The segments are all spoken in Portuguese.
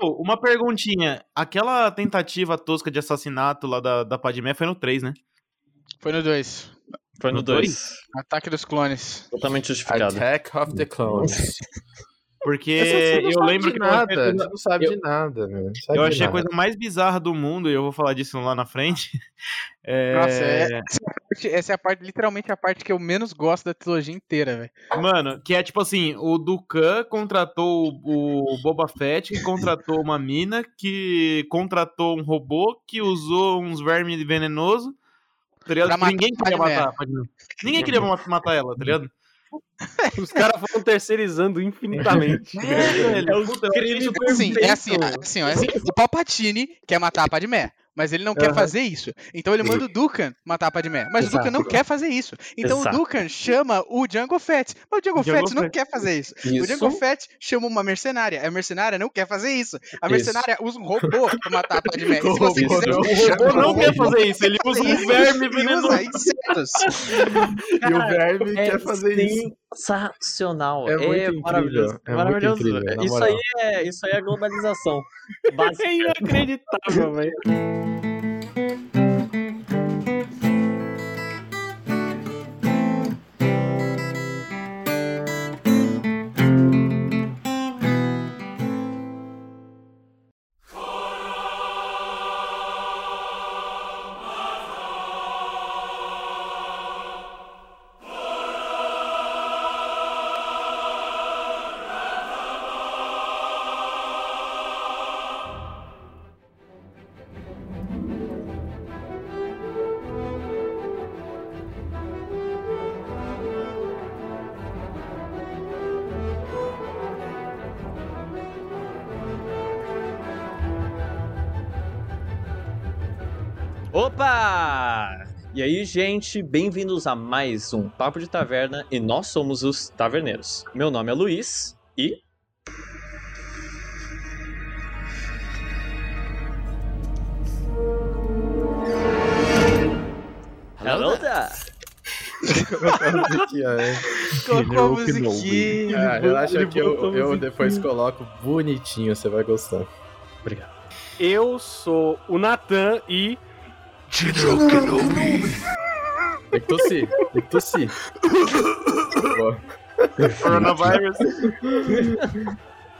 Oh, uma perguntinha. Aquela tentativa tosca de assassinato lá da, da Padmé foi no 3, né? Foi no 2. Foi no No 2. Ataque dos clones. Totalmente justificado. Attack of the Clones. Porque eu lembro de que eu achei a nada, coisa- você não sabe eu- de nada. Não sabe Eu de achei a nada. coisa mais bizarra do mundo, e eu vou falar disso lá na frente. É, Nossa, é- essa é a parte, literalmente a parte que eu menos gosto da trilogia inteira, velho. Mano, que é tipo assim, o Dukan contratou o Boba Fett, que contratou uma mina, que contratou um robô, que usou uns vermes venenosos, tá ligado? Pra matar Ninguém a queria matar. Ninguém queria ma- matar ela, tá ligado? Os caras foram terceirizando infinitamente. É o crime Assim, é assim, é assim, ó, é assim. O Palpatine quer matar a Padmé. Mas ele não quer Aham. fazer isso. Então ele manda o Dukan matar a Padmé. Mas o Dukan não quer fazer isso. Então Exato. o Dukan chama o Django Fett. Mas o Django Django Fett não quer fazer isso. O Isso. Django Fett chama uma mercenária. A mercenária não quer fazer isso. A Isso. mercenária usa um robô pra matar a Padmé. Se você Isso. quiser, O robô não quer fazer isso, ele usa um verme e venenoso. usa insetos. E o verme É quer fazer isso. sensacional. É É, maravilhoso. é muito maravilhoso. incrível, isso, moral. aí é, isso aí é globalização. Básica. É inacreditável, velho. Aí, gente, bem-vindos a mais um Papo de Taverna e nós somos os Taverneiros. Meu nome é Luiz e. Hello there! É. Colocou a musiquinha. Ah, relaxa que eu, eu depois coloco bonitinho, você vai gostar. Eu sou o Natan e. Tem que tossir, tem que tossir. Coronavirus.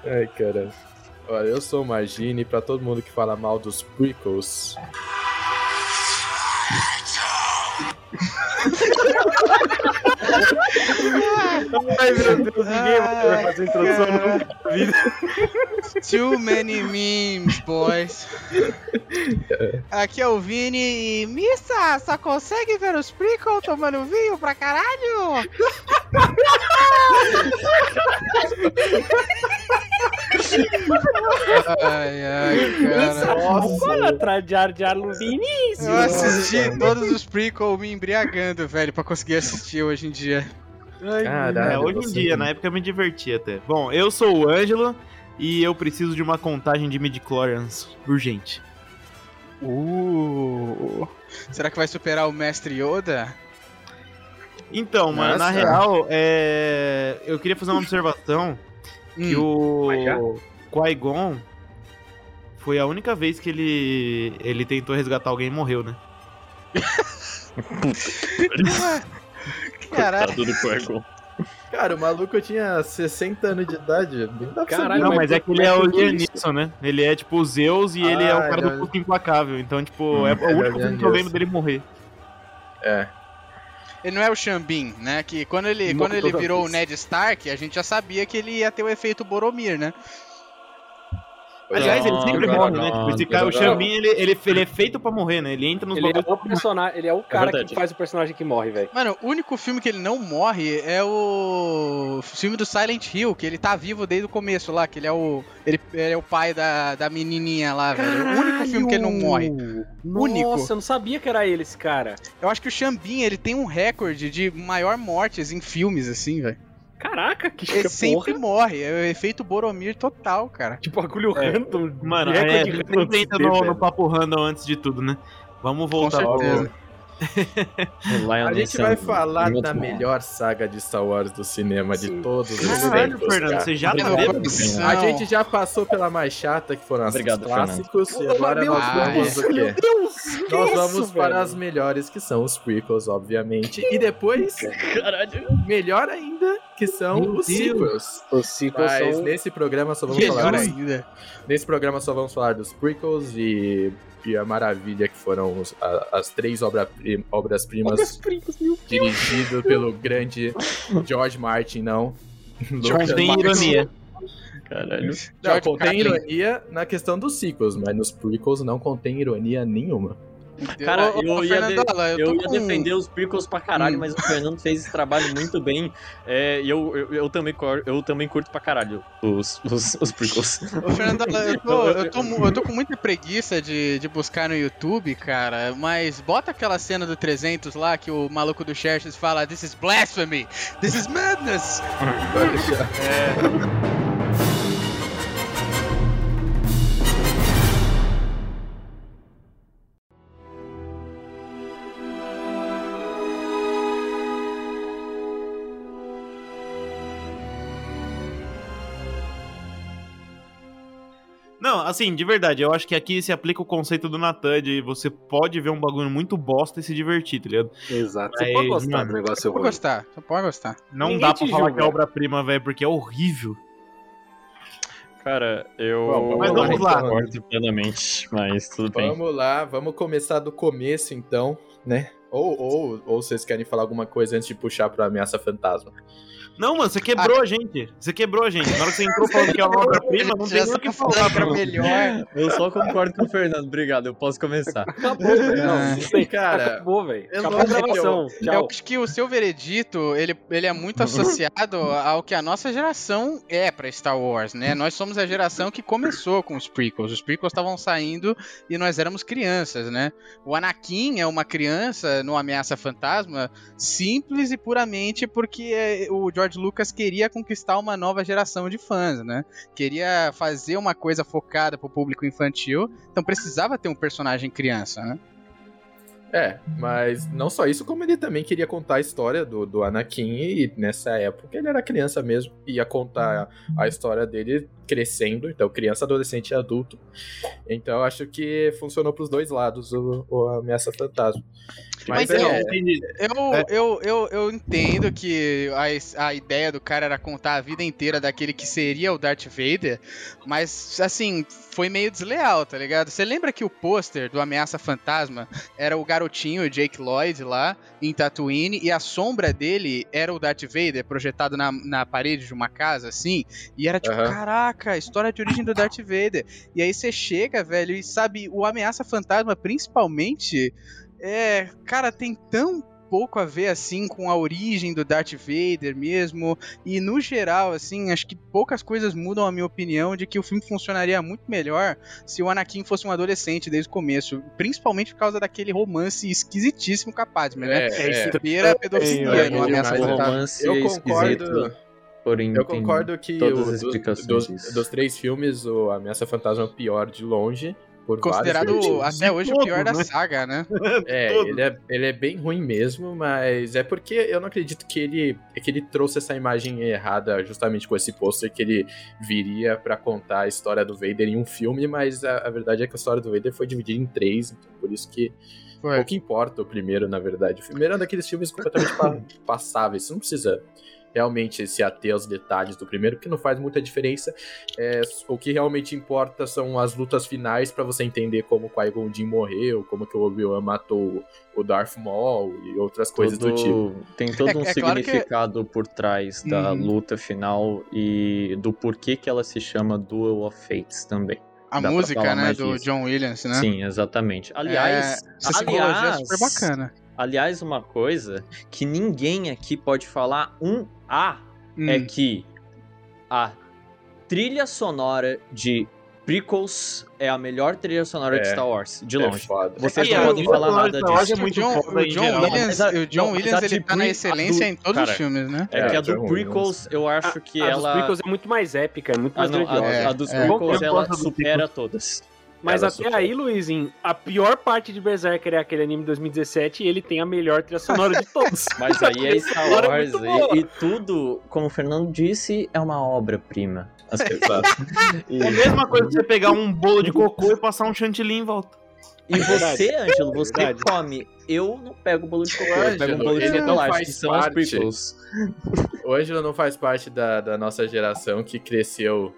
Ai, cara. Olha, eu sou o Margine e pra todo mundo que fala mal dos prequels. Ai, meu Deus, ninguém vai fazer a introdução nunca na vida. Too many memes, boys. Aqui é o Vini e. Missa, só consegue ver os prequel tomando vinho pra caralho? ai, ai, cara. Bora atrás de no Vinícius. Eu assisti todos os prequel me embriagando, velho, pra conseguir assistir hoje em dia. Caralho, É, hoje em você- dia, na época eu me diverti até. Bom, eu sou o Ângelo e eu preciso de uma contagem de midichlorians urgente. Uh. Será que vai superar o Mestre Yoda? Então, mano, na Nossa. real, é... eu queria fazer uma observação que Hum. O Qui-Gon foi a única vez que ele ele tentou resgatar alguém e morreu, né? Caralho. Coitado do Qui-Gon. Cara, o maluco tinha 60 anos de idade. Caralho. Não, mas é que ele é mas o? Neeson, né? Ele é tipo o Zeus e ele é o Ah, cara do é- culto implacável. Então, tipo, Hum, é é o único Liam filme que eu lembro dele morrer. É. Ele não é o Xambin, né? Que quando ele, quando ele virou o vez. Ned Stark, a gente já sabia que ele ia ter o efeito Boromir, né? Aliás, ele sempre Não, morre, né? não, Tipo, esse cara, o não. Xambin, ele, ele, ele é feito pra morrer, né? Ele entra nos Ele é bagulhos. o personagem, ele é o cara verdade. que faz o personagem que morre, velho. Mano, o único filme que ele não morre é o filme do Silent Hill, que ele tá vivo desde o começo lá, que ele é o. Ele, ele é o pai da, da menininha lá, velho. O único filme que ele não morre. Único. Nossa, eu não sabia que era ele esse cara. Eu acho que o Xambin, ele tem um recorde de maior mortes em filmes, assim, velho. Caraca, que Ele porra. sempre morre. É o efeito Boromir total, cara. Que bagulho É. random. Mano, é, entra de no, no papo random antes de tudo, né? Vamos voltar Com pro, certeza. Lá A gente vai falar muito da bom. melhor saga de Star Wars do cinema de Sim. todos os Caralho, tempos. Fernando, cara. você já tá. A gente já passou pela mais chata, que foram as Obrigado, clássicos, e Meu agora nós vamos Deus. o quê? Deus, Nós isso, vamos para velho? as melhores, que são os prequels, obviamente. E depois, Caralho. melhor ainda, que são Meu os Deus. sequels. Os sequels Mas são... nesse programa só vamos Melhor falar dos, ainda. Nesse programa só vamos falar dos prequels e, e a maravilha que foram os- a- as três obra, obras-primas Obras-primas, meu dirigido pelo grande George Martin, não. George tem ironia. Caralho. Não, contém ironia na questão dos sequels, mas nos prequels não contém ironia nenhuma. Cara, ô, eu ia, de- eu, eu ia com- defender os prequels pra caralho, Hum. mas o Fernando fez esse trabalho muito bem. É, e eu, eu, eu também, eu também curto pra caralho os, os, os prequels. Ô, Fernandola, eu tô, eu, tô, eu tô com muita preguiça de, de buscar no YouTube, cara, mas bota aquela cena do 300 lá que o maluco do Xerxes fala This is blasphemy! This is madness! Não, assim, de verdade, eu acho que aqui se aplica o conceito do Natan de você pode ver um bagulho muito bosta e se divertir, tá ligado? Exato. Você Aí, pode gostar mano, do negócio Você pode ruim. gostar, você pode gostar. Não Ninguém dá pra falar julga. que é obra-prima, velho, porque é horrível. Cara, eu. Bom, mas vamos lá. Concordo plenamente, mas tudo bem. Vamos lá, vamos começar do começo então, né? Ou, ou, ou vocês querem falar alguma coisa antes de puxar pra ameaça fantasma? Não, mano, você quebrou a gente. Você quebrou a gente. Na hora que você entrou falando que é uma obra-prima, não tem nem o que falar pra mim. melhor. Eu só concordo com o Fernando, obrigado, eu posso começar. Acabou, velho. Não, É. não tem. Cara, Acabou, velho. eu Acabou a gravação. Eu acho que o seu veredito, ele, ele é muito associado ao que a nossa geração é pra Star Wars, né? Nós somos a geração que começou com os prequels. Os prequels estavam saindo e nós éramos crianças, né? O Anakin é uma criança no Ameaça Fantasma simples e puramente porque é, o George Lucas queria conquistar uma nova geração de fãs, né? Queria fazer uma coisa focada pro público infantil, então precisava ter um personagem criança, né? É, mas não só isso, como ele também queria contar a história do, do Anakin e nessa época ele era criança mesmo, ia contar a história dele crescendo, então criança, adolescente e adulto. Então eu acho que funcionou pros dois lados o, o Ameaça Fantasma. Mas é, eu- É. eu, eu, eu entendo que a, a ideia do cara era contar a vida inteira daquele que seria o Darth Vader, mas, assim, foi meio desleal, tá ligado? Você lembra que o pôster do Ameaça Fantasma era o garotinho, o Jake Lloyd, lá em Tatooine, e a sombra dele era o Darth Vader, projetado na, na parede de uma casa, assim, e era tipo, Aham. caraca, a história de origem do Darth Vader. E aí você chega, velho, e sabe, o Ameaça Fantasma, principalmente, é, cara, tem tão pouco a ver assim com a origem do Darth Vader mesmo, e no geral, assim, acho que poucas coisas mudam a minha opinião de que o filme funcionaria muito melhor se o Anakin fosse um adolescente desde o começo, principalmente por causa daquele romance esquisitíssimo com a Padme, né? É, é. Beira pedofilia é, é Ameaça demais, o tá? romance Eu é concordo. Porém Eu concordo que todas o- as dos- dos, três filmes, o Ameaça Fantasma é o pior de longe. Por Considerado vários motivos. até hoje o todos, pior da né? saga, né? É, todo. ele é, ele é bem ruim mesmo, mas é porque eu não acredito que ele, é que ele trouxe essa imagem errada justamente com esse pôster que ele viria pra contar a história do Vader em um filme, mas a, a verdade é que a história do Vader foi dividida em três, então por isso que Foi. pouco importa o primeiro, na verdade. O primeiro é um daqueles filmes completamente pa- passáveis, você não precisa realmente se ater aos detalhes do primeiro, porque não faz muita diferença. É, o que realmente importa são as lutas finais pra você entender como o Qui-Gon Jinn morreu, como que o Obi-Wan matou o Darth Maul e outras coisas do Todo- tipo. Tem todo É- um é claro que- significado por trás da Uhum. luta final e do porquê que ela se chama Duel of Fates também. A Dá música, né, do disso. John Williams, né? Sim, exatamente. Aliás, é, essa simbologia é aliás, super bacana. Aliás, uma coisa que ninguém aqui pode falar um A é Hum. que a trilha sonora de prequels é a melhor trilha sonora de É. Star Wars, de É longe. foda. Vocês não a- podem falar nada disso. é muito o John, foda o John geral. Williams, Mas a- o John não, Williams a ele de tá na excelência a do- em todos cara, os filmes, né? É, É, que a John do prequels, eu acho que a ela... dos prequels é muito mais épica, é muito Ah, mais não, grandiosa. a, É, a dos é. prequels, ela supera todas. Mas Ela até aí, Luizinho, a pior parte de Berserker é aquele anime de 2017 e ele tem a melhor trilha sonora de todos. Mas aí é Star é Wars boa. e, e tudo, como o Fernando disse, é uma obra-prima. As. E, É a mesma coisa que você pegar um bolo de cocô e passar um chantilly em volta. e você, Ângelo, você Verdade. come. Eu não pego bolo de cocô, eu pego um bolo de ele não chocolate, faz que são as parte. prequels. O Ângelo não faz parte da, da nossa geração que cresceu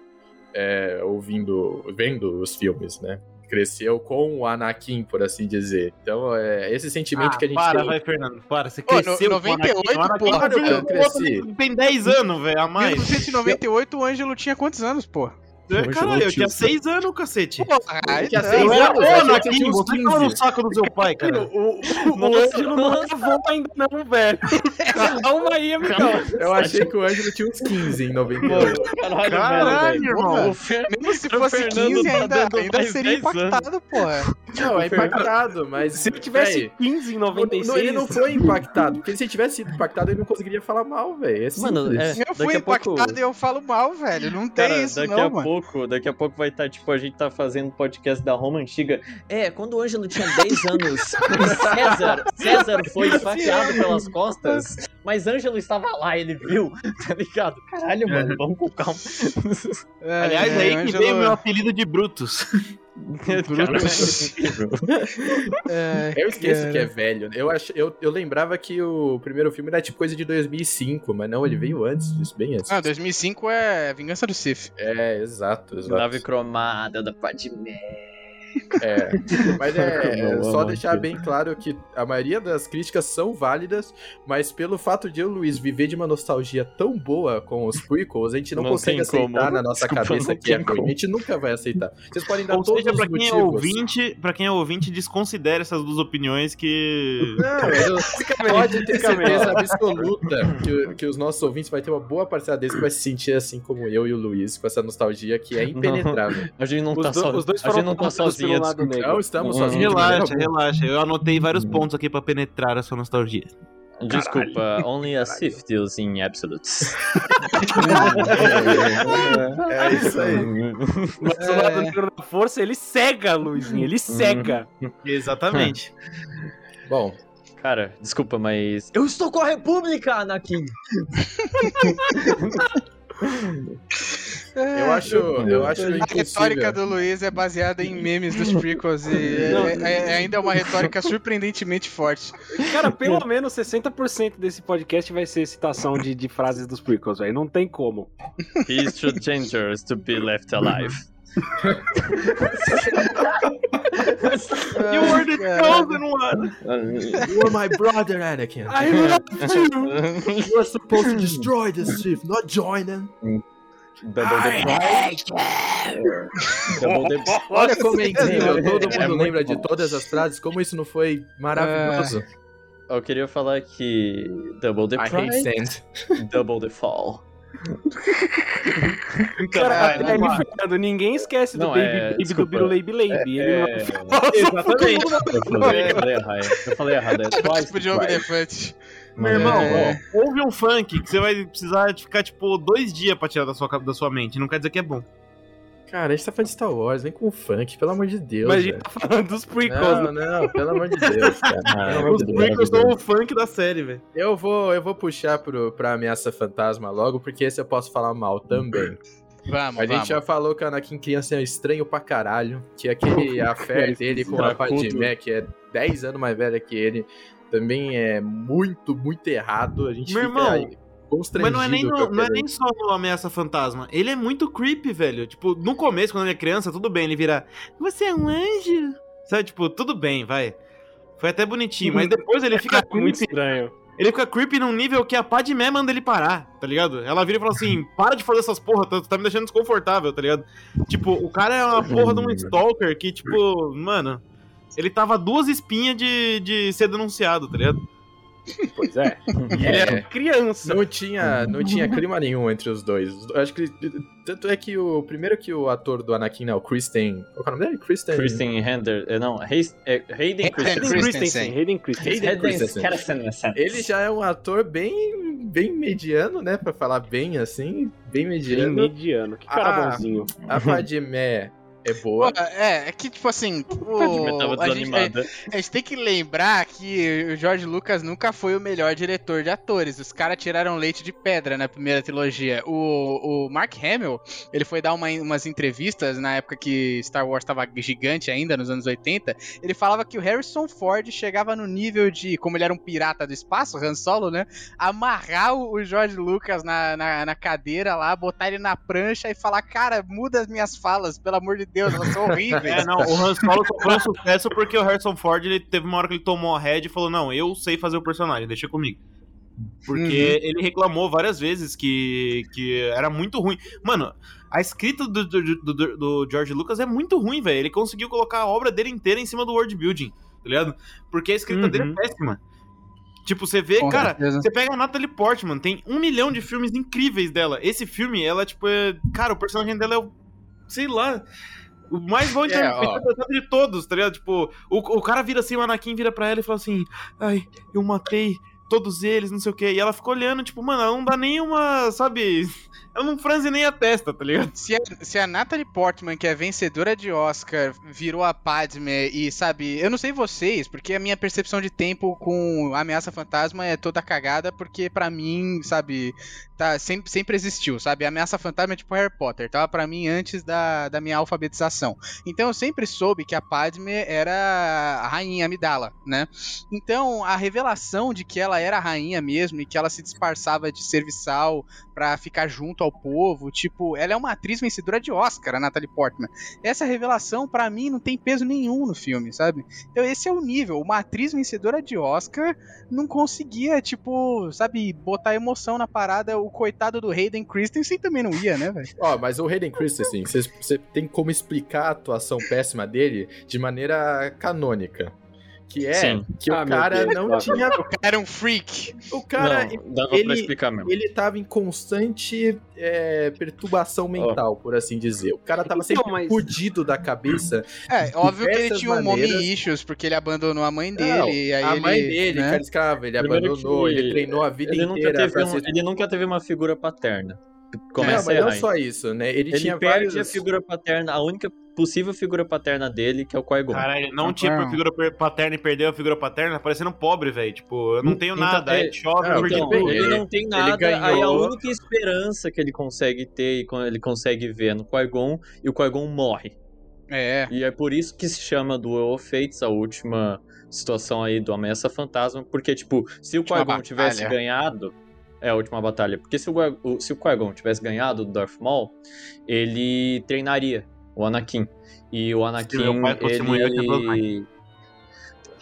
é, ouvindo, vendo os filmes, né? Cresceu com o Anakin, por assim dizer. Então, é esse sentimento que a gente para, tem. vai, Fernando. Para, você Pô, no- cresceu com o 98, Anakin. O Anakin porra, tá filho eu cresci. Tem 10 anos, velho, a mais. 1998 o Ângelo tinha quantos anos, pô? É, Caralho, eu tinha tinha. 6 anos, cacete. Ah, tinha então. seis Eu anos, o eu achei que Anakin, tinha uns você tava no 15. saco do seu pai, O, cara. o, o Ângelo não avô ainda não, velho. Calma aí, amigão. Eu achei que o Ângelo tinha uns 15 em 98. Caralho, irmão. Mesmo se fosse Fernando 15, tá ainda, seria 10 anos. impactado, porra. Não, é impactado, mas. Se ele tivesse véi, 15 em não- 96... não, ele não foi impactado. Porque se ele tivesse sido impactado, ele não conseguiria falar mal, velho. É Mano, é, Eu daqui fui a pouco- impactado e eu falo mal, velho. Não tem isso, não, mano. Pouco, daqui a pouco vai estar, tipo, a gente tá fazendo podcast da Roma Antiga. É, quando o Ângelo tinha 10 anos, César, César foi esfaqueado pelas costas, mas Ângelo estava lá, ele viu, tá ligado? Caralho, mano, vamos com calma. É, Aliás, é, aí que veio o meu apelido de Brutus. É, Eu esqueço cara. que é velho. Eu, ach... eu, eu lembrava que o primeiro filme era tipo coisa de 2005, mas não, ele veio antes disso, bem antes. Ah, 2005 é Vingança do Sith. É, exato, exato. Nave cromada da Padmé. É. Mas é, é Não, só não, deixar não. bem claro que a maioria das críticas são válidas, mas pelo fato de eu, Luiz, viver de uma nostalgia tão boa com os prequels, a gente não, Não consegue aceitar como. na nossa Desculpa, cabeça não que é ruim. A gente nunca vai aceitar. Vocês podem dar Ou todos seja, os pra quem, é motivos. ouvinte, pra quem é ouvinte, desconsidere essas duas opiniões que... Não, eu- pode ter certeza absoluta que, que os nossos ouvintes vai ter uma boa parcela deles que vai se sentir assim como eu e o Luiz, com essa nostalgia que é impenetrável. A gente não Os tá, do- só, os dois a gente não tá tomados sozinha, negro. Não estamos Hum. sozinhos. Relaxa, alguma. relaxa. Eu anotei vários pontos aqui pra penetrar a sua nostalgia. Desculpa, only a Sith deals in absolutes. É isso aí. Mas o lado negro da força, ele cega, Luizinho. Ele cega. Exatamente. Bom, Cara, desculpa, mas. Eu estou com a República, Anakin! eu acho, eu acho A retórica do Luiz é baseada em memes dos prequels e é- Não. é- é- ainda é uma retórica surpreendentemente forte. Cara, pelo menos 60% desse podcast vai ser citação de, de frases dos prequels, velho. Não tem como. He is too dangerous to be left alive. You were the chosen one! You are my brother, Anakin. I love you! You are supposed to destroy the Sith, not join them. Double the the Olha como é incrível, todo mundo É lembra de bom. todas as frases, como isso não foi maravilhoso. Eu queria falar que. Double the I hate price, sand. double the fall. Cara, Caralho, é. Fernando, ninguém esquece do Não, Baby é, Baby do. Biruleibe Leibe. Não É, Exatamente. eu falei, errado. Eu falei errado. É twice tipo de elefante. Meu irmão, É. ó, ouve um funk que você vai precisar de ficar, tipo, dois dias pra tirar da sua, da sua mente. Não quer dizer que é bom. Cara, a gente tá falando de Star Wars, vem com funk, pelo amor de Deus. Mas a gente tá falando dos prequels. Não, não, pelo amor de Deus, cara. Os de prequels são o funk da série, velho. Eu vou, eu vou puxar pro, pra Ameaça Fantasma logo, porque esse eu posso falar mal também. Vamos, A gente vamos. já falou que o Anakin criança é estranho pra caralho, que aquele affair dele com a Cracudo. Padmé, que é 10 anos mais velha que ele, também é muito, muito errado. A gente Meu fica irmão, aí constrangido. Mas não é, nem no- não é nem só no Ameaça Fantasma. Ele é muito creepy, velho. Tipo, no começo, quando ele é criança, tudo bem. Ele vira, você é um anjo? Sabe, tipo, tudo bem, vai. Foi até bonitinho. Mas depois ele fica Muito creepy. estranho. Ele fica creepy num nível que a Padmé manda ele parar, tá ligado? Ela vira e fala assim: para de fazer essas porra, tá, tá me deixando desconfortável, tá ligado? Tipo, o cara é uma porra de um stalker que, tipo, mano, ele tava a duas espinhas de, de ser denunciado, tá ligado? Pois é. Ele É. era criança. Não tinha, não tinha clima nenhum entre os dois. Eu acho que. Tanto é que o primeiro que o ator do Anakin, né, o Kristen. Qual é o nome dele? Kristen. Kristen Hender. eh, Não, eh, Hayden Hayden Christensen. Christensen. Hayden Christensen. Hayden Christensen. Ele já é um ator bem, bem mediano, né? Pra falar bem assim, bem Bem mediano. mediano. Que cara Ah. bonzinho. A Padmé é boa. Pô, é, é que, tipo assim, tava a, gente, desanimada. a gente tem que lembrar que o George Lucas nunca foi o melhor diretor de atores. Os caras tiraram leite de pedra na primeira trilogia. O, o Mark Hamill, ele foi dar uma- umas entrevistas na época que Star Wars tava gigante ainda, nos anos 80. Ele falava que o Harrison Ford chegava no nível de, como ele era um pirata do espaço, Han Solo, né? Amarrar o o George Lucas na, na, na cadeira lá, botar ele na prancha e falar, cara, muda as minhas falas, pelo amor de Deus, elas são horríveis. É, não, o Han Solo só foi um sucesso porque o Harrison Ford ele teve uma hora que ele tomou a head e falou: Não, eu sei fazer o personagem, deixa comigo. Porque Uhum. ele reclamou várias vezes que, que era muito ruim. Mano, a escrita do, do, do- do George Lucas é muito ruim, velho. Ele conseguiu colocar a obra dele inteira em cima do world building, tá ligado? Porque a escrita Uhum. dele é péssima. Tipo, você vê, Com cara, certeza. você pega a Natalie Portman, tem um milhão de filmes incríveis dela. Esse filme, ela, tipo, é. Cara, o personagem dela é o. Sei lá. O mais bom É, inter- ó. interpretado de todos, tá ligado? Tipo, o, o cara vira assim, o Anakin vira pra ela e fala assim: Ai, eu matei todos eles, não sei o quê. E ela ficou olhando, tipo, mano, ela não dá nem uma. Sabe? Ela não franze nem a testa, tá ligado? Se a, se a Natalie Portman, que é vencedora de Oscar, virou a Padme e, sabe, eu não sei vocês, porque a minha percepção de tempo com Ameaça Fantasma é toda cagada, porque pra mim, sabe, tá, sempre, sempre existiu, sabe? A Ameaça Fantasma é tipo Harry Potter, tava pra mim antes da, da minha alfabetização. Então eu sempre soube que a Padme era a rainha Amidala, né? Então a revelação de que ela era a rainha mesmo e que ela se disfarçava de serviçal pra ficar junto ao povo, tipo, ela é uma atriz vencedora de Oscar, a Natalie Portman. Essa revelação pra mim não tem peso nenhum no filme, sabe? Então esse é o nível, uma atriz vencedora de Oscar não conseguia, tipo, sabe, botar emoção na parada, o coitado do Hayden Christensen também não ia, né, velho? Ó, mas o Hayden Christensen, você tem como explicar a atuação péssima dele de maneira canônica. Que é Sim. que Ah, o cara Deus. não tinha. O cara era um freak. O cara, não, dava ele- pra explicar mesmo. ele tava em constante é, perturbação mental, por assim dizer. O cara tava Então, sempre mas- fudido da cabeça. É, óbvio que ele tinha um maneiras- mommy issues, porque ele abandonou a mãe dele, Não, e aí a ele, mãe dele, né? cara escrava, ele Primeiro abandonou, que ele treinou a vida Ele nunca, inteira teve pra um- ser. ele nunca teve uma figura paterna. Não, Começa mas não só isso, né? Ele, Ele tinha perde vários... a figura paterna, a única possível figura paterna dele, que é o Qui-Gon. Caralho, ele não Não, tinha não. figura paterna e perdeu a figura paterna, parecendo pobre, velho. Tipo, eu não tenho Então, nada, é- aí chove, não, Então, ele, ele- não tem nada, ganhou- aí a única esperança que ele consegue ter e ele consegue ver é no Qui-Gon, e o Qui-Gon morre. É. E é por isso que se chama Duel of Fates, a última situação aí do Ameaça Fantasma, porque, tipo, se o Qui-Gon tivesse ganhado... É a última batalha. Porque se o- se o Qui-Gon tivesse ganhado do Darth Maul, ele treinaria o Anakin. E o Anakin, meu pai duas ele...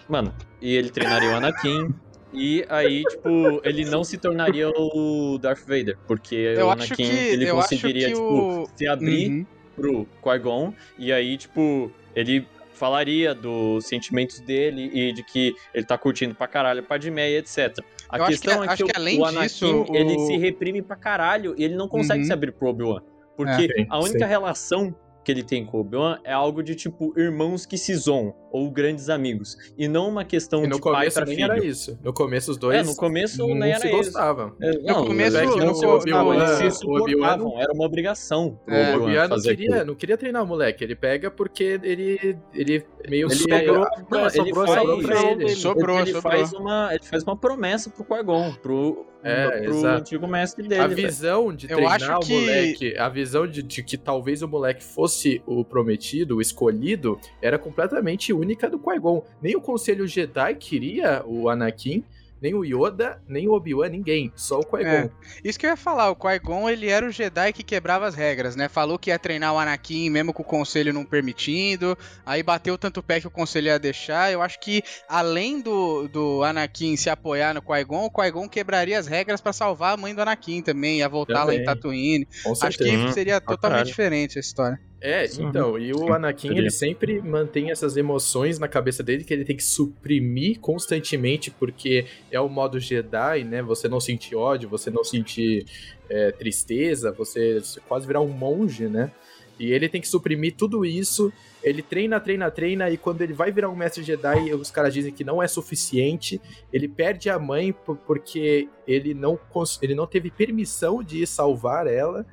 Mano, e ele treinaria o Anakin... E aí, tipo, ele não se tornaria o Darth Vader, porque Eu o acho Anakin, que- ele conseguiria, que tipo, o- se abrir Uhum. pro Qui-Gon, e aí, tipo, ele falaria dos sentimentos dele e de que ele tá curtindo pra caralho Padmé e etc. A Eu acho questão que- é acho que, que o- além o Anakin, disso, o- ele se reprime pra caralho e ele não consegue Uhum. se abrir pro Obi-Wan. Porque É, sim, a única sim. relação que ele tem com o Obi-Wan é algo de, tipo, irmãos que se zoam, ou grandes amigos, e não uma questão E no de pai começo pra nem filho. era isso. No começo os dois É, no começo não nem era se isso. gostavam. É, Não, começo, eles não no- se gostavam, no- eles se suportavam, era uma obrigação É, O Obi-Wan não queria, aquilo. não queria treinar o moleque. Ele pega porque ele, ele meio Ele sobrou, é- não, ele sobrou, faz- sobrou pra ele. Sobrou, ele, sobrou. Faz uma, ele faz uma promessa pro Qui-Gon, pro, É, pro exato. antigo mestre dele. A visão de Eu treinar acho o que- moleque, a visão de, de que talvez o moleque fosse o prometido, o escolhido, era completamente única do Qui-Gon. Nem o Conselho Jedi queria o Anakin, nem o Yoda, nem o Obi-Wan, ninguém. Só o Qui-Gon. É. Isso que eu ia falar, o Qui-Gon, ele era o Jedi que quebrava as regras, né? Falou que ia treinar o Anakin mesmo com o conselho não permitindo, aí bateu tanto pé que o conselho ia deixar. Eu acho que, além do, do Anakin se apoiar no Qui-Gon, o Qui-Gon quebraria as regras pra salvar a mãe do Anakin também, ia voltar lá em Também. Tatooine. Com Acho certeza. que seria totalmente diferente a história. É, então, e o Anakin, ele sempre mantém essas emoções na cabeça dele que ele tem que suprimir constantemente, porque é o modo Jedi, né? Você não sentir ódio, você não sentir é, tristeza, você quase virar um monge, né? E ele tem que suprimir tudo isso. Ele treina, treina, treina, e quando ele vai virar um mestre Jedi, os caras dizem que não é suficiente. Ele perde a mãe por- porque ele não, ele não teve permissão de salvar ela.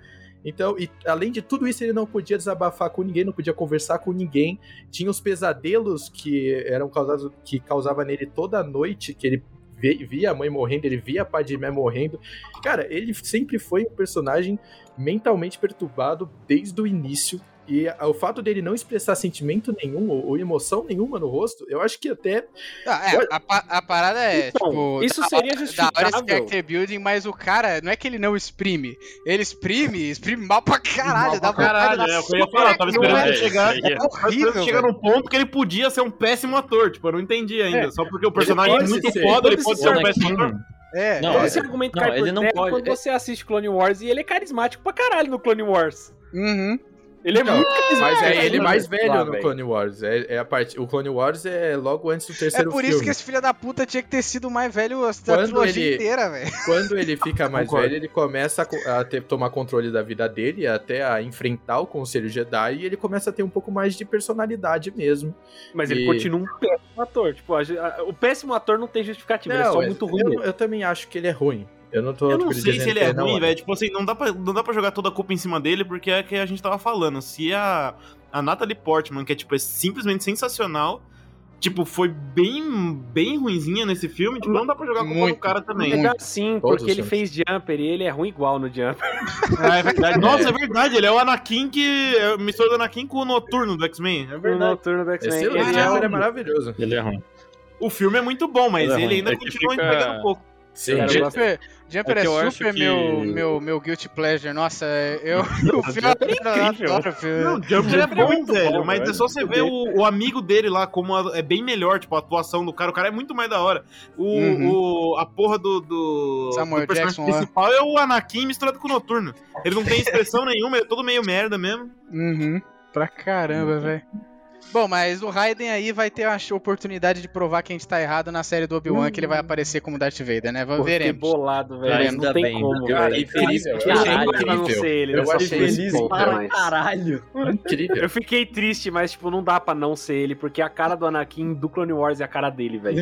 Então, e além de tudo isso, ele não podia desabafar com ninguém, não podia conversar com ninguém. Tinha os pesadelos que eram causados, que causava nele toda noite, que ele via a mãe morrendo, ele via a Padmé morrendo. Cara, ele sempre foi um personagem mentalmente perturbado desde o início. E a- o fato dele não expressar sentimento nenhum ou, ou emoção nenhuma no rosto, eu acho que até. Ah, é, a, pa- a parada é, Então, tipo. isso da seria hora- Da hora esse justificável. character building, mas o cara, não é que ele não exprime. Ele exprime, exprime mal pra caralho. Mal Dá pra caralho, de é eu ia falar, tava cara. esperando É, ele chegar. É horrível, chega velho. num ponto que ele podia ser um péssimo ator. Tipo, eu não entendi ainda. É. Só porque o personagem é muito ser. foda, ele Pode ser ser um péssimo ator. É, Não, é. Esse argumento não, cai por ele não terra pode- quando você assiste Clone Wars e ele é carismático pra caralho no Clone Wars. Uhum. Ele é Não, muito. Mas é ele no- mais velho lá, no. Clone Wars. É, é a parte, o Clone Wars é logo antes do É terceiro por filme. isso que esse filho da puta tinha que ter sido mais velho a Quando trilogia ele- inteira, velho. Quando ele fica mais Concordo. velho, ele começa a, a ter, tomar controle da vida dele, até a enfrentar o Conselho Jedi, e ele começa a ter um pouco mais de personalidade mesmo. Mas ele E- continua um péssimo ator. Tipo, a- a- o péssimo ator não tem justificativa, ele é só muito ruim. Eu, eu também acho que ele é ruim. Eu não tô Eu não tipo, sei se ele é ruim, velho. Tipo assim, não dá, pra, não dá pra jogar toda a culpa em cima dele, porque é que a gente tava falando. Se a, a Natalie Portman, que é, tipo, é simplesmente sensacional, tipo, foi bem, bem ruinzinha nesse filme, tipo, não dá pra jogar a culpa Muito. no cara também. Ele é Todos porque ele fez Jumper e ele é ruim igual no Jumper. Ah, é verdade. Nossa, é verdade. Ele é o Anakin que. É mistura do Anakin com o Noturno do X-Men. É verdade. Noturno do X-Men. Esse Ele ele é um- é maravilhoso. Ele é ruim. O filme é muito bom, mas Ele é ele ainda É continua fica- entregando um pouco. Sim. Cara, eu gosto- Jumper, Jumper É é, super que- meu, meu, meu guilty pleasure. Nossa, eu. o filme Jumper é incrível. adoro o filme. Não, o Jumper é é bom, muito velho. bom, mas é velho. só você ver o, o amigo dele lá, como a- é bem melhor, tipo, a atuação do cara. O cara é muito mais da hora. O, Uhum. o- a porra do, do, Samuel do personagem Jackson lá. principal é o Anakin misturado com o Noturno. Ele não tem expressão nenhuma, é todo meio merda mesmo. Uhum. Pra caramba, velho. Bom, mas o Raiden aí vai ter a oportunidade de provar que a gente tá errado na série do Obi-Wan, que ele vai aparecer como Darth Vader, né? Fiquei Veremos. bolado, velho. Ainda Não tem bem, como, cara, velho. incrível. Eu Eu achei achei incrível. não ser ele Eu achei feliz para mas- caralho. Incrível. Eu fiquei triste, mas, tipo, não dá pra não ser ele, porque a cara do Anakin do Clone Wars é a cara dele, velho.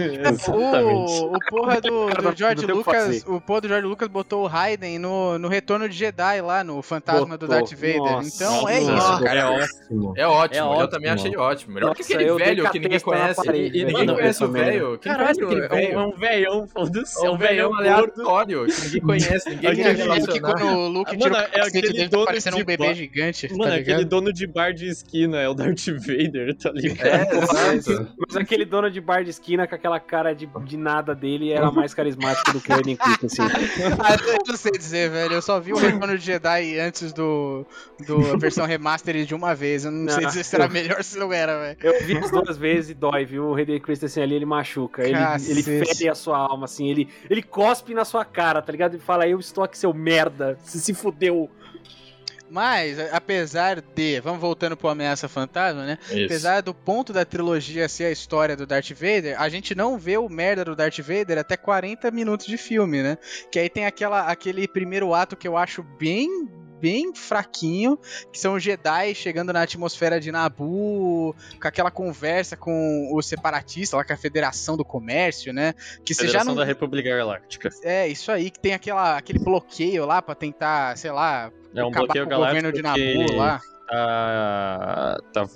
O, o porra do, do George não Lucas, o porra do George Lucas botou o Raiden no, no Retorno de Jedi lá, no Fantasma do Botou. Darth Vader. Nossa, então é nossa, isso. o cara é ótimo. É ótimo, É eu também achei ótimo. Melhor que Nossa, aquele eu dei velho que ninguém conhece. E ninguém Mano, conhece o velho. Caralho, aquele é um, é velhão, foda-se. É um velhão gordo. aleatório que ninguém conhece, ninguém Aquele quer Aquele que relacionar. quando o Luke Mano, tira o é capacete aquele dele, tá dono parecendo de um bebê bar- gigante, Mano, tá aquele ligado? dono de bar de esquina é o Darth Vader, tá ligado? É, exato. Mas aquele dono de bar de esquina com aquela cara de, de nada dele era mais carismático do que o Aiden Christensen. Ah, eu não sei dizer, velho. Eu só vi o Retorno de Jedi antes do, do versão remastered de uma vez. Eu não sei Ah, dizer se era melhor se não era, velho. Eu vi as duas vezes e dói, viu? O Hayden Christensen ali, ele machuca. Ele, ele fere a sua alma, assim. Ele, ele cospe na sua cara, tá ligado? E fala, eu estou aqui, seu merda. Se se fudeu. Mas, apesar de. Vamos voltando pro Ameaça Fantasma, né? Isso. Apesar do ponto da trilogia ser a história do Darth Vader, a gente não vê o merda do Darth Vader até 40 minutos de filme, né? Que aí tem aquela, aquele primeiro ato que eu acho bem. Bem fraquinho, que são os Jedi chegando na atmosfera de Nabu, com aquela conversa com os separatistas, lá com a Federação do Comércio, né? Que Federação não. da República Galáctica. É, isso aí, que tem aquela, aquele bloqueio lá pra tentar, sei lá, É um acabar bloqueio com o governo de Nabu lá. tá, tá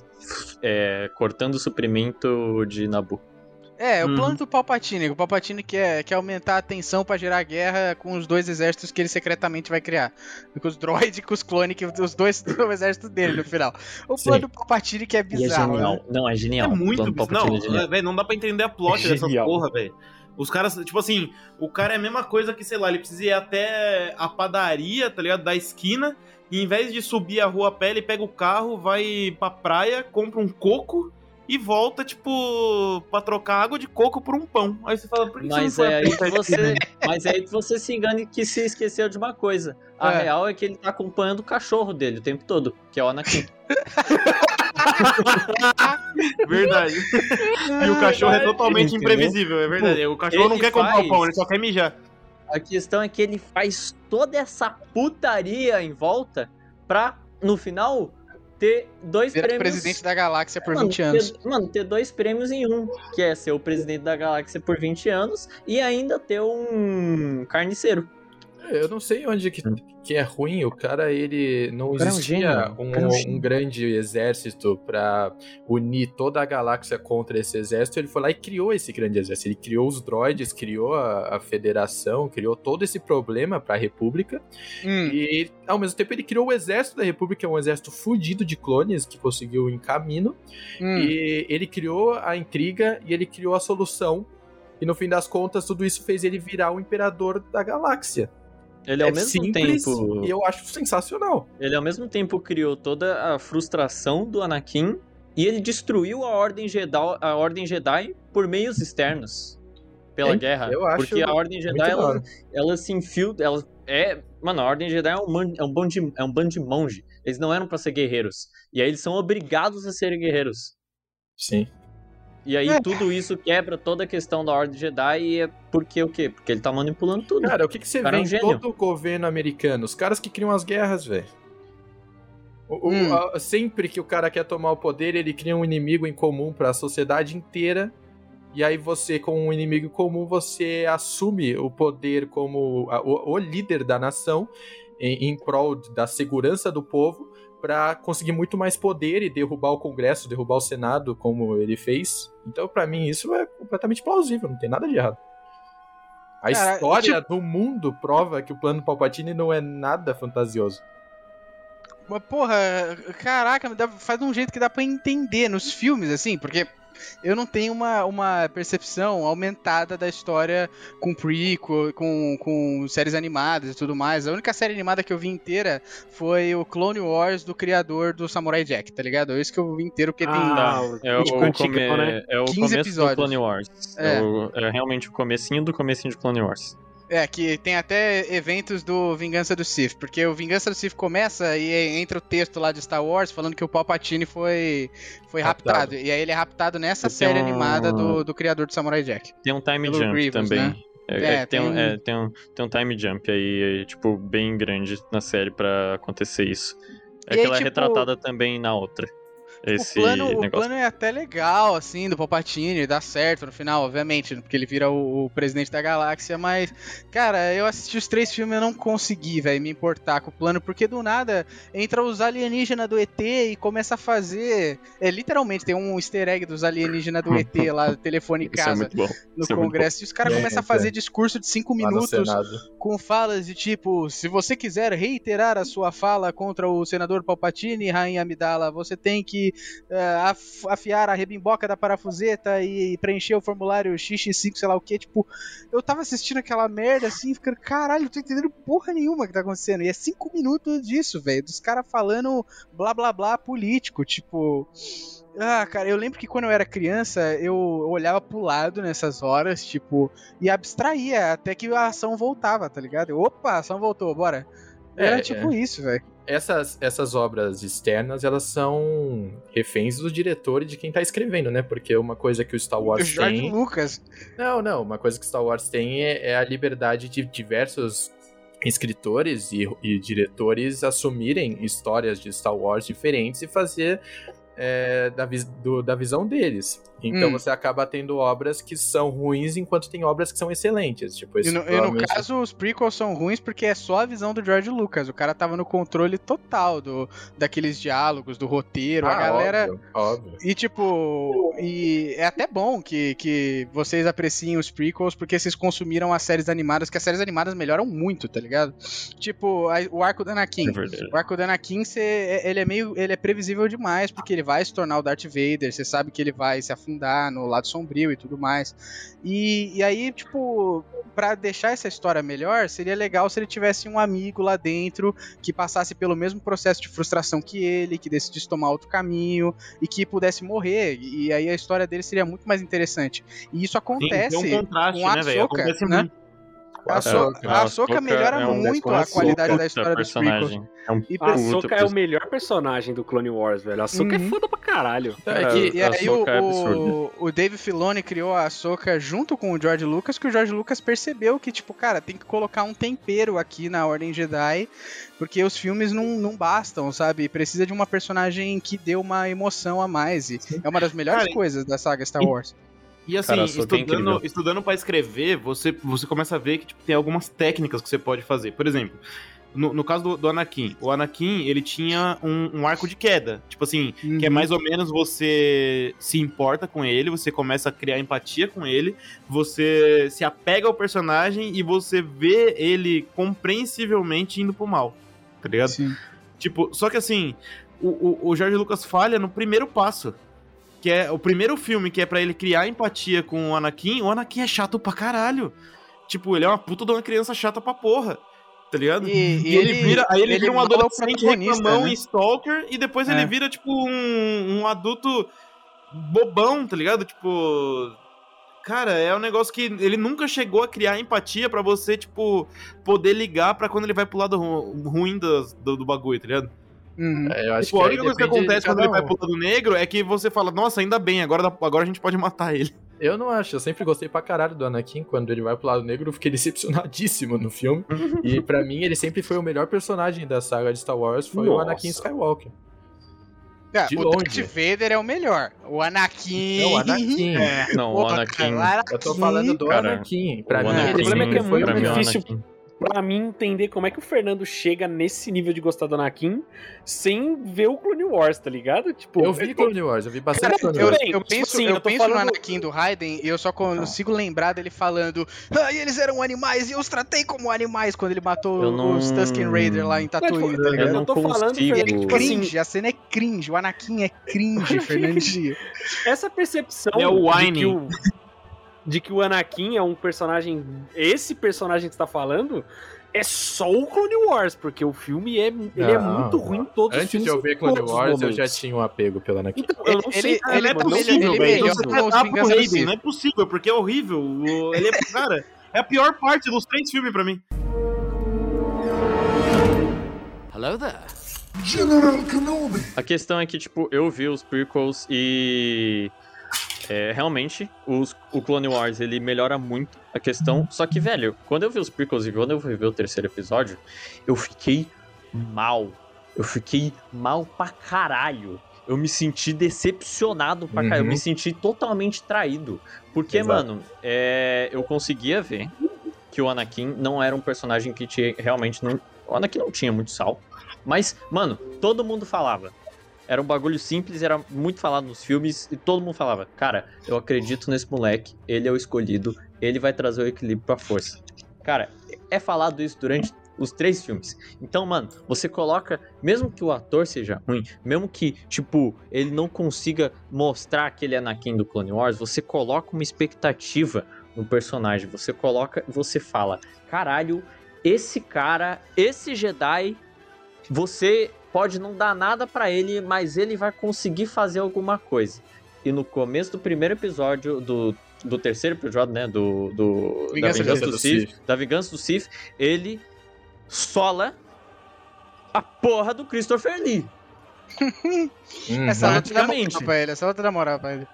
é, cortando o suprimento de Nabu. É, o Uhum. plano do Palpatine. O Palpatine quer, quer aumentar a tensão pra gerar guerra com os dois exércitos que ele secretamente vai criar. Com os droids e com os clones, que os dois do exército dele no final. O Sim. plano do Palpatine que é E é bizarro. genial. né? Não, é genial. É O muito bizarro. É Não, genial. velho, não dá pra entender a plot dessa Genial. porra, velho. Os caras, tipo assim, o cara é a mesma coisa que, sei lá, ele precisa ir até a padaria, tá ligado? Da esquina, e em vez de subir a rua a pé, ele pega o carro, vai pra praia, compra um coco e volta, tipo, pra trocar água de coco por um pão. Aí você fala, por que Mas você não é, aí que você, mas é aí que você se engana e que se esqueceu de uma coisa. A É. real é que ele tá acompanhando o cachorro dele o tempo todo, que é o Anakin. Verdade. e o cachorro é totalmente imprevisível, é verdade. O cachorro não ele quer comprar faz- o pão, ele só quer mijar. A questão é que ele faz toda essa putaria em volta pra, no final, ter dois Vira prêmios. presidente da galáxia por Mano, 20 anos. Ter, mano, ter dois prêmios em um, que é ser o presidente da galáxia por 20 anos e ainda ter um carniceiro. Eu não sei onde que, que é ruim. O cara, ele não cara é um existia um, é um um grande exército pra unir toda a galáxia contra esse exército. Ele foi lá e criou esse grande exército. Ele criou os droids, criou a, a federação, criou todo esse problema pra República. Hum, E ao mesmo tempo ele criou o exército da República, que é um exército fudido de clones que conseguiu em caminho. hum. E ele criou a intriga e ele criou a solução. E no fim das contas, tudo isso fez ele virar o imperador da galáxia. Ele ao mesmo simples tempo. e eu acho sensacional. Ele ao mesmo tempo criou toda a frustração do Anakin e ele destruiu a Ordem Jedi, a Ordem Jedi por meios externos. Pela É, guerra. eu acho Porque a Ordem Jedi, ela, ela se infiltra. Ela é. Mano, a Ordem Jedi é um, man- é um bando de, é um bando de monge. Eles não eram pra ser guerreiros. E aí eles são obrigados a serem guerreiros. Sim. E aí É. tudo isso quebra toda a questão da Ordem Jedi e é porque o quê? Porque ele tá manipulando tudo. Cara, o que, que você Cara, vê é um em todo o governo americano? Os caras que criam as guerras, velho. Hum. a- sempre que o cara quer tomar o poder, ele cria um inimigo em comum pra sociedade inteira. E aí você, com um inimigo comum, você assume o poder como a- o, o líder da nação em, em prol da segurança do povo pra conseguir muito mais poder e derrubar o Congresso, derrubar o Senado, como ele fez. Então, pra mim, isso é completamente plausível, não tem nada de errado. A Cara, história do mundo prova que o plano Palpatine não é nada fantasioso. Mas, porra, caraca, faz de um jeito que dá pra entender nos filmes, assim, porque eu não tenho uma, uma percepção aumentada da história com prequel, com, com séries animadas e tudo mais. A única série animada que eu vi inteira foi o Clone Wars do criador do Samurai Jack, tá ligado? É isso que eu vi inteiro, porque tem... Ah, É o, tipo, come- né? é o 15 começo episódios. do Clone Wars. É. É. o- é realmente o comecinho do comecinho de Clone Wars. É, que tem até eventos do Vingança do Sith, porque o Vingança do Sith começa e entra o texto lá de Star Wars falando que o Palpatine foi, foi raptado. Raptado. E aí ele é raptado nessa E série um- animada do, do criador do Samurai Jack. Tem um time Pelo jump Grievous, também. né? É, É, é, tem, um, tem- é, tem, um, tem um time jump aí, é, tipo, bem grande na série pra acontecer isso. É E que aí, ela tipo, é retratada também na outra. Esse o, plano, o negócio. plano é até legal, assim, do Palpatine, dá certo no final, obviamente, porque ele vira o, o presidente da galáxia, mas, cara, eu assisti os três filmes e eu não consegui, velho, me importar com o plano, porque do nada entra os alienígenas do ET e começa a fazer. É, literalmente, tem um easter egg dos alienígenas do ET lá, do telefone é casa, bom. no isso é Congresso, e os caras É, começam a fazer é. discurso de cinco no minutos com falas de tipo, se você quiser reiterar a sua fala contra o senador Palpatine, Rainha Amidala, você tem que af- afiar a rebimboca da parafuseta e preencher o formulário XX5, sei lá o que, tipo, eu tava assistindo aquela merda assim, ficando, caralho, não tô entendendo porra nenhuma que tá acontecendo. E é cinco minutos disso, velho, dos caras falando blá blá blá político, tipo. Ah, cara, eu lembro que quando eu era criança, eu olhava pro lado nessas horas, tipo, e abstraía até que a ação voltava, tá ligado? Opa, a ação voltou, bora. É, Era tipo isso, velho. Essas, essas obras externas, elas são reféns do diretor e de quem tá escrevendo, né? Porque uma coisa que o Star O Wars George tem... Lucas. Não, não. Uma coisa que Star Wars tem é, é a liberdade de diversos escritores e, e diretores assumirem histórias de Star Wars diferentes e fazer é, da, vis- do- da visão deles. Então Hum. você acaba tendo obras que são ruins enquanto tem obras que são excelentes. Tipo, E esse no, e no provavelmente- caso, os prequels são ruins porque é só a visão do George Lucas. O cara tava no controle total do, daqueles diálogos, do roteiro. a Ah, galera. Óbvio, óbvio. E tipo, e é até bom que, que vocês apreciem os prequels porque vocês consumiram as séries animadas, que as séries animadas melhoram muito, tá ligado? Tipo, a- o arco do Anakin. É. O arco do Anakin, cê- ele é meio. ele é previsível demais, porque ele vai se tornar o Darth Vader, você sabe que ele vai se afundar no lado sombrio e tudo mais. E, e aí, tipo, pra deixar essa história melhor, seria legal se ele tivesse um amigo lá dentro que passasse pelo mesmo processo de frustração que ele, que decidisse tomar outro caminho e que pudesse morrer. E aí a história dele seria muito mais interessante. E isso Sim, acontece. tem um contraste, com a né, velho? Ahsoka, né? A Ahsoka, a Ahsoka melhora é um muito a qualidade é da história dos personagem. É um E A pra- Ahsoka é o melhor personagem do Clone Wars, velho. A Ahsoka Uhum. é foda pra caralho. É que E aí o, é o, o Dave Filoni criou a Ahsoka junto com o George Lucas, que o George Lucas percebeu que, tipo, cara, tem que colocar um tempero aqui na Ordem Jedi, porque os filmes não, não bastam, sabe? Precisa de uma personagem que dê uma emoção a mais. E é uma das melhores Cara, coisas da saga Star e- Wars. E assim, Cara, Ahsoka é estudando, estudando para escrever, você, você começa a ver que tipo, tem algumas técnicas que você pode fazer. Por exemplo, no, no caso do, do Anakin, o Anakin, ele tinha um, um arco de queda. Tipo assim, que é mais ou menos você se importa com ele, você começa a criar empatia com ele, você se apega ao personagem e você vê ele compreensivelmente indo pro mal. Tá ligado? Sim. Tipo, só que assim, o, o, o Jorge Lucas falha no primeiro passo. Que é o primeiro filme que é pra ele criar empatia com o Anakin. O Anakin é chato pra caralho. Tipo, ele é uma puta de uma criança chata pra porra. Tá ligado? E, E ele, vira, aí ele, vira um adolescente reclamão né? e stalker, e depois É. ele vira, tipo, um, um adulto bobão, tá ligado? Tipo. Cara, é um negócio que ele nunca chegou a criar empatia pra você, tipo, poder ligar pra quando ele vai pro lado ru- ruim do, do, do bagulho, tá ligado? Uhum. É, eu acho Tipo, a que única aí coisa que acontece quando cada ele vai um. pro lado negro é que você fala, nossa, ainda bem, agora, agora a gente pode matar ele. Eu não acho, eu sempre gostei pra caralho do Anakin. Quando ele vai pro lado negro, eu fiquei decepcionadíssimo no filme. e pra mim, ele sempre foi o melhor personagem da saga de Star Wars, foi o Nossa. Anakin Skywalker. É, de o longe. Darth Vader é o melhor. O Anakin. É o Anakin. Não, o Anakin. cara, Eu tô falando do Cara, Anakin. Pra o mim, Anakin- ele o é que é sempre foi o o difícil. Pra mim entender como é que o Fernando chega nesse nível de gostar do Anakin sem ver o Clone Wars, tá ligado? Tipo, Eu vi Clone Wars, eu vi bastante Clone Eu, Wars. bem, eu tipo penso, assim, eu eu tô penso no falando- Anakin do Raiden e eu só consigo lembrar dele falando ah, e eles eram animais e eu os tratei como animais quando ele matou Eu não- os Tusken Raider lá em Tatooine, tá eu ligado? não eu tô falando, consigo. Fernando, É tipo assim, cringe, a cena é cringe, o Anakin é cringe, Fernandinho. essa percepção É o whining. De que o Anakin é um personagem. Esse personagem que você tá falando é só o Clone Wars, porque o filme é, ele é Não, muito ruim em todos os Antes de filmes. eu ver Clone Wars, eu já tinha um apego pelo Anakin. Então, eu não Ele- sei, ele- cara, ele é não ele- ele Então Vingança do Raiden, Sith. não é possível, porque é horrível. Ele é, cara, é a pior parte dos três filmes pra mim. A questão é que, tipo, eu vi os prequels e. é, realmente, os- o Clone Wars ele melhora muito a questão. Só que, velho, quando eu vi os prequels e quando eu fui ver o terceiro episódio, eu fiquei mal. Eu fiquei mal pra caralho. Eu me senti decepcionado pra caralho. Eu Uhum. me senti totalmente traído. Porque, Exato. mano, é, eu conseguia ver que o Anakin não era um personagem que tinha, realmente não. O Anakin não tinha muito sal. Mas, mano, todo mundo falava. Era um bagulho simples, era muito falado nos filmes e todo mundo falava: Cara, eu acredito nesse moleque, ele é o escolhido, ele vai trazer o equilíbrio pra força. Cara, é falado isso durante os três filmes. Então, mano, você coloca, mesmo que o ator seja ruim, mesmo que, tipo, ele não consiga mostrar aquele Anakin do Clone Wars, você coloca uma expectativa no personagem. Você coloca, você fala: Caralho, esse cara, esse Jedi, você pode não dar nada pra ele, mas ele vai conseguir fazer alguma coisa. E no começo do primeiro episódio do, do terceiro episódio, né, do, do Vingança da vingança do do Sith. da vingança do Sith, ele sola a porra do Christopher Lee. Uhum. Essa luta dá praticamente. moral pra ele, essa luta dá moral pra ele.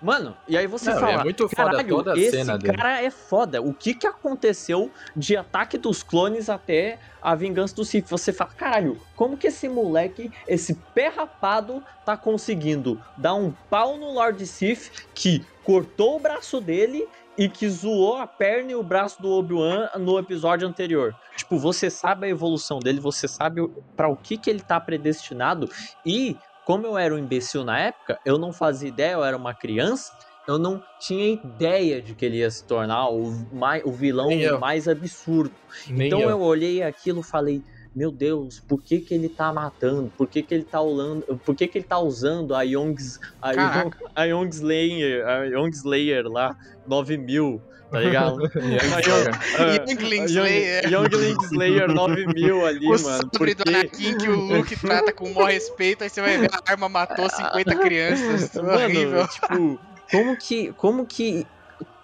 Mano, e aí você Não, fala, é muito foda caralho, toda a esse cena dele." cara é foda. O que que aconteceu de ataque dos clones até a vingança do Sith? Você fala, caralho, como que esse moleque, esse pé rapado, tá conseguindo dar um pau no Lord Sith que cortou o braço dele e que zoou a perna e o braço do Obi-Wan no episódio anterior. Tipo, você sabe a evolução dele, você sabe pra o que que ele tá predestinado e como eu era um imbecil na época, eu não fazia ideia, eu era uma criança, eu não tinha ideia de que ele ia se tornar o, mai, o vilão mais absurdo. Nem então eu. eu. olhei aquilo e falei, meu Deus, por que que ele tá matando? Por que que ele tá usando, por que que ele tá usando a Young's, a, Young, a Young Slayer, a Young Slayer lá, 9000, tá ligado? A Youngling Young- Slayer. Youngling Slayer 9000 ali, O mano. sobre do porque- Anakin que o Luke trata com o maior respeito, aí você vai ver a arma matou 50 crianças. Mano, horrível. tipo, como que, como que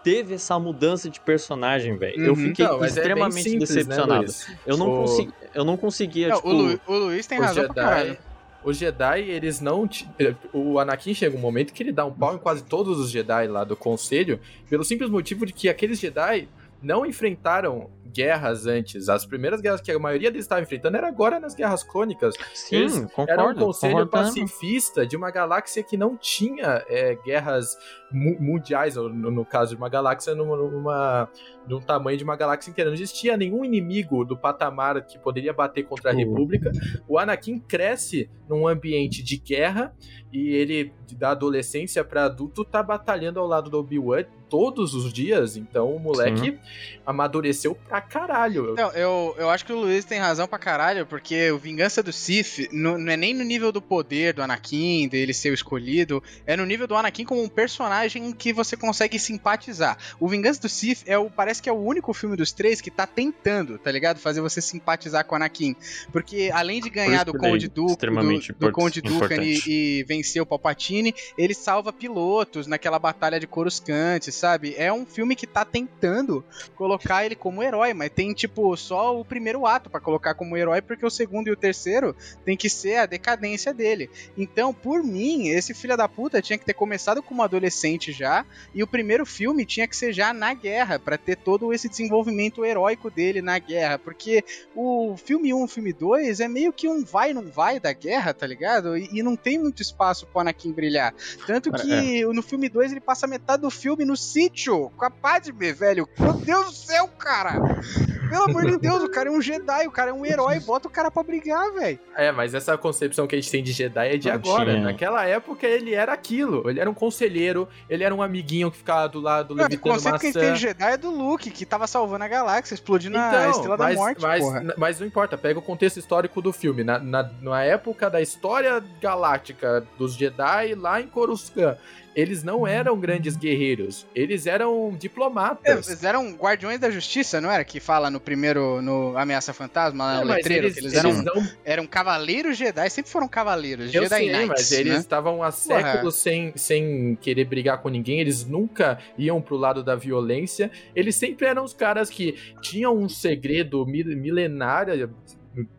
teve essa mudança de personagem, velho? Eu Uhum. fiquei Não, é extremamente simples, né, decepcionado. Luiz? eu, não O- consegui, eu não conseguia, Não, tipo... o, Lu- o Luiz tem razão pra caralho. Os Jedi, eles não. ti- eh, O Anakin chega um momento que ele dá um pau em quase todos os Jedi lá do conselho, pelo simples motivo de que aqueles Jedi não enfrentaram guerras antes. As primeiras guerras que a maioria deles estava enfrentando era agora nas guerras clônicas. Sim, Eles concordo. Era um conselho pacifista de uma galáxia que não tinha é, guerras mu- mundiais, ou no, no caso de uma galáxia numa, numa, num tamanho de uma galáxia inteira. Não existia nenhum inimigo do patamar que poderia bater contra a Uhum. República. O Anakin cresce num ambiente de guerra e ele, da adolescência para adulto, tá batalhando ao lado do Obi-Wan todos os dias. Então o moleque amadureceu pra caralho. Não, eu, eu acho que o Luiz tem razão pra caralho, porque o Vingança do Sith não, não é nem no nível do poder do Anakin, dele ser o escolhido, é no nível do Anakin como um personagem que você consegue simpatizar. O Vingança do Sith é o, parece que é o único filme dos três que tá tentando, tá ligado? Fazer você simpatizar com o Anakin. Porque além de ganhar isso do é Conde Dooku, do, do Conde importante. e, e vencer o Palpatine, ele salva pilotos naquela batalha de Coruscant, sabe? É um filme que tá tentando colocar ele como herói, mas tem, tipo, só o primeiro ato pra colocar como herói, porque o segundo e o terceiro tem que ser a decadência dele. Então, por mim, esse filho da puta tinha que ter começado como adolescente já, e o primeiro filme tinha que ser já na guerra, pra ter todo esse desenvolvimento heróico dele na guerra, porque o filme 1 e o filme 2 é meio que um vai não vai da guerra, tá ligado? E, e não tem muito espaço pro Anakin brilhar. Tanto Cara, que no filme 2 ele passa metade do filme no sítio com a Padme, velho. Meu Deus do céu, cara! Pelo amor de Deus, o cara é um Jedi, o cara é um herói, bota o cara pra brigar, velho. É, mas essa concepção que a gente tem de Jedi é de Não agora. tinha. Naquela época ele era aquilo. Ele era um conselheiro, ele era um amiguinho que ficava do lado O levitando conceito que a gente maçã. tem de Jedi é do Luke, que tava salvando a galáxia, explodindo a Estrela da mas, Morte, mas, porra. mas não importa, pega o contexto histórico do filme. Na, na, na época da história galáctica dos Jedi lá em Coruscant, eles não eram grandes guerreiros, eles eram É, diplomatas. Eles eram guardiões da justiça, não era? Que fala no primeiro, no Ameaça Fantasma, lá É, no mas letreiro, eles, que eles eles eram, não eram cavaleiros Jedi, sempre foram cavaleiros, Eu Jedi sei, Knights, mas eles né? estavam há séculos sem, sem querer brigar com ninguém, eles nunca iam pro lado da violência, eles sempre eram os caras que tinham um segredo mil- milenário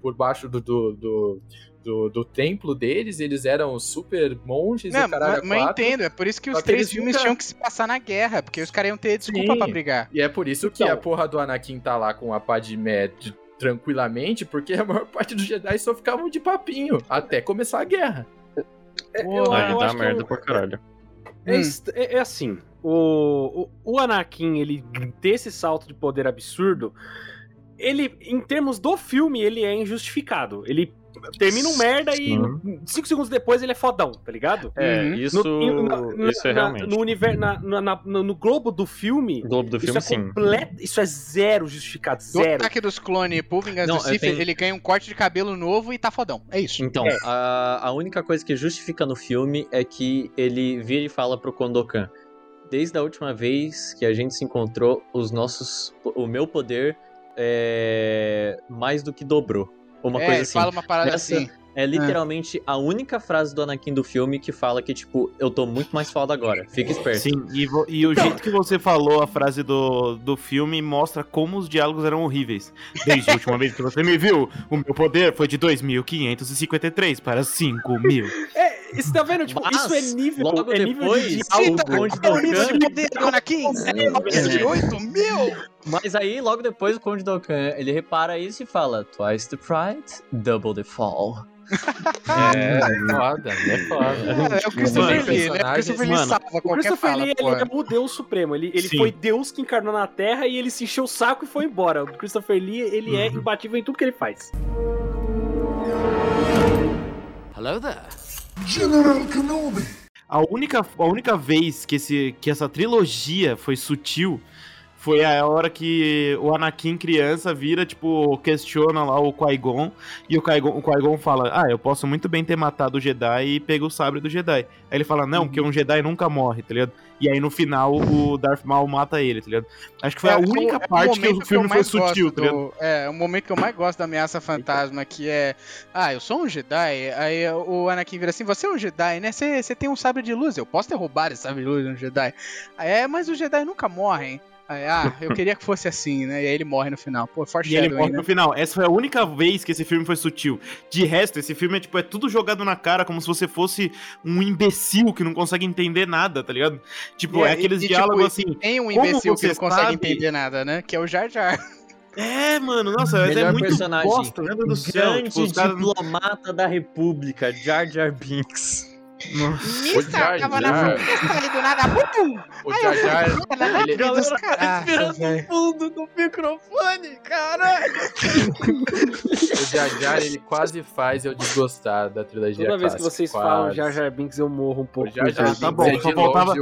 por baixo do, do, do, do- do templo deles, eles eram super monges Não, e caralho eu quatro. entendo, é por isso que os que três filmes nunca- tinham que se passar na guerra, porque os caras iam ter desculpa Sim. pra brigar. E é por isso que Então. a porra do Anakin tá lá com a Padmé de- tranquilamente, porque a maior parte dos Jedi só ficavam de papinho até começar a guerra. eu- Aí eu dá que merda eu- pra caralho. É, Hum. é- é assim, o, o, o Anakin, ele ter esse salto de poder absurdo, ele, em termos do filme, ele é injustificado. Ele termina um merda e Sim. cinco segundos depois ele é fodão, tá ligado? É, Uhum. isso, No- na- isso é na- realmente. No, universo, na, na- na- no, no globo do filme, O Globo do filme, isso é sim. completo, isso é zero justificado, Do zero. ataque dos clones pro Vingança Não, do Sith, tem- ele ganha um corte de cabelo novo e tá fodão. É isso. Então, É. a, a única coisa que justifica no filme é que ele vira e fala pro Kondokan. Desde a última vez que a gente se encontrou, os nossos. O meu poder é mais do que dobrou. Uma é, coisa assim. fala uma parada Essa- assim. É literalmente a única frase do Anakin do filme que fala que, tipo, eu tô muito mais foda agora. Fica esperto. Sim, e, vo- e o jeito que você falou a frase do, do filme mostra como os diálogos eram horríveis. Desde a última vez que você me viu, o meu poder foi de 2.553 para 5.000. É, você tá vendo? Tipo, Mas, isso é nível, logo é nível depois, de o Conde qual é o nível de poder do Anakin? É 8 mil? Mas aí, logo depois, o Conde Dokkan, ele repara isso e fala: Twice the pride, double the fall. É, é foda, é foda. É, é o Christopher Lee, né? O Christopher Lee salva O qualquer Christopher fala, Lee, ele é o Deus Supremo. Ele, ele Sim. foi Deus que encarnou na Terra e ele se encheu o saco e foi embora. O Christopher Lee, ele é imbatível em tudo que ele faz. A única, a única vez que, esse, que essa trilogia foi sutil foi a hora que o Anakin criança vira, tipo, questiona lá o Qui-Gon e o Qui-Gon, o Qui-Gon fala, ah, eu posso muito bem ter matado o Jedi e pego o sabre do Jedi. Aí ele fala, não, porque um Jedi nunca morre, tá ligado? E aí no final o Darth Maul mata ele, tá ligado? Acho que foi a É, única é parte que o filme eu foi sutil, gosto tá ligado? do- É, o momento que eu mais gosto da ameaça fantasma, que é. Ah, eu sou um Jedi. Aí o Anakin vira assim: você é um Jedi, né? Você você tem um sabre de luz. Eu posso ter roubado esse sabre de luz de um Jedi. É, mas os Jedi nunca morrem. Aí, ah, eu queria que fosse assim, né? E aí ele morre no final. Pô, E ele morre né? no final. Essa foi a única vez que esse filme foi sutil. De resto, esse filme é tipo, é tudo jogado na cara, como se você fosse um imbecil que não consegue entender nada, tá ligado? Tipo, E- é aqueles e, tipo, diálogos assim. Tem um Como imbecil que você não consegue entender nada, né? Que é o Jar Jar. É, mano, nossa, é Melhor muito personagem. bosta, Deus do céu. Grande Tipo, diplomata da República, Jar Jar Binks. O Jar Jar, ali do nada. Pum! o Jar Jar, ele- Galera, tá esperando no fundo do microfone, caralho. o Jar Jar, ele quase faz eu desgostar da trilogia Toda vez que clássica, vocês quase. falam Jar Jar Binks, eu morro um pouco. O Jar Jar Binks tá bom, é só de faltava-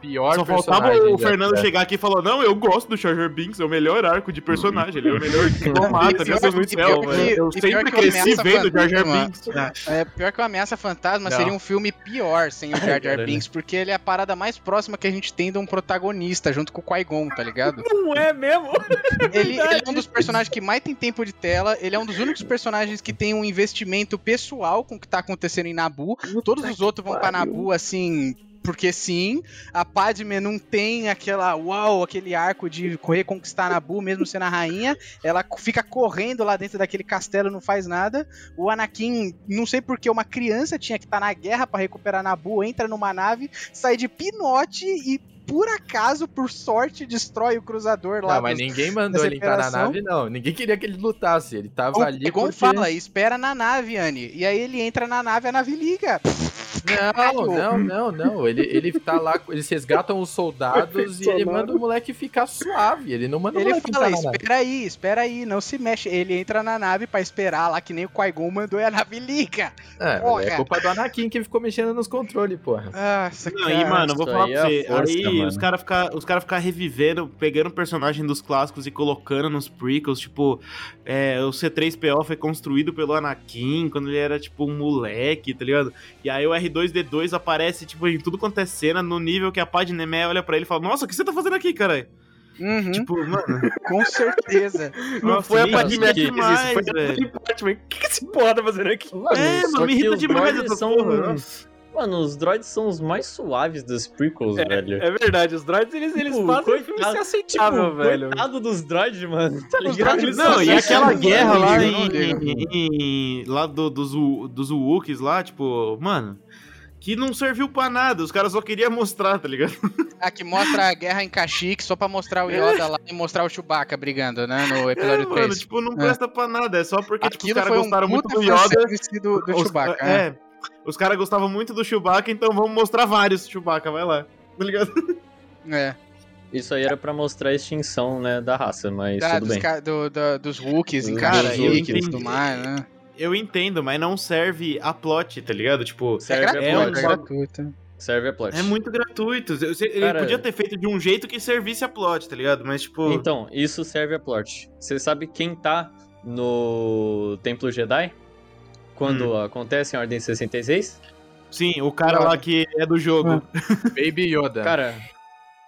pior Só faltava o Fernando chegar aqui e falar: Não, eu gosto do Jar Binks, é o melhor arco de personagem, ele é o melhor diplomata, pior Deus do que- céu, Eu sempre que o cresci Ameaça vendo Jar Fantasma- Binks. É, pior que o Ameaça Fantasma Não. seria um filme pior sem o Jar Jar Caralho. Binks, porque ele é a parada mais próxima que a gente tem de um protagonista, junto com o Qui-Gon, tá ligado? Não é mesmo? Ele, ele é um dos personagens que mais tem tempo de tela, ele é um dos únicos personagens que tem um investimento pessoal com o que tá acontecendo em Nabu. Todos os outros vão pra Nabu, assim, porque sim. A Padme não tem aquela, uau, aquele arco de correr conquistar Nabu, mesmo sendo a rainha. Ela fica correndo lá dentro daquele castelo, não faz nada. O Anakin, não sei porque uma criança tinha que estar na guerra pra recuperar Nabu, entra numa nave, sai de pinote e por acaso, por sorte, destrói o cruzador lá. Não, mas dos- ninguém mandou ele entrar na nave, não. Ninguém queria que ele lutasse. Ele tava O ali Egon porque... fala, espera na nave, Anne. E aí ele entra na nave, a nave liga. Não, não, não, não. Ele, ele tá lá, eles resgatam os soldados e ele manda o moleque ficar suave. Ele não manda o Ele moleque fala, entrar na nave. espera aí, espera aí, não se mexe. Ele entra na nave pra esperar lá, que nem o Qui-Gon mandou e a nave liga. É, Porra. é culpa do Anakin que ficou mexendo nos controles, porra. Nossa, Não, e, mano, eu vou falar aí pra é você. força, aí mano. os caras ficar os cara ficar revivendo, pegando o personagem dos clássicos e colocando nos prequels, tipo, é, o C3PO foi construído pelo Anakin quando ele era, tipo, um moleque, tá ligado? E aí o R2D2 aparece, tipo, em tudo quanto é cena, no nível que a Padme olha pra ele e fala, nossa, o que você tá fazendo aqui, cara? Uhum, Tipo, mano, com certeza. Não Nossa, foi a me Padme que fez isso, demais, foi a velho. O que que esse porra tá fazendo aqui? Mano, é, mano, me irrita demais essa são... porra. nossa. Mano, os droids são os mais suaves dos prequels, velho. É verdade, os droids eles, eles Tipo, fazem o filme coitado- ser aceitável, Tipo, velho. Coitado dos droids, mano. Tá ligado? droids Não, e aquela guerra lá em, em- lá do- dos, dos Wookiees lá, tipo, mano, que não serviu pra nada, os caras só queriam mostrar, tá ligado? Ah, que mostra a guerra em Kashyyyk só pra mostrar o Yoda lá e mostrar o Chewbacca brigando, né? No É, episódio mano, 3. tipo, não É. presta pra nada, é só porque tipo, os caras um gostaram muito do Yoda. do, do os- Chewbacca. né? É, os caras gostavam muito do Chewbacca, então vamos mostrar vários Chewbacca, vai lá, tá ligado? É. Isso aí era pra mostrar a extinção, né, da raça, mas Da- tudo dos, bem. ca- do- da- dos Wookiees Cara, e tudo entendi. mais, né? Eu entendo, mas não serve a plot, tá ligado? Tipo, É Serve a gratuito, é é plot. gratuito. Serve a plot. é muito gratuito. Ele Cara- podia ter feito de um jeito que servisse a plot, tá ligado? Mas, tipo. Então, isso serve a plot. Você sabe quem tá no Templo Jedi? Quando Hum. acontece a Ordem 66? Sim, o cara lá que é do jogo. Baby Yoda. Cara,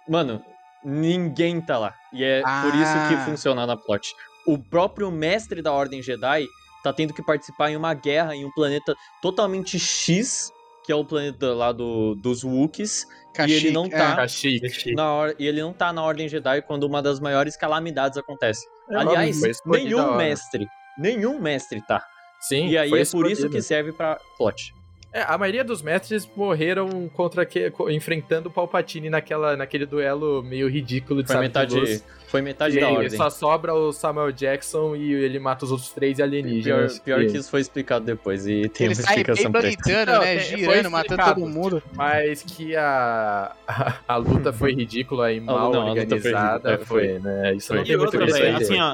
mano, ninguém tá lá. E é por Ah. isso que funciona na plot. O próprio mestre da Ordem Jedi tá tendo que participar em uma guerra em um planeta totalmente X, que é o planeta lá do, dos Wookiees, e ele não Kashyyyk, tá é. Kashyyyk. na or- e ele não tá na Ordem Jedi quando uma das maiores calamidades acontece. É, Aliás, nenhum mestre, nenhum mestre tá. Sim, e aí foi é por isso que serve pra plot. É, a maioria dos mestres morreram contra que, enfrentando o Palpatine naquela, naquele duelo meio ridículo de Foi metade, de foi metade E da aí ordem. só sobra o Samuel Jackson e ele mata os outros três Pior, alienígenas. pior E- que isso foi explicado depois e tem Ele uma explicação pra isso. né? foi Girando, matando todo mundo. Mas que a, a, a luta foi ridícula e mal não, organizada. foi, foi. né? Isso Foi. não E tem muito outra, o que velho, dizer. assim, ó.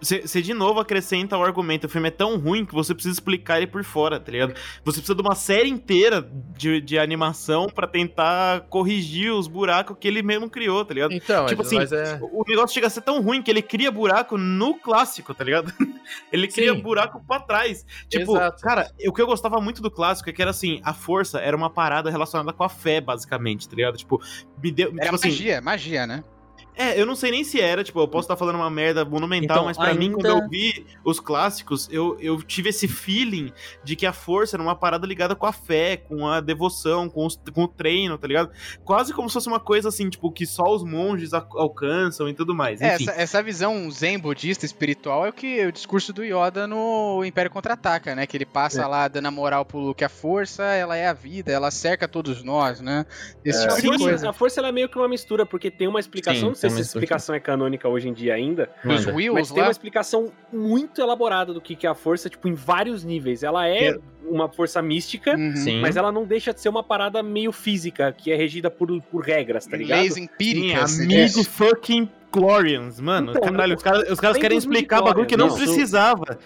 Você de novo acrescenta o argumento. O filme é tão ruim que você precisa explicar ele por fora, tá ligado? Você precisa de uma série inteira de, de animação pra tentar corrigir os buracos que ele mesmo criou, tá ligado? Então, Tipo assim, mas é... O negócio chega a ser tão ruim que ele cria buraco no clássico, tá ligado? ele cria Sim. buraco pra trás. Tipo, Exato. cara, o que eu gostava muito do clássico é que era assim, a força era uma parada relacionada com a fé, basicamente, tá ligado? Tipo, me deu. Era tipo assim, magia, magia, né? É, eu não sei nem se era, tipo, eu posso estar falando uma merda monumental, Então, mas pra mim, quando ainda- eu vi os clássicos, eu, eu tive esse feeling de que a força era uma parada ligada com a fé, com a devoção, com, os- com o treino, tá ligado? Quase como se fosse uma coisa assim, tipo, que só os monges al- alcançam e tudo mais. É, Enfim. essa, essa visão zen budista espiritual é o que o discurso do Yoda no Império Contra-Ataca, né? Que ele passa É. lá dando a moral pro Luke, a força, ela é a vida, ela cerca todos nós, né? Esse A tipo de força, coisa. a força ela é meio que uma mistura, porque tem uma explicação, Sim, não sei se essa explicação é canônica hoje em dia ainda, mas tem lá. uma explicação muito elaborada do que que é a força, tipo, em vários níveis. Ela é É. uma força mística, Uhum. Mas ela não deixa de ser uma parada meio física, que é regida por, por regras, tá ligado? Leis Sim, empíricas. amigo fucking Glorians, mano. Então, caralho, os caras, os caras querem explicar bagulho que não, não, precisava.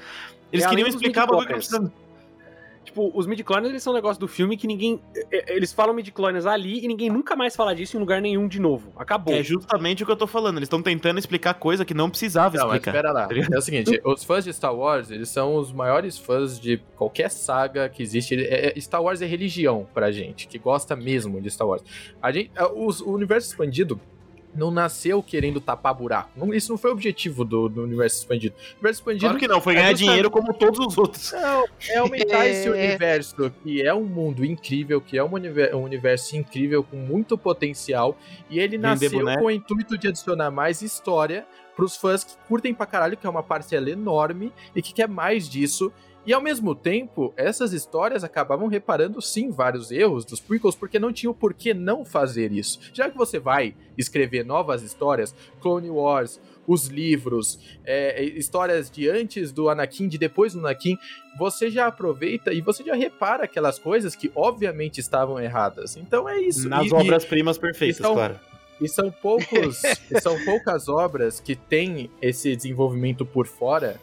Eles É, queriam explicar bagulho que não precisava. Tipo, os midi-chlorians, eles são um negócio do filme que ninguém... é, é, Eles falam midi-chlorians ali e ninguém nunca mais fala disso em lugar nenhum de novo. Acabou. É justamente o que eu tô falando. Eles estão tentando explicar coisa que não precisava Não, mas explicar. espera lá. tá? É o seguinte, os fãs de Star Wars, eles são os maiores fãs de qualquer saga que existe. É- Star Wars é religião pra gente, que gosta mesmo de Star Wars. A gente, os- o universo expandido não nasceu querendo tapar buraco. Não- isso não foi o objetivo do, do universo expandido. O universo expandido Claro que não, foi É ganhar justamente- dinheiro como todos os outros. Não, é aumentar É. esse universo, que é um mundo incrível, que é um, univer- um universo incrível, com muito potencial, e ele Vender nasceu boneco. com o intuito de adicionar mais história pros fãs que curtem pra caralho, que é uma parcela enorme, e que quer mais disso. E ao mesmo tempo, essas histórias acabavam reparando sim vários erros dos prequels, porque não tinha o porquê não fazer isso. Já que você vai escrever novas histórias, Clone Wars, os livros, é, histórias de antes do Anakin, de depois do Anakin, você já aproveita e você já repara aquelas coisas que obviamente estavam erradas. Então é isso. Nas obras-primas perfeitas, então- claro. e são poucos, e são poucas obras que têm esse desenvolvimento por fora,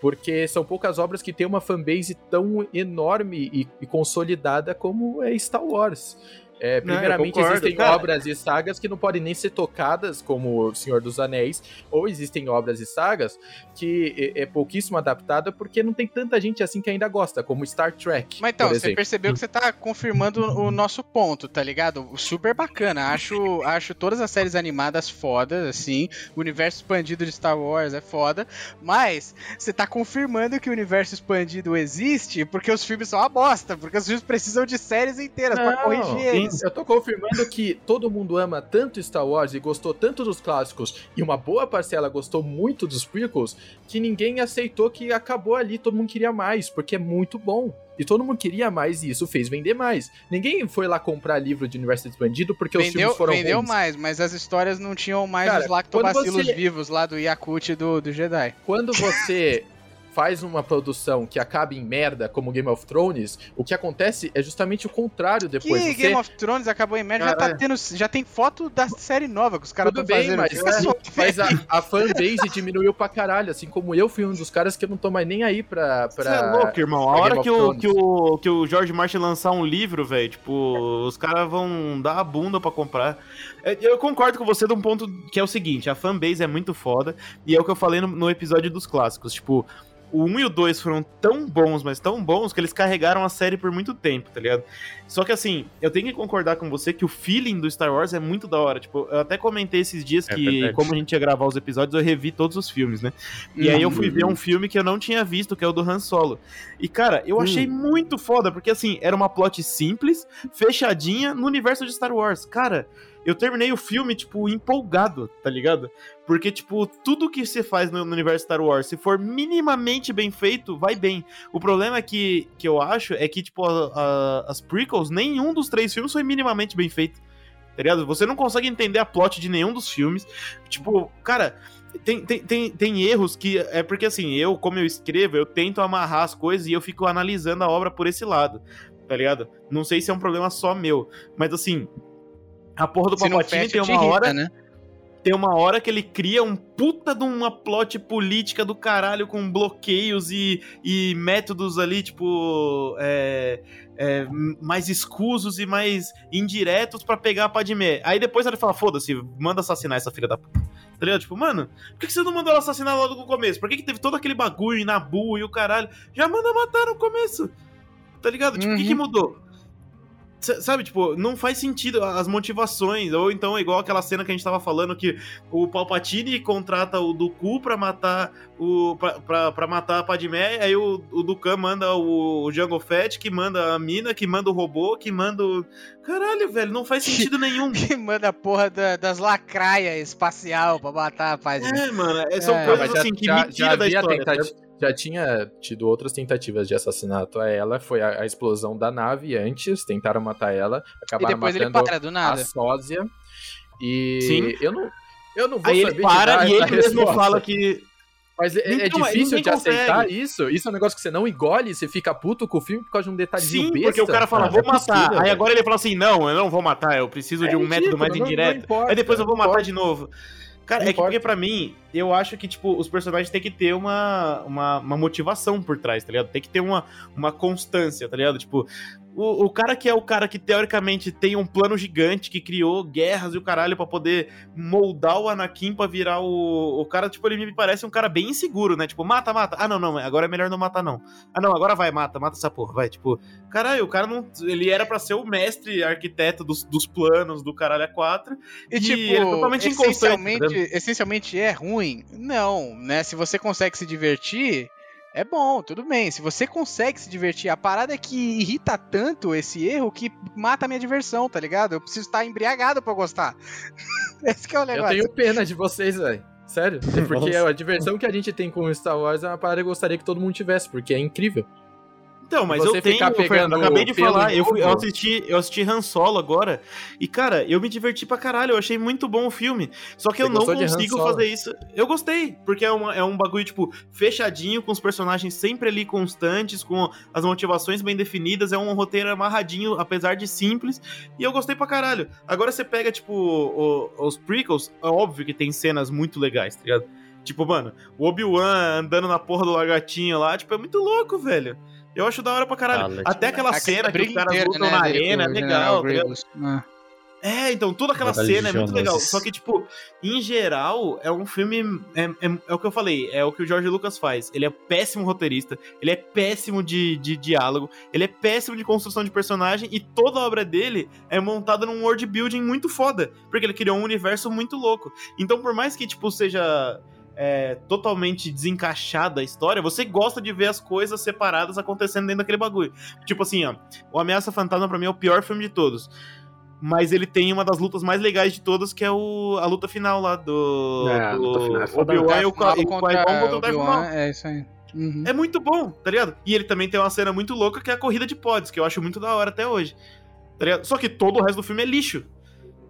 porque são poucas obras que têm uma fanbase tão enorme e, e consolidada como é Star Wars. É, Não, primeiramente, concordo, existem cara. obras e sagas que não podem nem ser tocadas, como O Senhor dos Anéis, ou existem obras e sagas que é, é pouquíssimo adaptada porque não tem tanta gente assim que ainda gosta, como Star Trek. Mas então, por você percebeu que você tá confirmando o nosso ponto, tá ligado? Super bacana. Acho, acho todas as séries animadas fodas, assim. O universo expandido de Star Wars é foda. Mas você tá confirmando que o universo expandido existe porque os filmes são uma bosta. Porque os filmes precisam de séries inteiras pra Não, corrigir Eu tô confirmando que todo mundo ama tanto Star Wars e gostou tanto dos clássicos, e uma boa parcela gostou muito dos prequels, que ninguém aceitou que acabou ali, todo mundo queria mais, porque é muito bom. E todo mundo queria mais e isso fez vender mais. Ninguém foi lá comprar livro de universo expandido porque os Vendeu, filmes foram vendeu ruins. mais, mas as histórias não tinham mais Cara, os lactobacilos você- vivos lá do Yakut do, do Jedi. Quando você faz uma produção que acaba em merda, como Game of Thrones, o que acontece é justamente o contrário Que depois. Você- Game of Thrones acabou em merda, já tá Caralho. tendo. Já tem foto da série nova que os caras estão fazendo. mas, só- mas a, a fanbase diminuiu pra caralho, assim como eu fui um dos caras que eu não tô mais nem aí pra... Você pra... é louco, irmão. A hora que o, que, o, que o George Martin lançar um livro, velho, tipo, os caras vão dar a bunda pra comprar. É, Eu concordo com você de um ponto que é o seguinte: a fanbase é muito foda, e é o que eu falei no, no episódio dos clássicos. Tipo, o 1 e o 2 foram tão bons, mas tão bons, que eles carregaram a série por muito tempo, tá ligado? Só que assim, eu tenho que concordar com você que o feeling do Star Wars é muito da hora. Tipo, eu até comentei esses dias É que, verdade. como a gente ia gravar os episódios, eu revi todos os filmes, né? E aí eu fui ver um filme que eu não tinha visto, que é o do Han Solo. E, cara, eu achei muito foda, porque assim, era uma plot simples, fechadinha no universo de Star Wars. Cara, eu terminei o filme, tipo, empolgado, tá ligado? Porque, tipo, tudo que você faz no, no universo Star Wars, se for minimamente bem feito, vai bem. O problema é que, que eu acho é que, tipo, a- a- as prequels, nenhum dos três filmes foi minimamente bem feito. Tá ligado? Você não consegue entender a plot de nenhum dos filmes. Tipo, cara, tem, tem, tem, tem erros que. É porque assim, eu, como eu escrevo, eu tento amarrar as coisas e eu fico analisando a obra por esse lado. Tá ligado? Não sei se é um problema só meu. Mas assim, a porra do Se Palpatine fecha, tem te uma irrita, hora. né? Tem uma hora que ele cria um puta de uma plot política do caralho com bloqueios e, e métodos ali, tipo. É, é, mais escusos e mais indiretos pra pegar a Padmé. Aí depois ele fala: foda-se, manda assassinar essa filha da puta. Tá ligado? Tipo, mano, por que que você não mandou ela assassinar logo no começo? Por que, que teve todo aquele bagulho em Nabu e o caralho? Já manda matar no começo. Tá ligado? Tipo, o que, Uhum. que mudou? Sabe, tipo, não faz sentido as motivações. Ou então, igual aquela cena que a gente tava falando que o Palpatine contrata o Dooku pra matar o. pra, pra, pra matar a Padmé, aí o, o Dukan manda o, o Jango Fett, que manda a mina, que manda o robô, que manda o. Caralho, velho, não faz sentido nenhum. Que manda a porra da- das lacraias espacial pra matar a paz. É, mano, é- são É, coisas já, assim que já- me já tira da havia história. já tinha tido outras tentativas de assassinato a ela. Foi a, a explosão da nave antes, tentaram matar ela, E acabaram depois ele matando para do a sósia. E Sim. eu não, eu não vou Aí saber ele para dar e ele mesmo resposta. fala que. Mas é, é Então, aí difícil de aceitar isso? Isso é um negócio que você não engole, você fica puto com o filme por causa de um detalhezinho Sim, besta? porque o cara fala, Ah, vou não é matar. possível, aí velho. agora ele fala assim: não, eu não vou matar, eu preciso de É um método ridículo, mais não- não indireto. importa, aí depois eu vou não matar importa. de novo. Cara, Não é que porque pra mim, eu acho que, tipo, os personagens têm que ter uma, uma, uma motivação por trás, tá ligado? Tem que ter uma, uma constância, tá ligado? Tipo, o, o cara que é o cara que teoricamente tem um plano gigante, que criou guerras e o caralho pra poder moldar o Anakin pra virar o, o cara, tipo, ele me parece um cara bem inseguro, né? Tipo, mata, mata. Ah, não, não, agora é melhor não matar, não. Ah, não, agora vai, mata, mata essa porra, vai. Tipo, caralho, o cara não. Ele era pra ser o mestre arquiteto dos, dos planos do caralho A4. E, E tipo, ele é totalmente inconstante, essencialmente, tá essencialmente é ruim? Não, né? Se você consegue se divertir, é bom, tudo bem. Se você consegue se divertir, a parada é que irrita tanto esse erro que mata a minha diversão, tá ligado? Eu preciso estar embriagado pra eu gostar. Esse que é o Eu negócio. tenho pena de vocês, velho. Sério. É porque Nossa. a diversão que a gente tem com Star Wars é uma parada que eu gostaria que todo mundo tivesse, porque é incrível. Então, mas eu tenho, ficar pegando eu acabei de falar, eu, fui- eu assisti, eu assisti Han Solo agora, e cara, eu me diverti pra caralho, eu achei muito bom o filme. Só que Você eu não consigo fazer isso. Eu gostei, porque é, uma- é um bagulho, tipo, fechadinho, com os personagens sempre ali constantes, com as motivações bem definidas, é um roteiro amarradinho, apesar de simples, e eu gostei pra caralho. Agora você pega, tipo, o- os prequels, é óbvio que tem cenas muito legais, tá ligado? Tipo, mano, o Obi-Wan andando na porra do lagartinho lá, tipo, é muito louco, velho. Eu acho da hora pra caralho. Fala, Até tio. aquela cena que os caras lutam né, na arena, é legal, General tá. Ah. É, então toda aquela cena é muito legal. Só que, tipo, em geral, é um filme. É, é- é o que eu falei, é o que o George Lucas faz. Ele é péssimo roteirista, ele é péssimo de, de diálogo, ele é péssimo de construção de personagem e toda a obra dele é montada num world building muito foda. Porque ele criou um universo muito louco. Então, por mais que, tipo, seja. É, totalmente desencaixada a história, você gosta de ver as coisas separadas acontecendo dentro daquele bagulho. Tipo assim, ó, o Ameaça Fantasma pra mim é o pior filme de todos. Mas ele tem uma das lutas mais legais de todas, que é o, a luta final lá do, É, a do luta final é. Obi-Wan e o e Qui-Gon contra o Darth Obi-Wan, Maul. É isso aí. Uhum. É muito bom, tá ligado? E ele também tem uma cena muito louca que é a corrida de pods, que eu acho muito da hora até hoje. Tá ligado? Só que todo o resto do filme é lixo.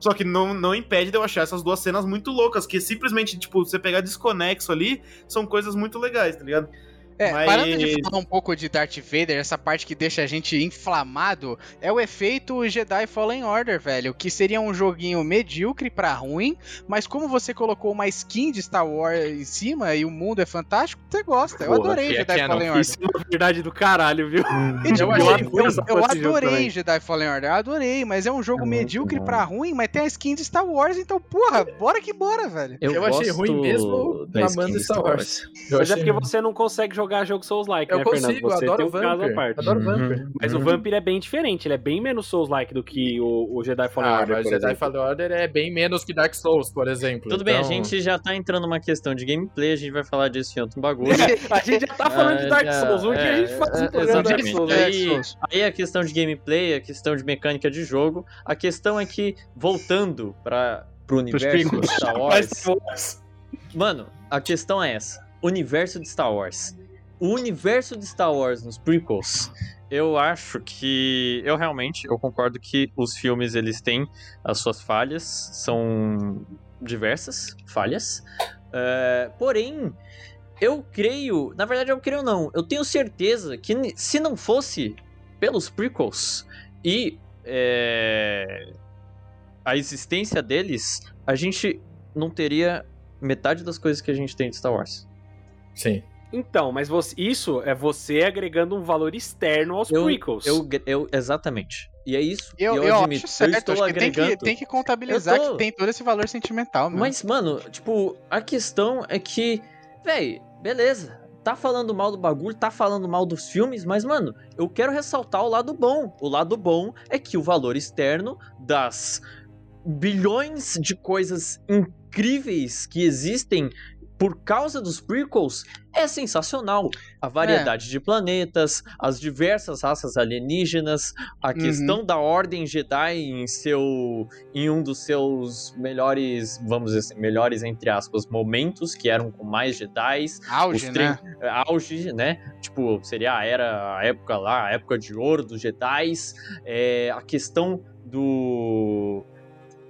Só que não, não impede de eu achar essas duas cenas muito loucas, que simplesmente, tipo, você pegar desconexo ali, são coisas muito legais, tá ligado? É, Mas- parando de falar um pouco de Darth Vader, essa parte que deixa a gente inflamado, é o efeito Jedi Fallen Order, velho, que seria um joguinho medíocre pra ruim, mas como você colocou uma skin de Star Wars em cima e o mundo é fantástico, você gosta. Eu Porra, adorei é Jedi canon. Fallen Order. Isso é uma verdade do caralho, viu? E, tipo, Eu eu, achei eu- eu adorei. Jedi Fallen Order, eu adorei, mas é um jogo É medíocre pra ruim, mas tem a skin de Star Wars, então, porra, bora que bora, velho. Eu achei ruim mesmo de Star Wars. Eu Mas é porque ruim. você não consegue jogar jogo Souls-like, Eu né, consigo, Fernando? Você adoro tem o um caso à Vampir. parte. Adoro o Uhum. Vampir. Mas o Vampir é bem diferente, ele é bem menos Souls-like do que o, o Jedi Fallen Ah, Order, mas por Jedi. Fallen Order é bem menos que Dark Souls, por exemplo. Tudo bem, a então- gente já tá entrando numa questão de gameplay, a gente vai falar disso em outro bagulho. a gente já tá falando de Dark Ah, Souls, um dia a gente faz é, um programa Dark exatamente. Souls. Aí, aí a questão de gameplay, a questão de mecânica de jogo, a questão é que, voltando para pro universo Star Wars, mano, a questão é essa, universo de Star Wars. O universo de Star Wars nos prequels, eu acho que, eu realmente, eu concordo que os filmes, eles têm as suas falhas, são diversas falhas, é, porém, eu creio, na verdade eu creio não, eu tenho certeza que se não fosse pelos prequels e é, a existência deles, a gente não teria metade das coisas que a gente tem de Star Wars. Sim. Então, mas você- isso é você agregando um valor externo aos Eu, prequels. eu, eu, exatamente. E é isso. Eu, e eu, admito, acho certo, eu estou acho que tem, que agregando. tem que contabilizar Eu tô- que tem todo esse valor sentimental. Mas, mano, tipo, a questão é que, véi, beleza. tá falando mal do bagulho, tá falando mal dos filmes, mas, mano, eu quero ressaltar o lado bom. O lado bom é que o valor externo das bilhões de coisas incríveis que existem por causa dos prequels é sensacional. A variedade de planetas, as diversas raças alienígenas, a questão da Ordem Jedi em seu em um dos seus melhores, vamos dizer assim, melhores entre aspas, momentos, que eram com mais Jedi, Auge, né? auge, né? Tipo, seria a era, a época lá, a época de ouro dos Jedi, é, a questão do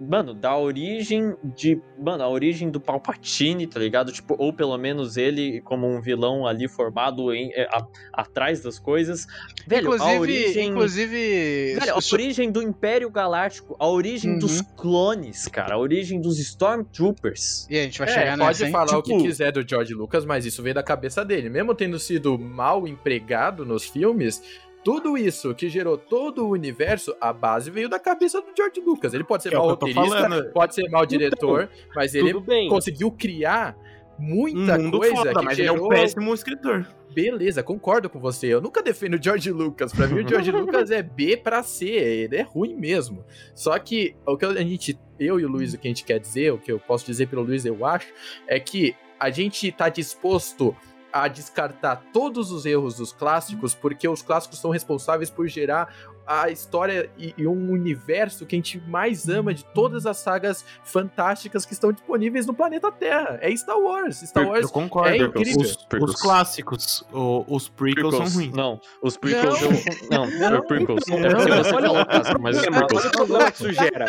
Mano, da origem de. Mano, a origem do Palpatine, tá ligado? Tipo, ou pelo menos ele como um vilão ali formado em, é, a- atrás das coisas. Velho, a inclusive, origem. inclusive. Velho, a origem do Império Galáctico, a origem Uhum. dos clones, cara, a origem dos Stormtroopers. E a gente vai É, chegar pode nessa, hein? falar o Tipo- que quiser do George Lucas, mas isso veio da cabeça dele. Mesmo tendo sido mal empregado nos filmes, tudo isso que gerou todo o universo, a base veio da cabeça do George Lucas. Ele pode ser É mal roteirista, pode ser mal diretor, mas ele conseguiu criar Um muita mundo coisa foda, que mas ele é gerou... um péssimo escritor. Beleza, concordo com você. Eu nunca defendo o George Lucas. Pra mim, o George Lucas é B pra C. Ele é ruim mesmo. Só que o que a gente, eu e o Luiz, o que a gente quer dizer, o que eu posso dizer pelo Luiz, eu acho, é que a gente tá disposto a descartar todos os erros dos clássicos, porque os clássicos são responsáveis por gerar a história e, e um universo que a gente mais ama de todas as sagas fantásticas que estão disponíveis no planeta Terra. É Star Wars. Star Eu Wars concordo. é incrível. Os, os clássicos, o- os prequels, são ruins. Não, os prequels. Não. eu- Não, Não, é prequels. então, é porque você falou clássico, mas os prequels. olha o problema que isso gera.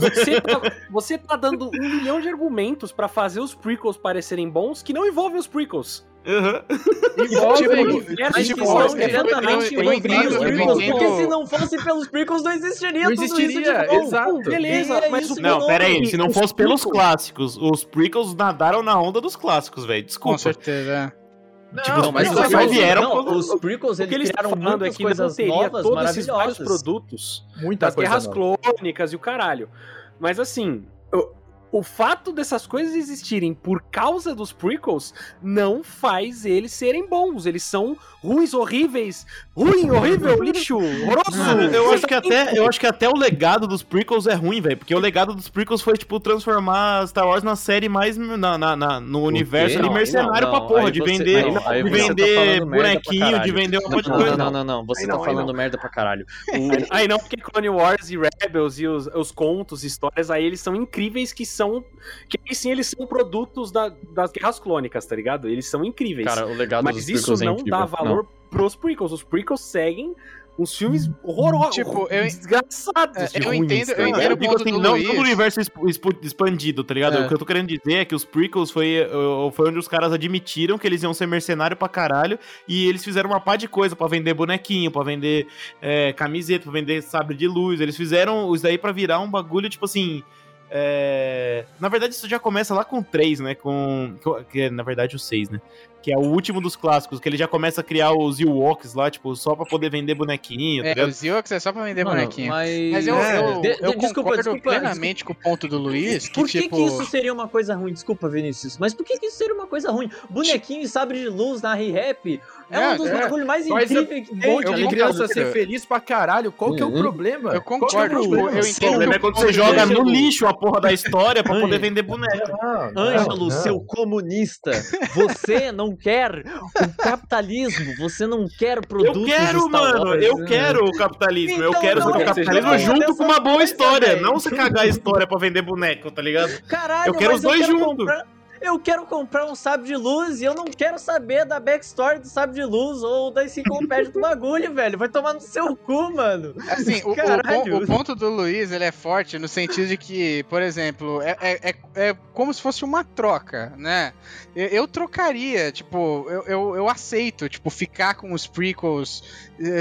Você tá, você tá dando um milhão de argumentos pra fazer os prequels parecerem bons que não envolvem os prequels. Aham. Envolve Tipo, o universo Mas de que é diretamente eu- eu entendo, eu entendo. porque se não fosse pelos prequels não existiria Não tudo isso existiria, exato. Beleza, é mas isso Não, eu pera aí, se não Os fosse pelos clássicos, os prequels nadaram na onda dos clássicos, velho. Com Desculpa. certeza. Não, Tipo, Não, mas os prequels vieram não, os prequels O que eles eles criaram falando é muitas que não coisas teria novas, todos esses vários produtos Muita das coisa guerras nova. clônicas e o caralho. Mas assim, o, o fato dessas coisas existirem por causa dos prequels não faz eles serem bons. Eles são ruins, horríveis. Ruim, horrível, lixo, horroroso. Eu acho, que até, eu acho que até o legado dos prequels é ruim, velho. Porque o legado dos prequels foi, tipo, transformar Star Wars na série mais. Na, na- na- no universo ali mercenário não, pra não, porra. aí De você- vender, não, de tá vender pra bonequinho, de vender um monte de Não, coisa. não, não, não, não. Você Aí tá falando não. merda pra caralho. Aí não, porque Clone Wars e Rebels e os, os contos, histórias, aí eles são incríveis que são. Que aí sim eles são produtos da- das guerras clônicas, tá ligado? Eles são incríveis. Cara, o legado Mas dos isso é não incrível. dá valor pros prequels. Os prequels seguem uns filmes horrorosos, Tipo, eu- desgraçados. É, de eu ruins, entendo- eu entendo o ponto do não, Luiz. não universo exp- exp- expandido, tá ligado? É. O que eu tô querendo dizer é que os prequels foi, uh, foi onde os caras admitiram que eles iam ser mercenário pra caralho e eles fizeram uma pá de coisa pra vender bonequinho, pra vender é, camiseta, pra vender sabre de luz. Eles fizeram isso daí pra virar um bagulho, tipo assim. é, Na verdade, isso já começa lá com o 3, né? Com. Que é, na verdade, o 6, né? Que é o último dos clássicos, que ele já começa a criar os Ewoks lá, tipo, só pra poder vender bonequinho, tá É, os Ewoks é só pra vender Mano, bonequinho. Mas, Mas eu, É. eu, De- eu de- desculpa, concordo desculpa, plenamente com o ponto do Luiz, que Por que, tipo... que isso seria uma coisa ruim? Desculpa, Vinícius, mas por que, que isso seria uma coisa ruim? Bonequinho e sabre de luz na Re-Rap é, É, um dos é. bagulhos mais incríveis que Um tem. monte eu de concordo, criança ser feliz pra caralho. Qual que é o Uhum. problema? Eu Qual que é o concordo, problema? eu O problema é quando você joga no lixo a porra da história pra poder vender boneco. Ângelo, seu comunista, você não quer o capitalismo, você não quer Eu produtos quero, Star mano, eu quero o capitalismo. eu Então quero não, o capitalismo junto com uma boa história. Não você cagar a história pra vender boneco, tá ligado? Caralho, Eu quero os dois quero junto. comprar- Eu quero comprar um sabre de luz e eu não quero saber da backstory do sabre de luz ou da enciclopédia do bagulho, velho. Vai tomar no seu cu, mano. Assim, o, o o ponto do Luiz ele é forte no sentido de que, por exemplo, é, é, é, é como se fosse uma troca, né? Eu, eu trocaria, tipo, eu, eu, eu aceito, tipo, ficar com os prequels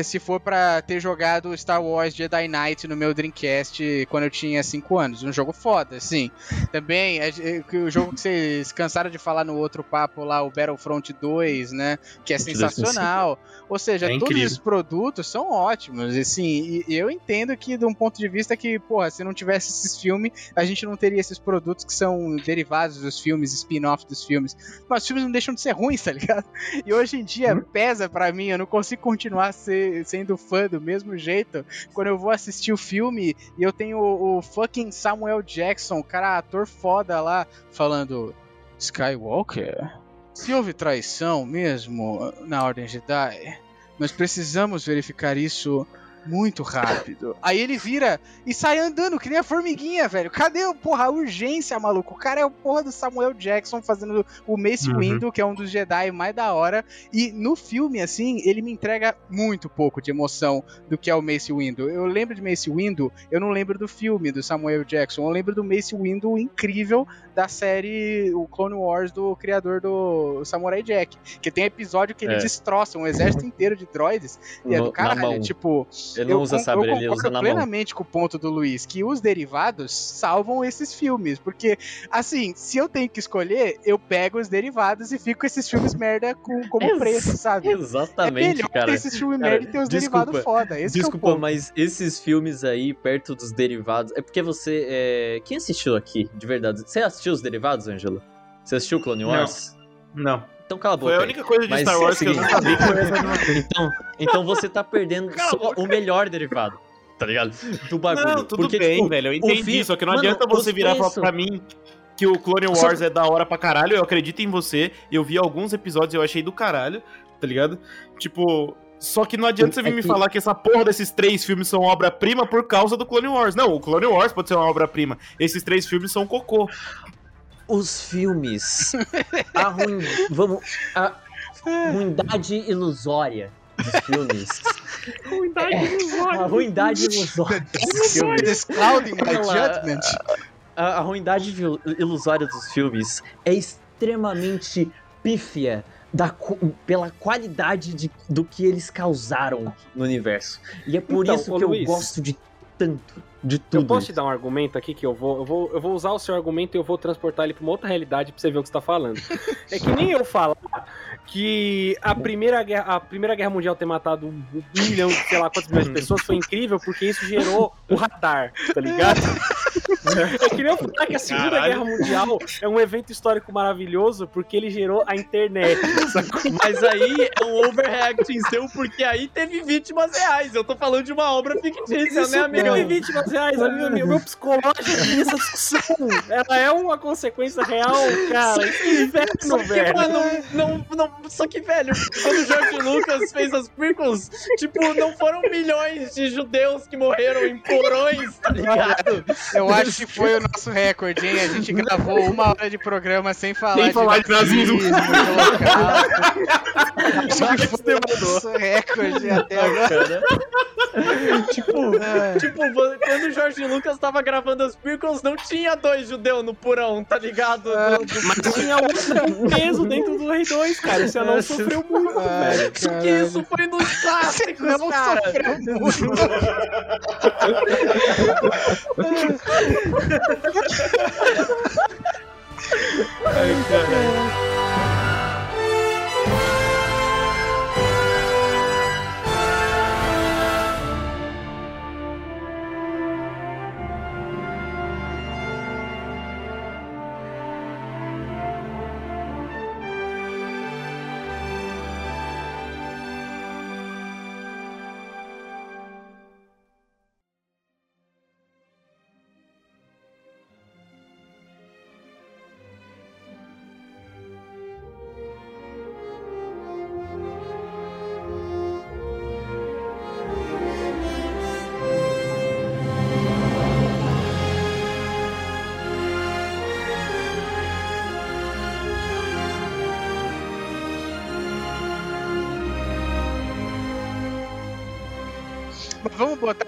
se for pra ter jogado Star Wars Jedi Knight no meu Dreamcast quando eu tinha 5 anos. Um jogo foda, assim. Também, é, é, o jogo que vocês cansaram de falar no outro papo lá, o Battlefront 2, né? Que é sensacional. Ou seja, É todos esses produtos são ótimos. Assim, e eu entendo que, de um ponto de vista que, porra, se não tivesse esses filmes, a gente não teria esses produtos que são derivados dos filmes, spin-off dos filmes. Mas os filmes não deixam de ser ruins, tá ligado? E hoje em dia pesa pra mim, eu não consigo continuar ser- sendo fã do mesmo jeito quando eu vou assistir o filme e eu tenho o, o fucking Samuel Jackson, o cara ator foda lá, falando Skywalker. Se houve traição mesmo na Ordem Jedi, nós precisamos verificar isso muito rápido. Aí ele vira e sai andando, que nem a formiguinha, velho. Cadê, porra, a urgência, maluco? O cara é o porra do Samuel Jackson fazendo o Mace Uhum. Windu, que é um dos Jedi mais da hora. E no filme, assim, ele me entrega muito pouco de emoção do que é o Mace Windu. Eu lembro de Mace Windu, eu não lembro do filme do Samuel Jackson. Eu lembro do Mace Windu incrível da série o Clone Wars do criador do Samurai Jack. Que tem episódio que ele É. destroça um exército inteiro de droids. E é No- do caralho, tipo... Ele não eu usa sabre, eu ele concordo usa na mão. plenamente com o ponto do Luiz, que os derivados salvam esses filmes. Porque, assim, se eu tenho que escolher, eu pego os derivados e fico com esses filmes merda com, como Ex- preço, sabe? é Exatamente, melhor cara. ter esses filmes Cara, merda e ter os desculpa, derivados foda. Esse que é o Desculpa, ponto. mas esses filmes aí, perto dos derivados. É porque você. é, Quem assistiu aqui, de verdade? Você assistiu os derivados, Ângelo? Você assistiu Clone Não. Wars? Não. Então cala a boca. Foi a única coisa de Mas Star é Wars que eu seguinte. nunca vi que foi essa. Então, então você tá perdendo só o melhor derivado. Tá ligado? Do bagulho. Não, tudo Porque, bem, tipo, velho. Eu entendi. fi- Só que não Mano, adianta você virar preços- pra mim que o Clone Só- Wars é da hora pra caralho. Eu acredito em você. Eu vi alguns episódios e eu achei do caralho, tá ligado? Tipo. Só que não adianta você vir É me que- falar que essa porra desses três filmes são obra-prima por causa do Clone Wars. Não, o Clone Wars pode ser uma obra-prima. Esses três filmes são cocô. Os filmes. A ruim. Vamos. A ruindade ilusória dos filmes. A ruindade ilusória dos filmes. Clouding my judgment. A, a ruindade ilusória dos filmes é extremamente pífia da, pela qualidade de- do que eles causaram no universo. E é por Então, isso que Luiz. eu gosto de tanto de tudo. Eu posso isso. te dar um argumento aqui que eu vou, eu vou, eu vou usar o seu argumento e eu vou transportar ele para uma outra realidade para você ver o que está falando. é que nem eu falar que a primeira guerra, a primeira guerra mundial ter matado um milhão, sei lá quantas milhões de pessoas foi incrível porque isso gerou o radar, tá ligado? É eu queria falar que a Segunda Caralho. Guerra Mundial é um evento histórico maravilhoso porque ele gerou a internet. Mas aí é um overreacting seu porque aí teve vítimas reais. Eu tô falando de uma obra fictícia, isso né, amigo? Teve vítimas 200 reais. Olha meu, meu psicológico nessa discussão. Ela é uma consequência real, cara. Isso é só que, velho. Mano, não, não, só que, velho, quando o Jorge Lucas fez as prequels, tipo, não foram milhões de judeus que morreram em porões, tá ligado? Eu acho que foi o nosso recorde, hein? A gente gravou uma hora de programa sem falar, sem falar de, de nazismo. Acho que foi o nosso recorde até agora. tipo, é. tipo, quando quando o George Lucas tava gravando as prequels, não tinha dois judeus no porão, tá ligado? Do- do- Mas tinha outro peso dentro do Rei 2, cara. Esse anão sofreu muito, Ai, velho. Só que isso foi nos clássicos, Não cara. sofreu muito. Mas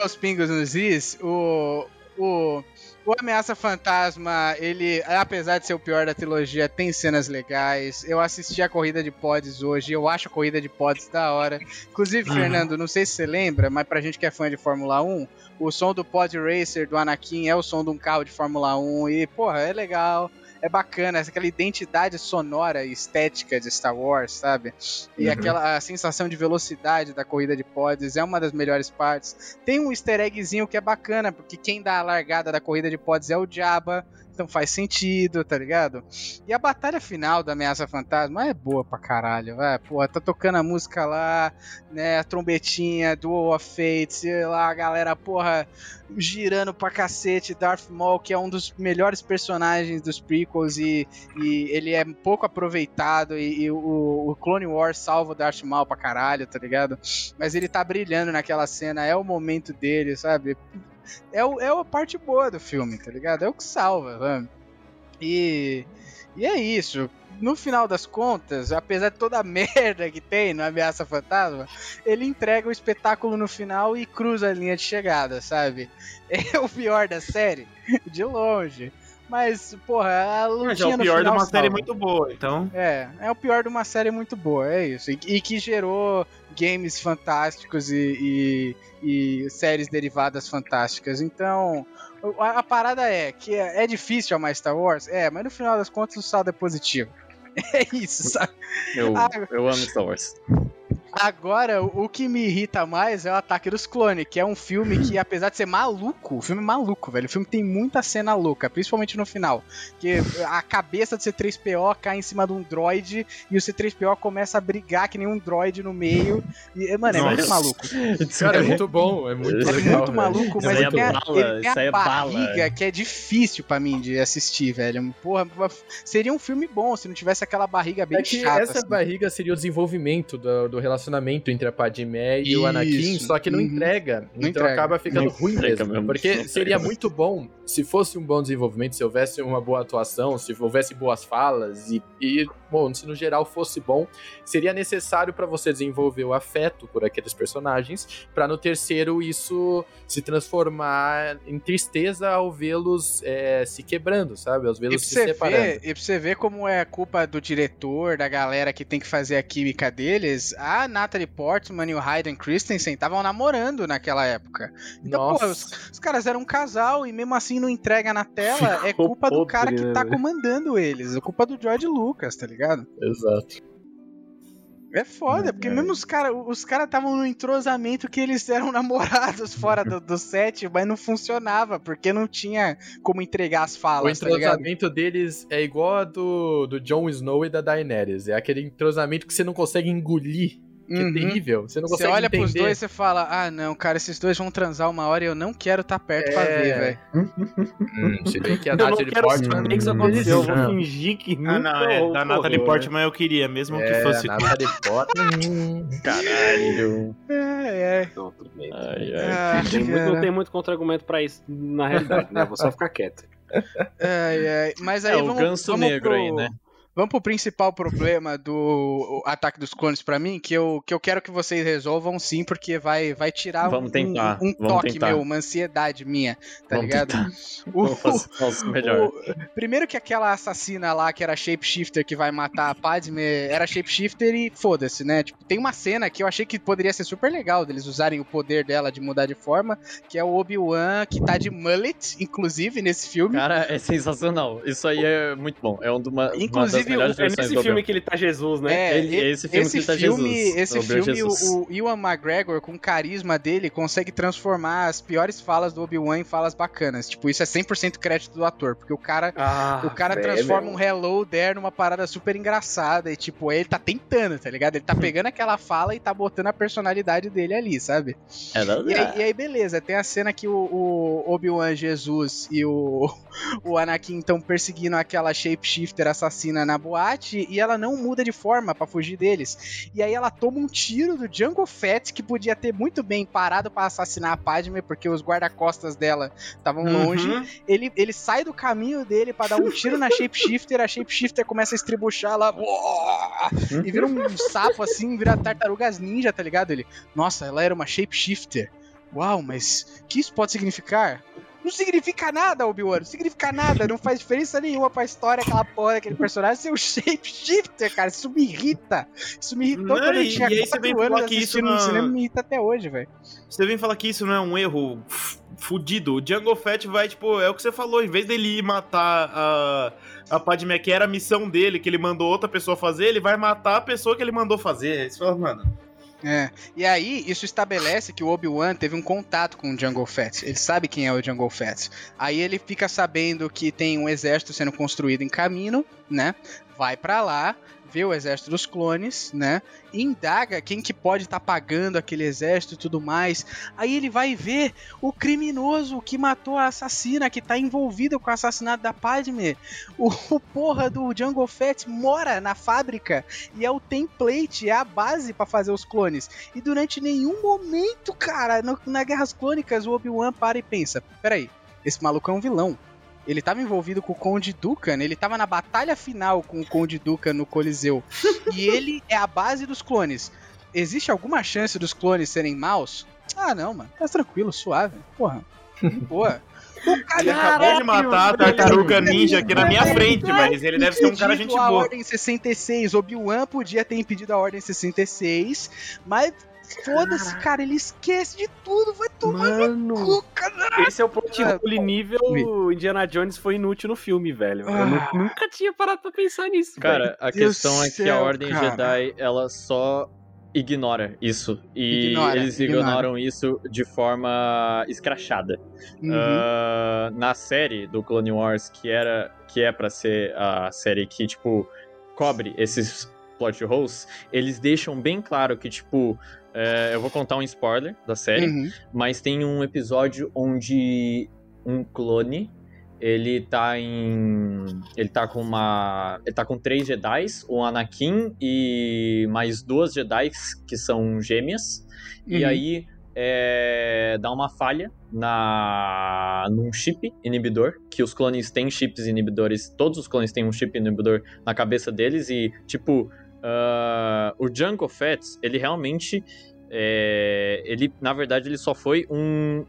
os pingos nos is. O, o, o Ameaça Fantasma, ele, apesar de ser o pior da trilogia, tem cenas legais. Eu assisti a corrida de pods hoje, eu acho a corrida de pods da hora. Inclusive, Uhum. Fernando, não sei se você lembra, mas pra gente que é fã de Fórmula 1, o som do Pod Racer do Anakin é o som de um carro de Fórmula 1 e, porra, é legal. É bacana, aquela identidade sonora e estética de Star Wars, sabe? E Uhum. aquela a sensação de velocidade da corrida de pods é uma das melhores partes. Tem um easter eggzinho que é bacana, porque quem dá a largada da corrida de pods é o Jabba, então faz sentido, tá ligado? E a batalha final da Ameaça Fantasma é boa pra caralho, vai. Porra, tá tocando a música lá, né? A trombetinha, Duel of Fate, sei lá, a galera, porra, girando pra cacete. Darth Maul, que é um dos melhores personagens dos prequels e, e ele é pouco aproveitado. E, e o, o Clone Wars salva o Darth Maul pra caralho, tá ligado? Mas ele tá brilhando naquela cena, é o momento dele, sabe? É, o, é a parte boa do filme, tá ligado? É o que salva, vamos. E, e é isso. No final das contas, apesar de toda a merda que tem no Ameaça Fantasma, ele entrega o espetáculo no final e cruza a linha de chegada, sabe? É o pior da série, de longe. Mas, porra, a Mas lutinha é o no pior de final uma série salva. muito boa, então. É, é o pior de uma série muito boa, é isso. E, e que gerou games fantásticos e, e- e séries derivadas fantásticas. Então, a, a parada é que é, é difícil amar Star Wars, é, mas no final das contas o saldo é positivo. É isso, sabe? Eu, Ah. eu amo Star Wars. Agora, o que me irrita mais é o Ataque dos Clones, que é um filme que, apesar de ser maluco, o filme é maluco, velho. O filme tem muita cena louca, principalmente no final. Que a cabeça do C3PO cai em cima de um droid e o C3PO começa a brigar que nem um droid no meio. E, mano, é Nossa. muito maluco. Cara, é muito bom, é muito É É legal. muito velho. maluco, Isso mas ele é tem, a, ele tem a aí é bala. barriga que é difícil pra mim de assistir, velho. Porra, seria um filme bom se não tivesse aquela barriga bem É chata. essa assim. barriga seria o desenvolvimento do, do relacionamento entre a Padmé e o Isso. Anakin, só que não Uhum. entrega. Não então entrega. acaba ficando Não ruim entrega mesmo. mesmo. Porque seria muito bom se fosse um bom desenvolvimento, se houvesse uma boa atuação, se houvesse boas falas e, e bom, se no geral fosse bom, seria necessário pra você desenvolver o afeto por aqueles personagens, pra no terceiro isso se transformar em tristeza ao vê-los é, se quebrando, sabe? Ao vê-los se separando. ver, e pra você ver como é culpa do diretor, da galera que tem que fazer a química deles, a Natalie Portman e o Hayden Christensen estavam namorando naquela época. Então, Nossa. pô, os, os caras eram um casal e mesmo assim não entrega na tela, é Ficou culpa do cara podre, que né, tá comandando eles, é culpa do George Lucas, tá ligado? Exato. É foda, porque mesmo os caras os cara estavam no entrosamento que eles eram namorados fora do, do set, mas não funcionava, porque não tinha como entregar as O falas, tá ligado? entrosamento deles é igual a do, do Jon Snow e da Daenerys. É aquele entrosamento que você não consegue engolir. Que Uhum. é terrível. Você não Você consegue olha entender. pros dois e você fala, ah não, cara, esses dois vão transar uma hora e eu não quero estar perto pra É. ver, velho. Hum, você vê que a Eu não Natalie quero Portman... saber que isso aconteceu. Eu vou Não. fingir que nunca Ah, não, é. Da Natalie? Portman eu queria, mesmo que É, fosse. a Natalie Portman... hum, Caralho. É, é. Não, tudo bem. Ai, ai. Ah, Não tem, muito, cara. não tem muito contra-argumento pra isso na realidade, né? Vou só ficar quieto. Ai, ai. Mas aí É o vamos, ganso vamos negro pro, aí, né? Vamos pro principal problema do Ataque dos Clones pra mim, que eu, que eu quero que vocês resolvam sim, porque vai, vai tirar Vamos um, tentar, um, um toque tentar. meu, uma ansiedade minha, tá Vamos ligado? tentar. O- Vamos melhor. O- primeiro que aquela assassina lá, que era shapeshifter, que vai matar a Padme, era shapeshifter e foda-se, né? Tipo, tem uma cena que eu achei que poderia ser super legal deles usarem o poder dela de mudar de forma, que é o Obi-Wan, que tá de mullet, inclusive, nesse filme. Cara, é sensacional. Isso aí é muito bom. É um de uma, uma das Inclusive, o- É nesse filme que ele tá Jesus, né? É, Ele- e- esse filme que tá filme, Jesus, esse Obi-Wan filme Jesus. o, o Ewan McGregor, com o carisma dele, consegue transformar as piores falas do Obi-Wan em falas bacanas. Tipo, isso é 100% crédito do ator, porque o cara Ah, O cara velho. transforma um hello there numa parada super engraçada. E, tipo, ele tá tentando, tá ligado? Ele tá pegando aquela fala e tá botando a personalidade dele ali, sabe? É E aí, e aí, beleza, tem a cena que o, o Obi-Wan Jesus e o, o Anakin estão perseguindo aquela shapeshifter assassina na boate e ela não muda de forma pra fugir deles. E aí ela toma um tiro do Jungle Fett, que podia ter muito bem parado pra assassinar a Padme, porque os guarda-costas dela estavam longe Uhum. ele, ele sai do caminho dele pra dar um tiro na shapeshifter, a shapeshifter começa a estribuchar lá, e vira um sapo assim, vira tartarugas ninja, tá ligado? Ele, nossa, ela era uma shapeshifter. Uau, mas que isso pode significar? Não significa nada, Obi-Wan, não significa nada, não faz diferença nenhuma pra história, aquela porra, aquele personagem ser o shapeshifter, cara, isso me irrita. Isso me irritou Não, quando eu tinha aí você vem 4 anos que isso no cinema, me irrita até hoje, velho. Você vem falar que isso não é um erro fudido. O Django Fett vai, tipo, é o que você falou, em vez dele ir matar a, a Padme, que era a missão dele, que ele mandou outra pessoa fazer, ele vai matar a pessoa que ele mandou fazer. Você fala, mano. É. E aí, isso estabelece que o Obi-Wan teve um contato com o Jungle Fett. Ele sabe quem é o Jungle Fett. Aí ele fica sabendo que tem um exército sendo construído em caminho, né? Vai pra lá, vê o exército dos clones, né? Indaga quem que pode estar pagando aquele exército e tudo mais. Aí ele vai ver o criminoso que matou a assassina, que tá envolvido com o assassinato da Padme. O, o porra do Jungle Fett mora na fábrica e é o template, é a base pra fazer os clones. E durante nenhum momento, cara, no- na Guerras Clônicas, o Obi-Wan para e pensa: peraí, esse maluco é um vilão. Ele tava envolvido com o Conde Dukan, ele tava na batalha final com o Conde Dukan no Coliseu. e ele é a base dos clones. Existe alguma chance dos clones serem maus? Ah, não, mano. Tá tranquilo, suave. Porra. Boa. O cara Ele acabou de matar a tartaruga ninja aqui na minha frente, mas ele deve ser um cara gente Impedido a boa. Ordem 66. Obi-Wan podia ter impedido a Ordem 66, mas foda-se, cara, ele esquece de tudo, vai tomar no Mano, cu, cara. esse é o plot Ah, hole nível Indiana Jones foi inútil no filme, velho. Eu Ah. nunca tinha parado pra pensar nisso, Cara, a Deus questão do é que a céu, Ordem cara. Jedi, ela só ignora isso. E Ignora, eles ignora. ignoram isso de forma escrachada. Uhum. Ah, na série do Clone Wars, que era que é pra ser a série que, tipo, cobre esses plot holes, eles deixam bem claro que, tipo, é, eu vou contar um spoiler da série, Uhum. mas tem um episódio onde um clone ele tá em ele tá com uma ele tá com três Jedi's, o Anakin e mais duas Jedi's que são gêmeas. E Uhum. aí é, dá uma falha na num chip inibidor, que os clones têm chips inibidores, todos os clones têm um chip inibidor na cabeça deles e tipo ah, o Jango Fett, ele realmente é, ele na verdade ele só foi um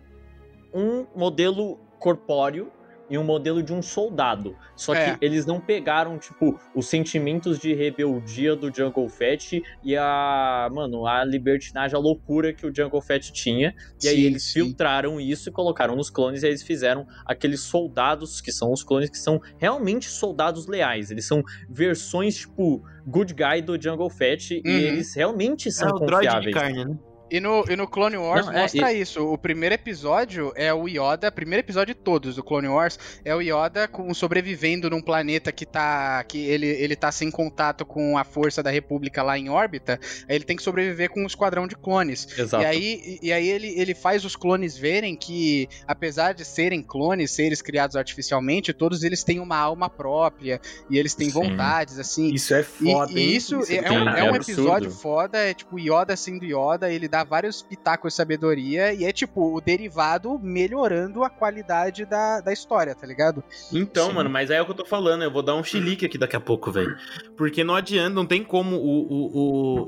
um modelo corpóreo e um modelo de um soldado. Só É. que eles não pegaram, tipo, os sentimentos de rebeldia do Jungle Fett e a, mano, a libertinagem, a loucura que o Jungle Fett tinha. E aí Sim, eles sim. filtraram isso e colocaram nos clones e aí eles fizeram aqueles soldados que são os clones que são realmente soldados leais. Eles são versões, tipo, good guy do Jungle Fett Uhum. e eles realmente É são o droid de confiáveis. carne, né? E no, e no Clone Wars Não, é, mostra isso. O primeiro episódio é o Yoda, primeiro episódio de todos do Clone Wars, é o Yoda com, sobrevivendo num planeta que tá. que ele, ele tá sem contato com a força da República lá em órbita. Aí ele tem que sobreviver com um esquadrão de clones. Exato. E aí, e- e aí ele, ele faz os clones verem que, apesar de serem clones, seres criados artificialmente, todos eles têm uma alma própria e eles têm Sim. vontades, assim. Isso é E, foda, e hein? isso, é, Sim, um, é é um episódio foda, é tipo Yoda sendo Yoda, ele dá vários pitacos de sabedoria e é tipo o derivado melhorando a qualidade da, da história, tá ligado? Então, Sim. mano, mas aí é o que eu tô falando. Eu vou dar um chilique aqui daqui a pouco, velho. Porque não adianta, não tem como o, o,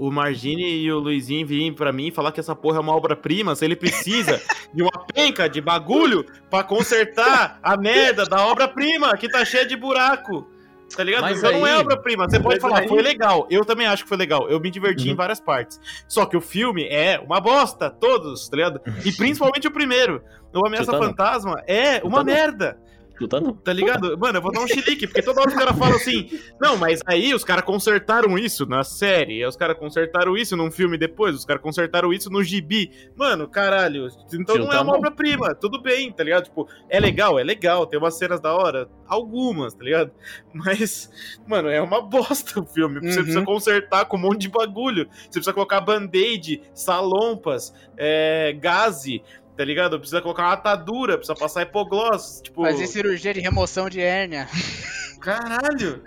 o, o Margine e o Luizinho virem pra mim e falar que essa porra é uma obra-prima se ele precisa de uma penca de bagulho pra consertar a merda da obra-prima que tá cheia de buraco. Tá ligado? Mas então não é aí- obra-prima. Você pode falar, aí- foi legal. Eu também acho que foi legal. Eu me diverti Uhum. em várias partes. Só que o filme é uma bosta, todos, tá ligado? E principalmente o primeiro. O Ameaça não. Fantasma é uma Chuta não. tá não? Tá ligado? Mano, eu vou dar um chilique, porque toda hora os caras falam assim, não, mas aí os caras consertaram isso na série, os caras consertaram isso num filme depois, os caras consertaram isso no gibi. Mano, caralho, então não é tá uma obra-prima, tudo bem, tá ligado? Tipo, é legal, é legal, tem umas cenas da hora, algumas, tá ligado? Mas, mano, é uma bosta o filme, você Uhum. precisa consertar com um monte de bagulho, você precisa colocar band-aid, salompas, é, gaze, tá ligado? Precisa colocar uma atadura, precisa passar hipoglós, tipo... Fazer cirurgia de remoção de hérnia. Caralho!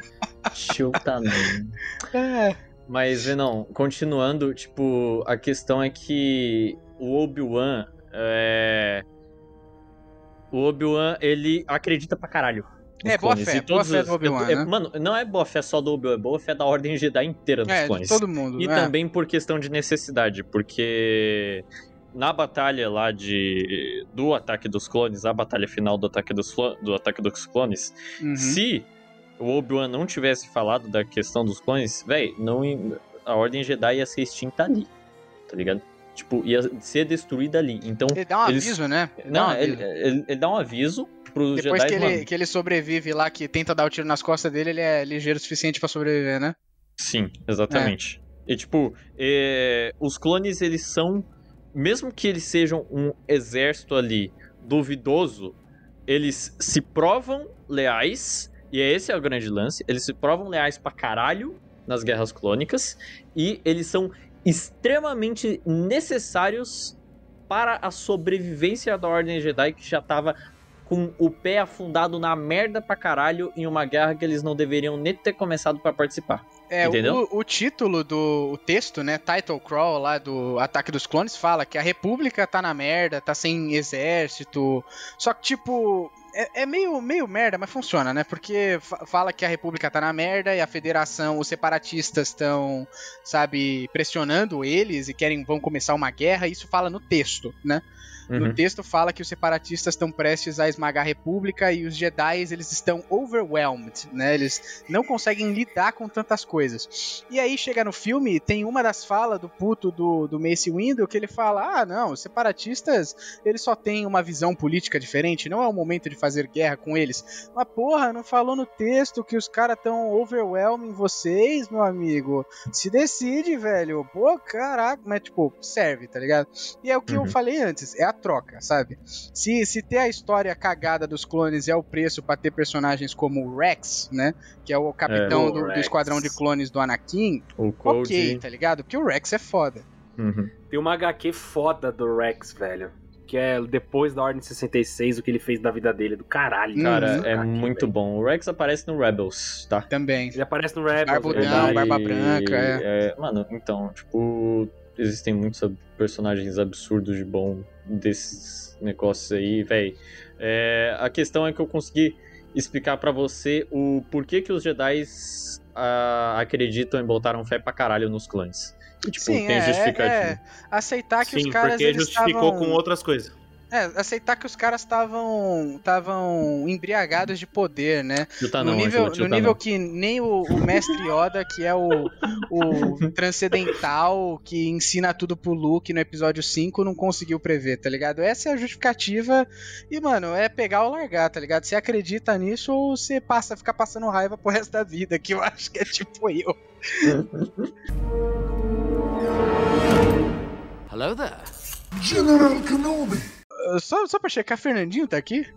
Chuta não. É. Mas, não, continuando, tipo, a questão é que o Obi-Wan é. O Obi-Wan, ele acredita pra caralho. É, boa clones. fé, E boa todos fé do Obi-Wan, é, né? Mano, não é boa fé só do Obi-Wan, é boa fé da Ordem Jedi inteira dos É, clones. todo mundo. E é. também por questão de necessidade, porque na batalha lá de do ataque dos clones, a batalha final do ataque dos, do ataque dos clones, Uhum. se o Obi-Wan não tivesse falado da questão dos clones, véi, não a Ordem Jedi ia ser extinta ali, tá ligado? Tipo, ia ser destruída ali. Então, Ele dá um Eles- aviso, né? Ele dá não, um ele, aviso. ele- ele dá um aviso pros Depois Jedi, que ele, mano. que ele sobrevive lá, que tenta dar o tiro nas costas dele, ele é ligeiro o suficiente pra sobreviver, né? Sim, exatamente. E tipo, é, os clones eles são, mesmo que eles sejam um exército ali duvidoso, eles se provam leais, e esse é o grande lance, eles se provam leais pra caralho nas guerras clônicas, e eles são extremamente necessários para a sobrevivência da Ordem Jedi, que já tava com o pé afundado na merda pra caralho em uma guerra que eles não deveriam nem ter começado pra participar. É, Entendeu? o, o título do o texto, né, title crawl lá do Ataque dos Clones fala que a República tá na merda, tá sem exército. Só que tipo, é, é meio meio merda, mas funciona, né? Porque fa- fala que a República tá na merda e a Federação, os separatistas estão, sabe, pressionando eles e querem vão começar uma guerra, isso fala no texto, né? No Uhum. texto fala que os separatistas estão prestes a esmagar a República e os Jedi eles estão overwhelmed, né? Eles não conseguem lidar com tantas coisas. E aí chega no filme, tem uma das falas do puto do, do Mace Windu que ele fala: "Ah, não, os separatistas, eles só têm uma visão política diferente, não é o momento de fazer guerra com eles". Mas porra, não falou no texto que os caras estão overwhelming vocês, meu amigo? Se decide, velho. Pô, caraca, mas tipo, serve, tá ligado? E é o que eu Uhum. falei antes, é a troca, sabe? Se, se ter a história cagada dos clones é o preço pra ter personagens como o Rex, né? Que é o capitão o do, do esquadrão de clones do Anakin, O Code. ok, tá ligado? Porque o Rex é foda. Uhum. Tem uma HQ foda do Rex, velho. Que é depois da Ordem 66, o que ele fez da vida dele, do caralho. Cara, Uhum. é muito velho. bom. O Rex aparece no Rebels, tá? Também. Ele aparece no Rebels. Barbudão, é barba branca, é. Mano, então, tipo, existem muitos personagens absurdos de bom desses negócios aí, véi. É, a questão é que eu consegui explicar pra você o porquê que os Jedi ah, acreditam e botaram fé pra caralho nos clãs. E, tipo, Sim, tem é, justificativa. é, aceitar que Sim, os caras porque eles justificou estavam... com outras coisas. É, aceitar que os caras estavam estavam embriagados de poder, né? Chuta no não, nível, no chuta nível não. que nem o, o mestre Yoda, que é o, o transcendental, que ensina tudo pro Luke no episódio 5, não conseguiu prever, tá ligado? Essa é a justificativa. E, mano, é pegar ou largar, tá ligado? Você acredita nisso ou você passa, fica passando raiva pro resto da vida, que eu acho que é tipo eu. Hello there. Uh, Só, só pra checar, Fernandinho tá aqui?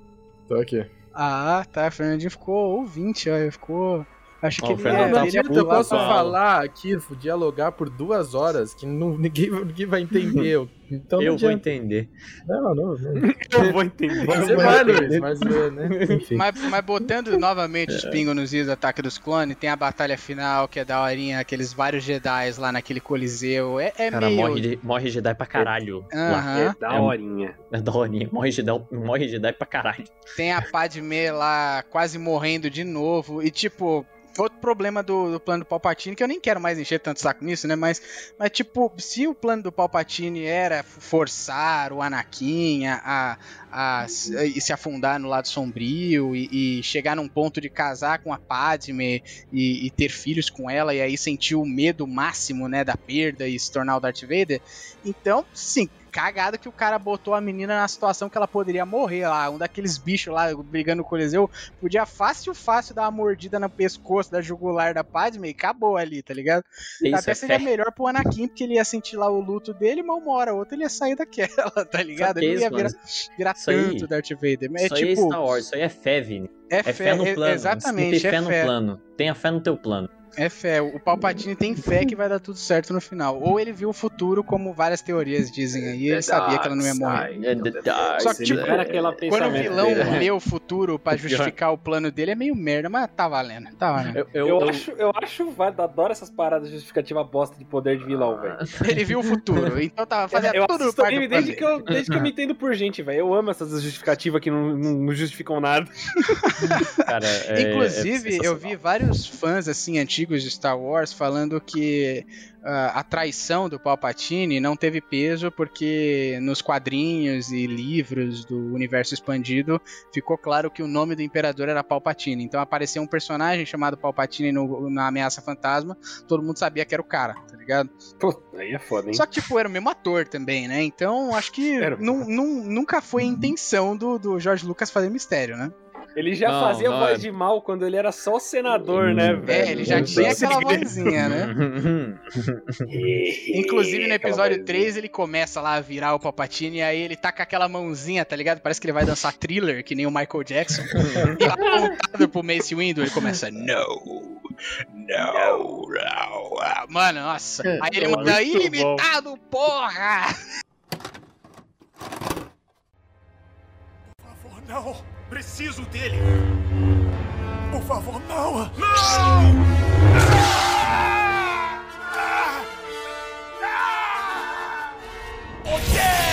Tô aqui. Ah, tá. Fernandinho ficou ouvinte, ó. Ficou. Acho que o ele, é, tá ele é puto, eu posso fala. falar aqui, dialogar por duas horas, que não, ninguém, ninguém vai entender. Então Eu vou entender. Não, não, não. Eu vou entender. Você vai, Luiz, mas, é, né? Mas, mas botando novamente os pingos nos is do Ataque dos Clones, tem a batalha final, que é da horinha, aqueles vários Jedi lá naquele coliseu. É, é Cara, meio... morre, morre Jedi pra caralho. lá. Aham. É da É- horinha. É daorinha. Morre Jedi, morre Jedi pra caralho. Tem a Padme lá quase morrendo de novo. E tipo, outro problema do, do plano do Palpatine, que eu nem quero mais encher tanto saco nisso, né? Mas, mas tipo, se o plano do Palpatine era forçar o Anakin a, a, a se se afundar no lado sombrio e, e chegar num ponto de casar com a Padme e, e ter filhos com ela, e aí sentir o medo máximo, né, da perda e se tornar o Darth Vader, então, sim, cagada que o cara botou a menina na situação que ela poderia morrer lá. Um daqueles bichos lá brigando no Coliseu podia fácil, fácil dar uma mordida no pescoço da jugular da Padme e acabou ali, tá ligado? Isso Até é seria fé. melhor pro Anakin, porque ele ia sentir lá o luto dele, mas uma hora ou outra ele ia sair daquela, tá ligado? Sabe Ele é não ia isso, virar, virar Isso aí- tanto Darth Vader. É Isso aí é tipo, Star Wars, isso aí é fé, Vini. é, É fé no é- plano. Exatamente, tem fé é no fé. plano. Tenha fé no teu plano. É fé. O Palpatine tem fé que vai dar tudo certo no final. Ou ele viu o futuro, como várias teorias dizem aí, e ele sabia que ela não ia morrer. É Só que, tipo, Era aquela Quando o vilão dele, né? lê o futuro pra justificar o plano dele é meio merda, mas tá valendo, tá valendo. Eu, eu, Eu, eu- acho, eu acho, adoro essas paradas de justificativa bosta de poder de vilão, velho. Ele viu o futuro, então tava fazendo Eu tudo parte anime desde que, eu, desde que eu me entendo por gente, velho. Eu amo essas justificativas que não, não, não justificam nada. cara, é- é Inclusive, eu sensacional. vi vários fãs, assim, antigos antigos de Star Wars falando que uh, a traição do Palpatine não teve peso porque nos quadrinhos e livros do universo expandido ficou claro que o nome do imperador era Palpatine. Então apareceu um personagem chamado Palpatine no, na Ameaça Fantasma, todo mundo sabia que era o cara, tá ligado? Pô, aí é foda, hein? Só que, tipo, era o mesmo ator também, né? Então acho que nu, nu, nunca foi a intenção do, do George Lucas fazer mistério, né? Ele já Não, fazia não voz é. de mal quando ele era só senador, né, velho? É, ele já tinha aquela vozinha, né? Inclusive no episódio 3 ele começa lá a virar o Palpatine e aí ele tá com aquela mãozinha, tá ligado? Parece que ele vai dançar thriller, que nem o Michael Jackson. e apontado pro Mace Windu, ele começa, no, no, no. Mano, nossa. Aí ele Muito manda, ilimitado, porra! Por favor, não! Preciso dele! Por favor, não! Não! Ilimitado!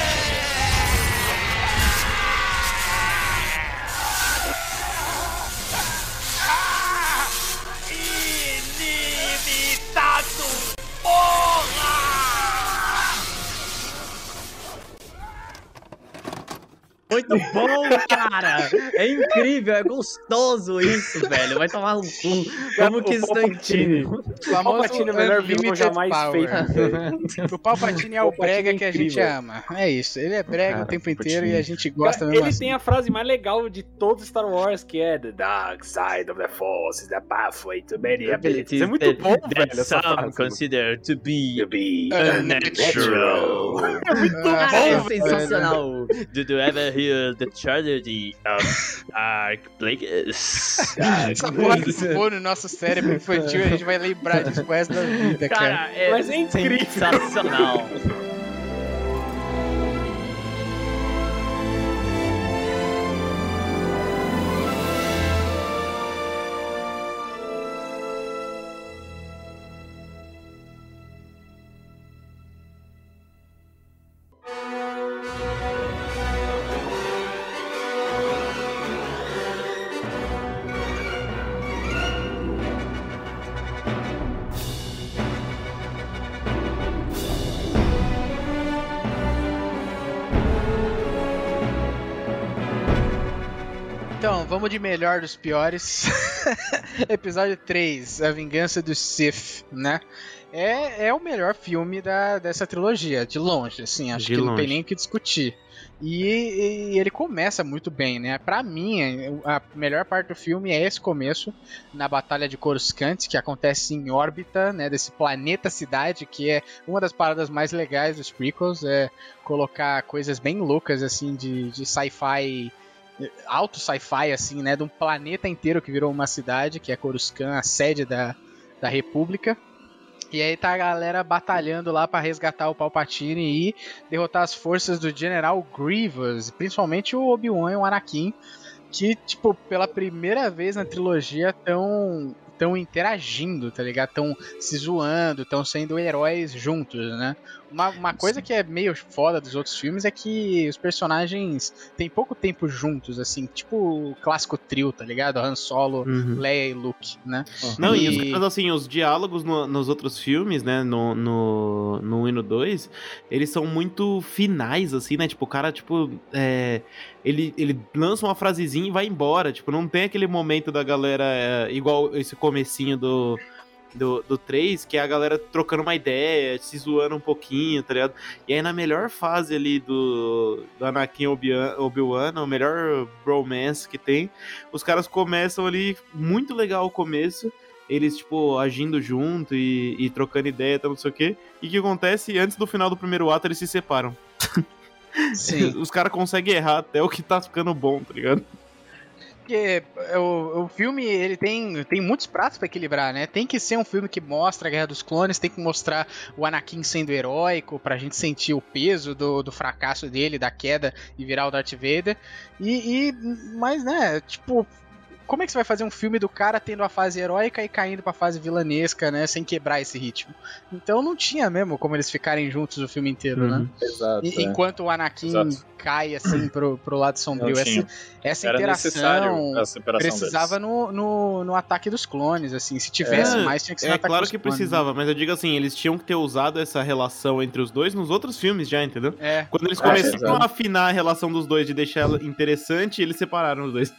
Muito bom, cara! É incrível, é gostoso isso, velho. Vai tomar no cu. Como que é incrível? Famoso Palpatine é o melhor vilão jamais Power. feito. O Palpatine é o Palpatine brega é que a gente ama. É isso, ele é brega Cara, o tempo Palpatine. inteiro e a gente gosta Cara, mesmo ele assim. tem a frase mais legal de todos Star Wars, que é The dark side of the force is the pathway to many abilities. É muito bom, velho, essa some frase. consider to be To be unnatural. É muito Ah, é bom, velho. sensacional. You ever hear the tragedy of Dark Plagueis? Essa porra que for no nosso cérebro infantil, a gente vai lembrar disso pro resto da vida, cara. Cara, é, Mas é incrível. sensacional. De melhor dos piores. Episódio 3, A Vingança do Sith, né? É, é o melhor filme da, dessa trilogia, de longe, assim, acho De que não tem longe. nem o que discutir. E, e ele começa muito bem, né? Pra mim, a melhor parte do filme é esse começo, na Batalha de Coruscant, que acontece em órbita, né? Desse planeta cidade, que é uma das paradas mais legais dos prequels, é colocar coisas bem loucas, assim, de, de sci-fi alto sci-fi, assim, né? De um planeta inteiro que virou uma cidade, que é Coruscant, a sede da, da República. E aí tá a galera batalhando lá pra resgatar o Palpatine e derrotar as forças do General Grievous, principalmente o Obi-Wan e o Anakin, que, tipo, pela primeira vez na trilogia tão tão interagindo, tá ligado? Tão se zoando, tão sendo heróis juntos, né? Uma, uma coisa que é meio foda dos outros filmes é que os personagens têm pouco tempo juntos, assim, tipo o clássico trio, tá ligado? Han Solo, Uhum. Leia e Luke, né? Não, e, E- os caras, assim, os diálogos no- nos outros filmes, né, no, no, no 1 e no 2, eles são muito finais, assim, né, tipo, o cara, tipo, é, ele, ele lança uma frasezinha e vai embora, tipo, não tem aquele momento da galera, é, igual esse comecinho do, do, do 3, que é a galera trocando uma ideia, se zoando um pouquinho, tá ligado? E aí na melhor fase ali do, do Anakin Obi-Wan, Obi-Wan, o melhor bromance que tem, os caras começam ali, muito legal o começo, eles, tipo, agindo junto e, e trocando ideia, tal, não sei o quê. E o que acontece? Antes do final do primeiro ato, eles se separam. Sim. Os caras conseguem errar até o que tá ficando bom, tá ligado? Porque o, o filme ele tem, tem muitos pratos pra equilibrar, né? Tem que ser um filme que mostra a Guerra dos Clones, tem que mostrar o Anakin sendo heróico, pra gente sentir o peso do, do fracasso dele, da queda e virar o Darth Vader. E, e mas, né, tipo, como é que você vai fazer um filme do cara tendo a fase heróica e caindo pra fase vilanesca, né? Sem quebrar esse ritmo. Então não tinha mesmo como eles ficarem juntos o filme inteiro, né? Exato. E- é. enquanto o Anakin Exato. cai assim pro, pro lado sombrio. Essa, essa Era interação necessário a separação precisava deles. no, no, no ataque dos clones, assim. Se tivesse É, mais, tinha que ser no É ataque claro dos que clones, precisava, mas eu digo assim, eles tinham que ter usado essa relação entre os dois nos outros filmes já, entendeu? né? É. Quando eles Ah, começaram a afinar a relação dos dois, de deixar ela interessante, eles separaram os dois.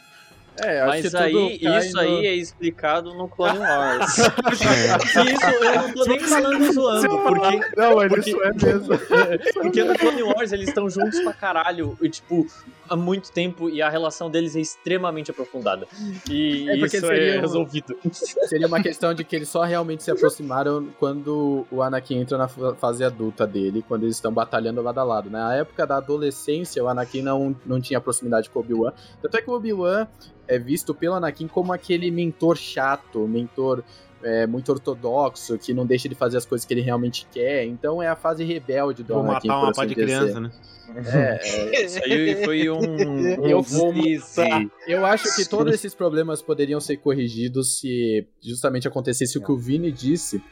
É, acho Mas aí, isso no- aí é explicado no Clone Wars. isso eu não tô nem falando zoando, porque, Não, mas Porque- isso é mesmo. porque no Clone Wars eles estão juntos pra caralho, e tipo, há muito tempo, e a relação deles é extremamente aprofundada. E É, isso seria é um- resolvido. Seria uma questão de que eles só realmente se aproximaram quando o Anakin entra na fa- fase adulta dele, quando eles estão batalhando lado a lado. né? Na época da adolescência, o Anakin não, não tinha proximidade com o Obi-Wan. Tanto é que o Obi-Wan é visto pelo Anakin como aquele mentor chato, mentor é, muito ortodoxo, que não deixa de fazer as coisas que ele realmente quer. Então é a fase rebelde do Vou Anakin. matar por uma assim pá de dizer. criança, né? É, é, Isso aí foi um, um Eu vou. Eu acho que todos esses problemas poderiam ser corrigidos se justamente acontecesse o que o Vini disse,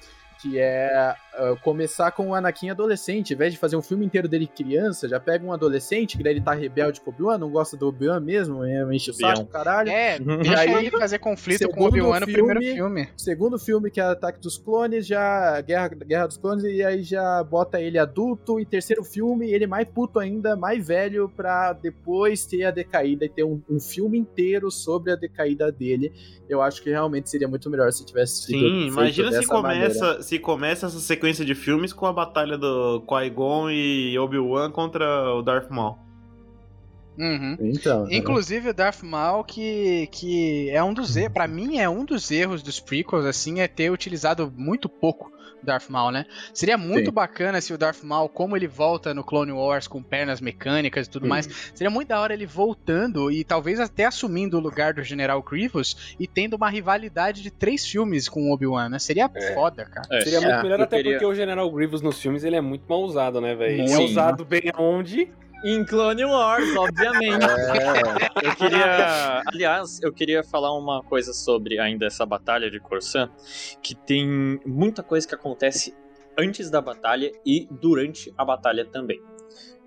que é ah, começar com o Anakin adolescente, em vez de fazer um filme inteiro dele criança, já pega um adolescente, que daí ele tá rebelde com o Obi-Wan, não gosta do Obi-Wan mesmo, é, enche o saco, caralho. É, deixa aí, ele fazer conflito com o Obi-Wan no primeiro filme. Segundo filme, que é Ataque dos Clones, já Guerra, Guerra dos Clones, e aí já bota ele adulto, e terceiro filme, ele mais puto ainda, mais velho, pra depois ter a decaída e ter um, um filme inteiro sobre a decaída dele. Eu acho que realmente seria muito melhor se tivesse sido Sim, feito imagina se maneira. começa, se começa essa sequência de filmes com a batalha do Qui-Gon e Obi-Wan contra o Darth Maul. Uhum. Então, né? Inclusive o Darth Maul que, que é um dos erros, pra mim é um dos erros dos prequels assim é ter utilizado muito pouco Darth Maul, né? Seria muito Sim. bacana se o Darth Maul, como ele volta no Clone Wars com pernas mecânicas e tudo Sim. mais, seria muito da hora ele voltando e talvez até assumindo o lugar do General Grievous e tendo uma rivalidade de três filmes com o Obi-Wan, né? Seria É. foda, cara. É. Seria muito É, melhor eu até queria- porque o General Grievous nos filmes ele é muito mal usado, né, velho? Ele é usado bem aonde? Em Clone Wars, obviamente. É, Eu queria. Aliás, eu queria falar uma coisa sobre ainda essa batalha de Corsan, que tem muita coisa que acontece antes da batalha e durante a batalha também.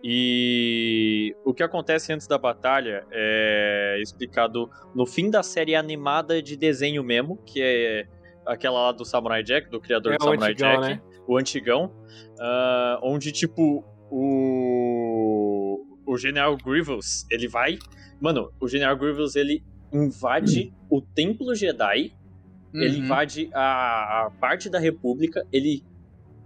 E o que acontece antes da batalha é explicado no fim da série animada de desenho mesmo, que é aquela lá do Samurai Jack, do criador É do Samurai antigão, Jack né? o antigão, ah, onde, tipo, o, o General Grievous, ele vai... Mano, o General Grievous, ele invade o Templo Jedi, ele Uhum. invade a, a parte da República, ele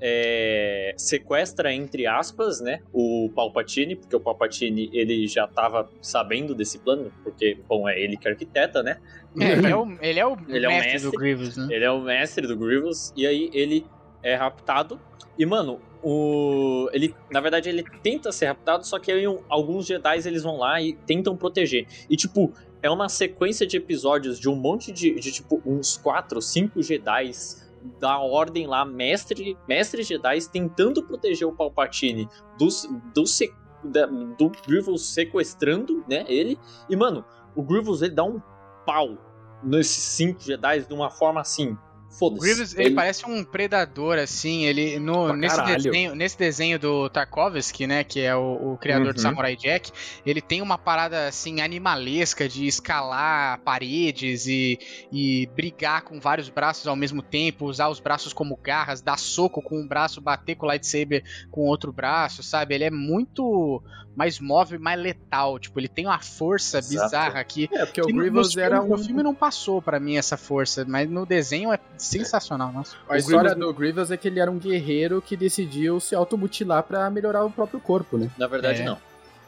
é, sequestra, entre aspas, né, o Palpatine, porque o Palpatine, ele já tava sabendo desse plano, porque, bom, é ele que arquiteta, né? É, ele é o, ele é o Ele é o mestre, mestre. do Grievous, né? Ele é o mestre do Grievous e aí ele é raptado. E, mano, o. Ele. Na verdade, ele tenta ser raptado, só que aí alguns Jedi eles vão lá e tentam proteger. E, tipo, é uma sequência de episódios de um monte de, de tipo, uns 4, 5 Jedi da ordem lá, mestre, mestre Jedi, tentando proteger o Palpatine dos, do, se- da- do Grievous sequestrando, né, ele. E, mano, o Grievous, ele dá um pau nesses cinco Jedi de uma forma assim. O Foda-se. Grievous, ele parece um predador, assim, ele no, nesse, caralho. desenho, nesse desenho do Tarkovsky, né, que é o, o criador do Uhum. Samurai Jack, ele tem uma parada, assim, animalesca de escalar paredes e, e brigar com vários braços ao mesmo tempo, usar os braços como garras, dar soco com um braço, bater com o lightsaber com outro braço, sabe? Ele é muito mais móvel e mais letal, tipo, ele tem uma força Exato. bizarra aqui, é, porque o no- Grievous era um... No filme não passou pra mim essa força, mas no desenho é sensacional, nossa. A história do Grievous é que ele era um guerreiro que decidiu se automutilar pra melhorar o próprio corpo, né? Na verdade, É. não.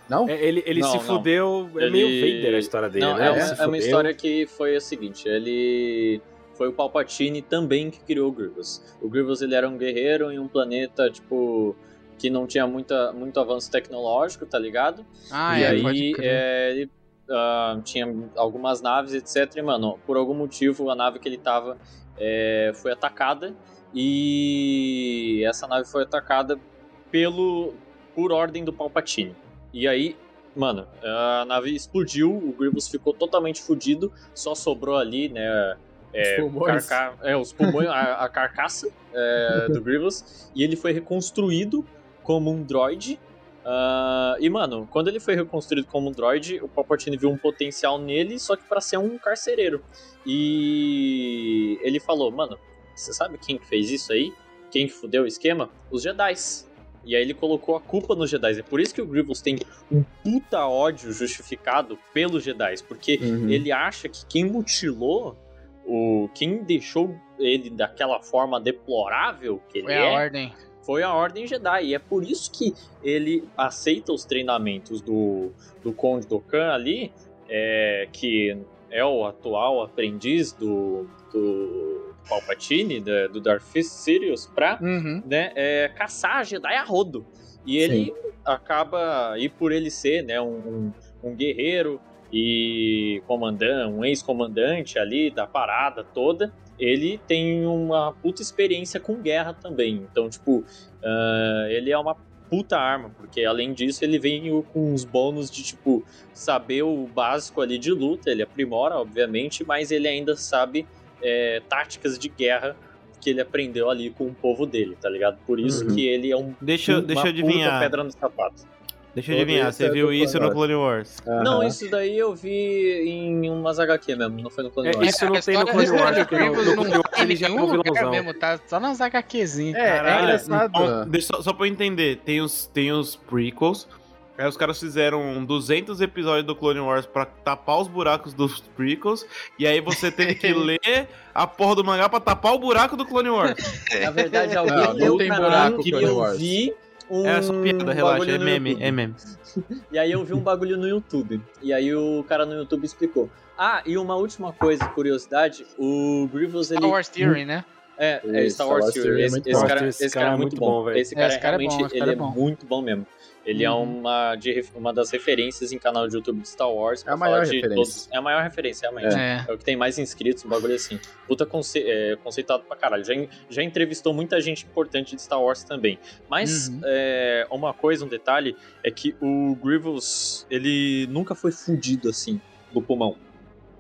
Não? É, ele ele Não, se não. fudeu. É Ele- meio Vader a história dele, não, né? é, é uma história que foi a seguinte: ele. Foi o Palpatine também que criou o Grievous. O Grievous ele era um guerreiro em um planeta, tipo. Que não tinha muita, muito avanço tecnológico, tá ligado? Ah, e é, pode aí crer. é, ele ah, tinha algumas naves, etc. E, mano, por algum motivo a nave que ele tava é, foi atacada. E essa nave foi atacada pelo por ordem do Palpatine. E aí mano, a nave explodiu, o Grievous ficou totalmente fudido, só sobrou ali, né? É, Os pulmões. carca- é, os pulmões, a, a carcaça é, do Grievous, e ele foi reconstruído como um droid. Ah, e, mano, quando ele foi reconstruído como um droid, o Palpatine viu um potencial nele, só que pra ser um carcereiro. E ele falou, mano, você sabe quem que fez isso aí? Quem que fudeu o esquema? Os Jedis. E aí ele colocou a culpa nos Jedi. É por isso que o Grievous tem um puta ódio justificado pelos Jedi. Porque Uhum. ele acha que quem mutilou, o quem deixou ele daquela forma deplorável que ele Foi é, a ordem. Foi a Ordem Jedi. E é por isso que ele aceita os treinamentos do, do Conde Dokkan ali, é, que é o atual aprendiz do, do Palpatine, da- do Darth Sidious, pra Uhum. né, é, caçar Jedi a rodo. E ele acaba, e por ele ser né, um, um, um guerreiro e comandante, um ex-comandante ali da parada toda, ele tem uma puta experiência com guerra também. Então, tipo, ah, ele é uma puta arma, porque além disso ele vem com uns bônus de, tipo, saber o básico ali de luta, ele aprimora, obviamente, mas ele ainda sabe é, táticas de guerra que ele aprendeu ali com o povo dele, tá ligado? Por isso Uhum. que ele é um Deixa, uma deixa eu adivinhar. pedra no sapato. Deixa eu Todo adivinhar. Você é viu isso no Clone Wars? Não, Aham. isso daí eu vi em umas HQ mesmo, não foi no Clone É, Wars. isso não tem no Clone Wars, porque no- no não Clone Wars ele já é lugar vilãozão. mesmo, tá só nas HQzinhas. É, é engraçado. Ó, deixa, só, só pra eu entender, tem os, tem os prequels. Aí os caras fizeram 200 episódios do Clone Wars pra tapar os buracos dos prequels. E aí você teve que ler a porra do mangá pra tapar o buraco do Clone Wars. Na verdade, alguém Não, não leu tem pra buraco, mim e Clone eu Wars. vi um É só piada, relaxa, bagulho é no meme, YouTube. é meme. E aí eu vi um bagulho no YouTube. E aí o cara no YouTube explicou. Ah, e uma última coisa, curiosidade, o Grievous ele Star Wars Theory, né? É, é Star Wars Star Wars Theory. É Esse, esse cara, Esse cara é muito bom. velho. Esse cara, é realmente bom, esse ele é, é bom. muito bom mesmo. Ele é Uhum. uma, de uma das referências em canal de YouTube de Star Wars. É a maior referência. todos- é a maior referência, realmente. É. É. o que tem mais inscritos, um bagulho assim. Puta conce é, conceituado pra caralho. Já, já entrevistou muita gente importante de Star Wars também. Mas Uhum. é, uma coisa, um detalhe, é que o Grievous, ele nunca foi fudido assim, do pulmão.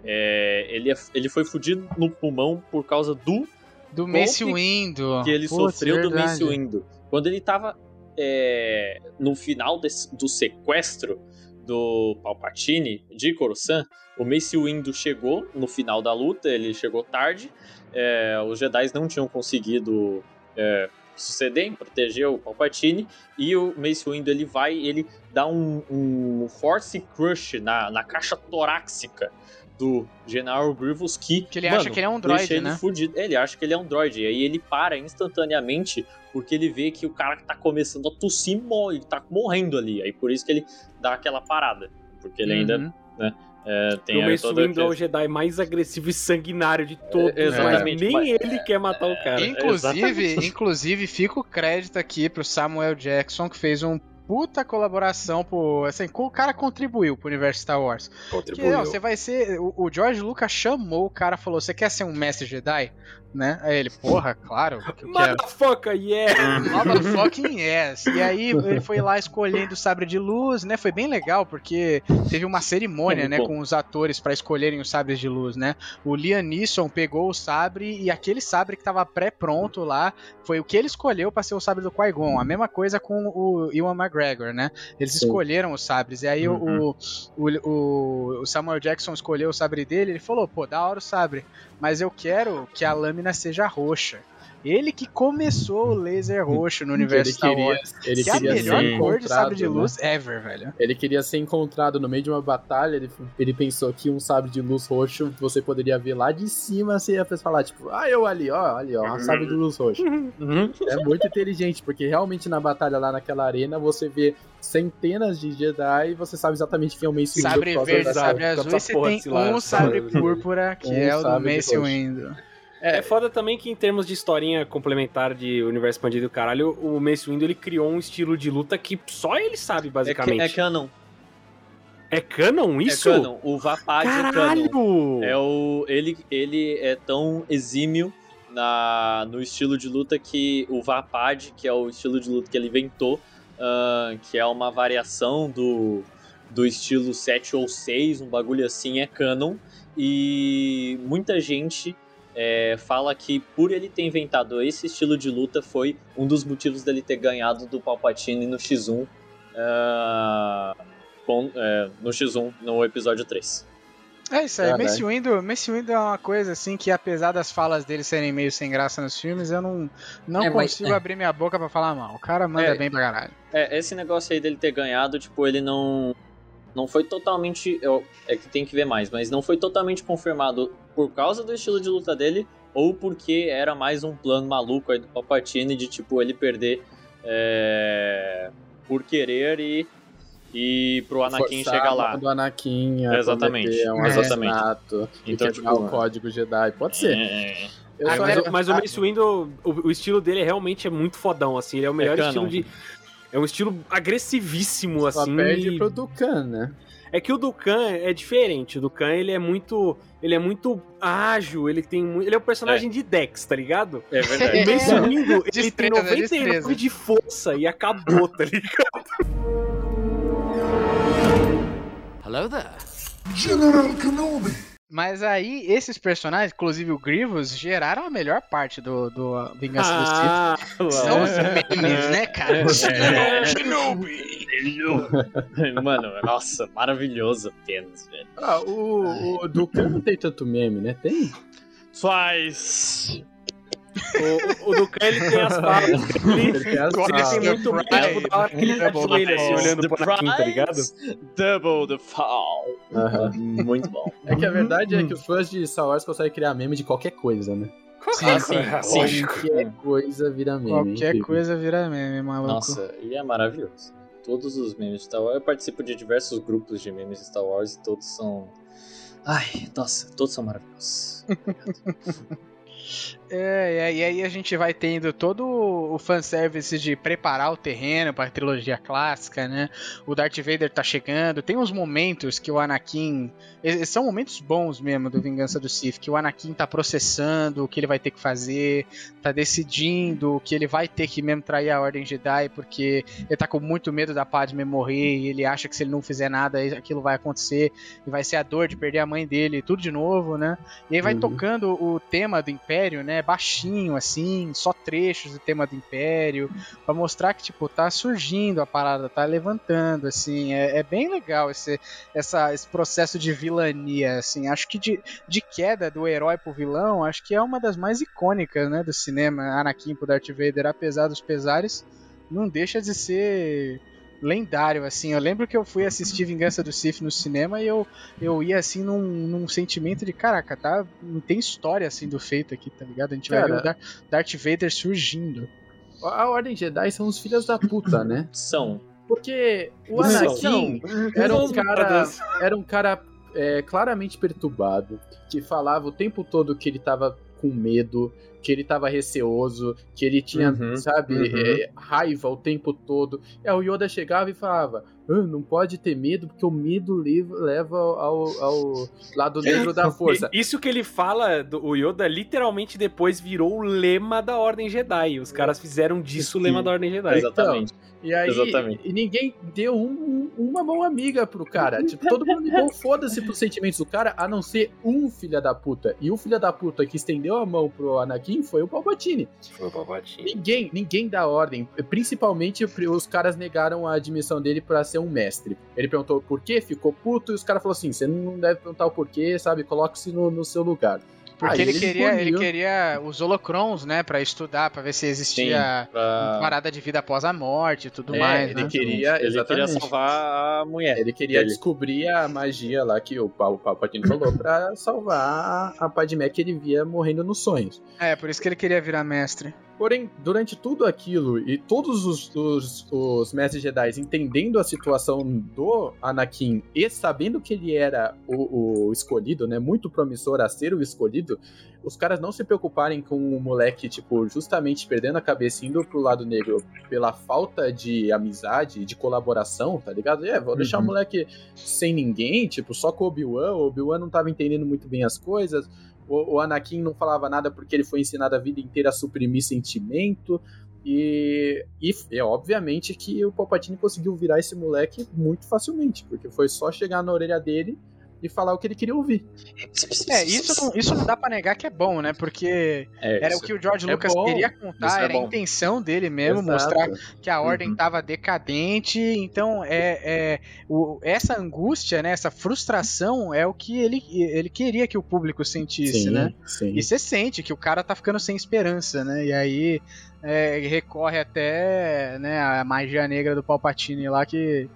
É, ele, é- ele foi fudido no pulmão por causa do Do Mace Windu. que ele Putz, sofreu do. Mace Windu. Quando ele tava é, no final desse- do sequestro do Palpatine de Coruscant, o Mace Windu chegou no final da luta, ele chegou tarde, é, os Jedi não tinham conseguido é, suceder em proteger o Palpatine, e o Mace Windu ele vai, ele dá um, um Force Crush na, na caixa torácica do General Grievous que, Que ele mano, acha que ele é um droid, ele né? fudido. Ele acha que ele é um droid. E aí ele para instantaneamente porque ele vê que o cara tá começando a tossir morre, ele tá morrendo ali. Aí por isso que ele dá aquela parada. Porque ele ainda Uhum. é, tem o aí Mace toda Windu é o Jedi mais agressivo e sanguinário de todos, É, exatamente, mas mas- nem ele quer matar o cara. Inclusive, inclusive, fica o crédito aqui pro Samuel Jackson, que fez um puta colaboração pro. Assim, o cara contribuiu pro universo Star Wars. Que, Contribuiu. não, você vai ser. O, o George Lucas chamou o cara falou: Você quer ser um mestre Jedi? Né? Aí ele, porra, claro. Motherfucker, yeah! Motherfucking yes. E aí ele foi lá escolhendo o sabre de luz, né? Foi bem legal, porque teve uma cerimônia, É né, bom. com os atores pra escolherem os sabres de luz, né? O Liam Neeson pegou o sabre e aquele sabre que tava pré-pronto lá foi o que ele escolheu pra ser o sabre do Qui-Gon. A mesma coisa com o Ewan McGregor, né? Eles Sim. escolheram os sabres. E aí o- Uhum. o, o, o Samuel Jackson escolheu o sabre dele, ele falou, pô, da hora o sabre, mas eu quero que a lâmina seja roxa. Ele que começou o laser roxo no universo ele Star queria, Wars. ele Que é a queria melhor ser cor de sabre encontrado, de né? luz ever, velho. Ele queria ser encontrado no meio de uma batalha, ele, ele pensou que um sabre de luz roxo você poderia ver lá de cima, você ia falar, tipo, ah, eu ali, ó, ali, ó, um sabre de luz roxo. Uhum. É muito inteligente, porque realmente na batalha lá naquela arena você vê centenas de Jedi e você sabe exatamente quem é o Mace Windu Sabre verde, sabre azul e você tem um sabre púrpura, que Um é o do Mace. Windu. É foda também que em termos de historinha complementar de universo expandido do caralho, o Mace Windu ele criou um estilo de luta que só ele sabe, É, basicamente. ca- é canon. É canon isso? É canon. O Vapad é canon. Caralho! É o, ele, ele é tão exímio na, no estilo de luta que o Vapad, que é o estilo de luta que ele inventou, ah, que é uma variação do, do estilo 7 ou 6, um bagulho assim, é canon. E muita gente é, fala que por ele ter inventado esse estilo de luta foi um dos motivos dele ter ganhado do Palpatine no X1. Uh, bom, é, no X1, no episódio 3. É isso aí, Mace Windu, Mace Windu é uma coisa assim que apesar das falas dele serem meio sem graça nos filmes, eu não, não É, mas- consigo é. abrir minha boca pra falar mal. O cara manda É. bem pra caralho. É, esse negócio aí dele ter ganhado, tipo, ele não. Não foi totalmente. eu- é que tem que ver mais, mas não foi totalmente confirmado por causa do estilo de luta dele ou porque era mais um plano maluco aí do Palpatine de, tipo, ele perder é, por querer e. E pro Anakin Forçar chegar lá. do Anakin a Exatamente, um exatamente. Então, tipo, o código Jedi. Pode ser. É, Eu Ah, só- mas, o- mas o Mace Windu, o, o estilo dele é realmente é muito fodão, assim. Ele é o melhor canon. estilo de. É um estilo agressivíssimo, só assim. perde e- pro Dukan, né? É que o Dukan é diferente. O Dukan, ele é muito. Ele é muito ágil, ele tem mu- Ele é o personagem de Dex, tá ligado? é O verdade. Mace Windu, ele tem Destreza, 99 destreza. de força e acabou, tá ligado? Hello there. General Kenobi! Mas aí, esses personagens, inclusive o Grievous, geraram a melhor parte do, do Vingança do Sith. Ah, São os memes, né, cara? Mano, nossa, maravilhoso apenas, velho. Ah, o, o Dukan não tem tanto meme, né? Tem? Faz. O, o Dukan, ele tem as falas dele. Ele tem as Ele tem muito tipo, da hora que ele tá de joelho, assim, olhando pro Anakin, tá ligado? Double the fall. Aham. Muito bom. É que a verdade é que os fãs de Star Wars conseguem criar meme de qualquer coisa, né? Ah, sim, sim. Qualquer coisa vira meme. Qualquer incrível. coisa vira meme, maluco. Nossa, e é maravilhoso. Todos os memes de Star Wars. Eu participo de diversos grupos de memes de Star Wars e todos são. Ai, nossa, todos são maravilhosos. É, e aí a gente vai tendo todo o fanservice de preparar o terreno para a trilogia clássica, né? O Darth Vader tá chegando, tem uns momentos que o Anakin. São momentos bons mesmo do Vingança do Sith, que o Anakin tá processando o que ele vai ter que fazer, tá decidindo que ele vai ter que mesmo trair a Ordem Jedi, porque ele tá com muito medo da Padme morrer e ele acha que se ele não fizer nada, aquilo vai acontecer e vai ser a dor de perder a mãe dele, tudo de novo, né? E aí vai Uhum. tocando o tema do Império, né? Baixinho, assim, só trechos do tema do Império, pra mostrar que, tipo, tá surgindo a parada, tá levantando, assim. É, é bem legal esse, essa, esse processo de vilania, assim. Acho que de, de queda do herói pro vilão, acho que é uma das mais icônicas, né, do cinema. Anakin pro Darth Vader, apesar dos pesares, não deixa de ser lendário, assim. Eu lembro que eu fui assistir Vingança do Sith no cinema e eu, eu ia assim num, num sentimento de caraca, tá? Não tem história assim do feito aqui, tá ligado? A gente vai Cara. ver o Dar- Darth Vader surgindo. A Ordem Jedi são os filhos da puta, né? São. Porque o. Anakin era um cara, era um cara é, claramente perturbado, que falava o tempo todo que ele tava com medo, que ele tava receoso, que ele tinha, Uhum, sabe, uhum. é, raiva o tempo todo. E aí o Yoda chegava e falava: "Ah, não pode ter medo, porque o medo leva, ao, ao lado negro da força. Isso que ele fala, do, o Yoda literalmente depois virou o lema da Ordem Jedi. Os caras fizeram disso o lema da Ordem Jedi. Exatamente. E aí, Exatamente. e ninguém deu um- uma mão amiga pro cara. Tipo, todo mundo ligou foda-se pros sentimentos do cara, a não ser um filho da puta. E o filho da puta que estendeu a mão pro Anakin foi o Palpatine. Foi o Palpatine. Ninguém, ninguém dá ordem. Principalmente os caras negaram a admissão dele pra ser um mestre. Ele perguntou por quê, ficou puto, e os caras falaram assim: você não deve perguntar o porquê, sabe? Coloque-se no, no seu lugar. Porque Aí ele, queria, ele queria os holocrons, né, Pra estudar, pra ver se existia uma Pra... parada de vida após a morte e tudo É, mais, ele né? queria, Ele queria exatamente. salvar a mulher. Ele queria dele. descobrir a magia lá que o Pal- Palpatine falou pra salvar a Padmé que ele via morrendo nos sonhos. É, por isso que ele queria virar mestre. Porém, durante tudo aquilo e todos os, os, os mestres Jedi entendendo a situação do Anakin e sabendo que ele era o, o escolhido, né, muito promissor a ser o escolhido, os caras não se preocuparem com o moleque, tipo, justamente perdendo a cabeça e indo pro lado negro pela falta de amizade, de colaboração, tá ligado? É, vou deixar o Uhum. moleque sem ninguém, tipo, só com o Obi-Wan, o Obi-Wan não tava entendendo muito bem as coisas, o, o Anakin não falava nada porque ele foi ensinado a vida inteira a suprimir sentimento. E, e é obviamente que o Palpatine conseguiu virar esse moleque muito facilmente, porque foi só chegar na orelha dele e falar o que ele queria ouvir. É, isso não, isso não dá pra negar que é bom, né? Porque É, era o que o George é Lucas bom. queria contar, é era a intenção dele mesmo, Exato. mostrar que a ordem Uhum. estava decadente. Então, é, é o, essa angústia, né? Essa frustração é o que ele, ele queria que o público sentisse, sim, né? sim. E você sente que o cara tá ficando sem esperança, né? E aí é, recorre até né, a magia negra do Palpatine lá que,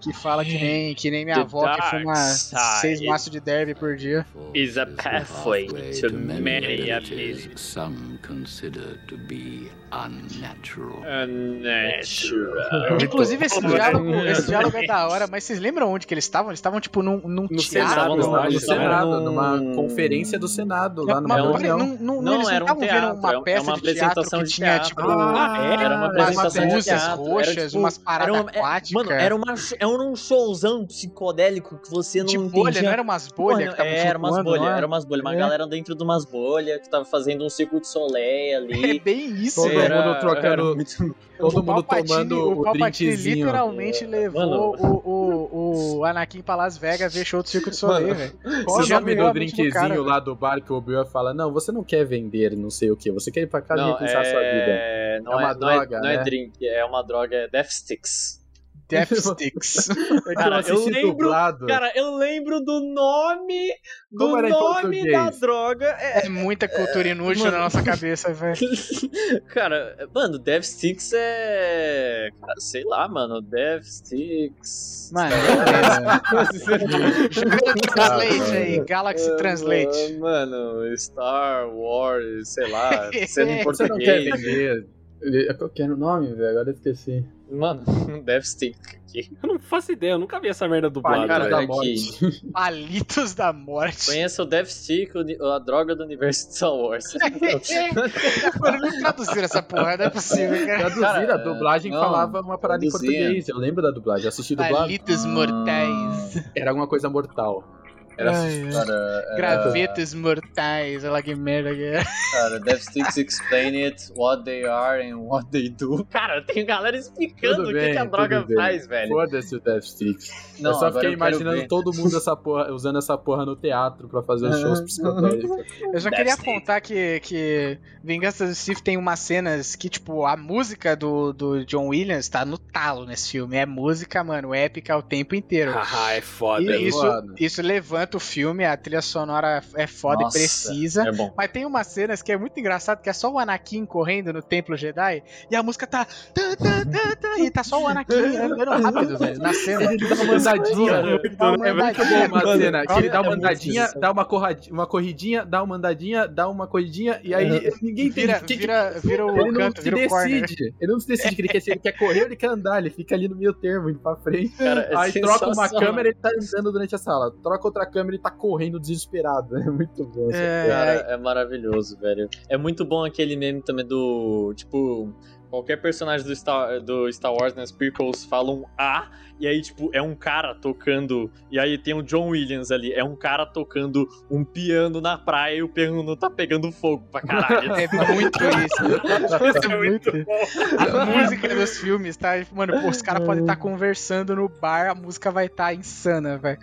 que fala que nem, que nem minha The avó que fuma seis maços de derby por dia. Is a pathway to many abilities. some consider to be unnatural. Unnatural. Inclusive, esse bom, diálogo, esse diálogo é da hora, mas vocês lembram onde que eles estavam? Eles estavam, tipo, num, num No teatro. Senado, no no Senado, numa num- conferência do Senado, lá numa Mas, um- peraí, reunião. não, não, Não, eles não era um estavam vendo é uma peça de teatro apresentação que de tinha, tipo, Ah, é? Era uma umas apresentação de teatro. roxas, tipo, umas paradas é- aquáticas. Mano, era, uma, era um showzão psicodélico que você não de bolha, entendia. não era umas bolhas que estavam é, era umas bolhas, era umas bolhas. Uma É. galera dentro de umas bolhas que tava fazendo um circo de soleil É ali. bem isso, Todo velho. mundo trocando- era muito- Todo O mundo Palpatine- tomando o, Palpatine drinkzinho. literalmente levou Mano. o, o, o Anakin pra Las Vegas ver show do Circo de Soleil, velho. O Já a mente do drinkzinho cara, lá do bar que o Obi-Wan fala, não, você não quer vender não sei o que, você quer ir pra casa e Não, repensar a sua vida. é... Não É uma é, não é- droga, não é né? drink, é uma droga, é Death Sticks. Death Sticks. É que Cara, eu lembro- dublado. Cara, eu lembro do nome do Como nome da droga. É, É muita cultura inútil Mano. na nossa cabeça, velho. cara, mano, Death Sticks é. Cara, sei lá, mano. Death Sticks. Mano. Joga no Translate aí, Galaxy Translate. Mano, Star Wars, sei lá, sendo em Você não quer português. vender. Ele- Qual que era o nome, velho? Agora eu esqueci. Mano, Death Stick aqui. Eu não faço ideia, eu nunca vi essa merda dublada. Cara, Palitos da morte. Palitos da morte. Conheça o Death Stick, o ni- a droga do universo de Star Wars. Mano, não traduziram essa porra, não é possível, cara. Traduziram, a dublagem não, falava uma parada em traduzia. português. Eu lembro da dublagem, eu assisti dublado. Palitos mortais. Era alguma coisa mortal. Era. Cara, é, Gravetos mortais, olha lá que merda que é. Cara, Death Sticks explain it, what they are and what they do. Cara, tem galera explicando Tudo o que, bem, que a droga bem. faz, velho. Foda-se o Death Sticks. Não, eu só fiquei eu imaginando ver. todo mundo essa porra, usando essa porra no teatro pra fazer os shows psicodélicos. Eu só queria apontar que, que Vingança do Sith tem umas cenas que, tipo, a música do, do John Williams tá no talo nesse filme. É música, mano, épica o tempo inteiro. Ah, é foda. E hein? isso, mano. isso levanta o filme, a trilha sonora é foda Nossa, e precisa. É bom. Mas tem umas cenas que é muito engraçado, que é só o Anakin correndo no Templo Jedi e a música tá. tá, tá, tá, tá, e tá só o Anakin andando rápido, velho, na cena. Ele dá uma andadinha. Dá uma É muito bom andadinha. uma cena que ele dá uma é andadinha, dá uma, corradinha, uma corridinha, dá uma andadinha, dá uma corridinha, e aí ninguém Vira, que- vira, vira o ele não canto, se vira o corner. decide. Ele não se decide que ele quer, se ele quer correr ou ele quer andar. Ele fica ali no meio termo, indo pra frente. Cara, é aí troca uma câmera e ele tá andando durante a sala. Troca outra câmera e tá correndo desesperado. É muito bom. essa É, Cara, é maravilhoso, velho. É muito bom aquele meme também do. Tipo, qualquer personagem do Star, do Star Wars nas prequels falam A, e aí, tipo, é um cara tocando. E aí tem o John Williams ali. É um cara tocando um piano na praia e o piano tá pegando fogo pra caralho. É muito isso. É muito. A música dos filmes, tá? Mano, pô, os caras podem estar conversando no bar, a música vai estar insana, velho.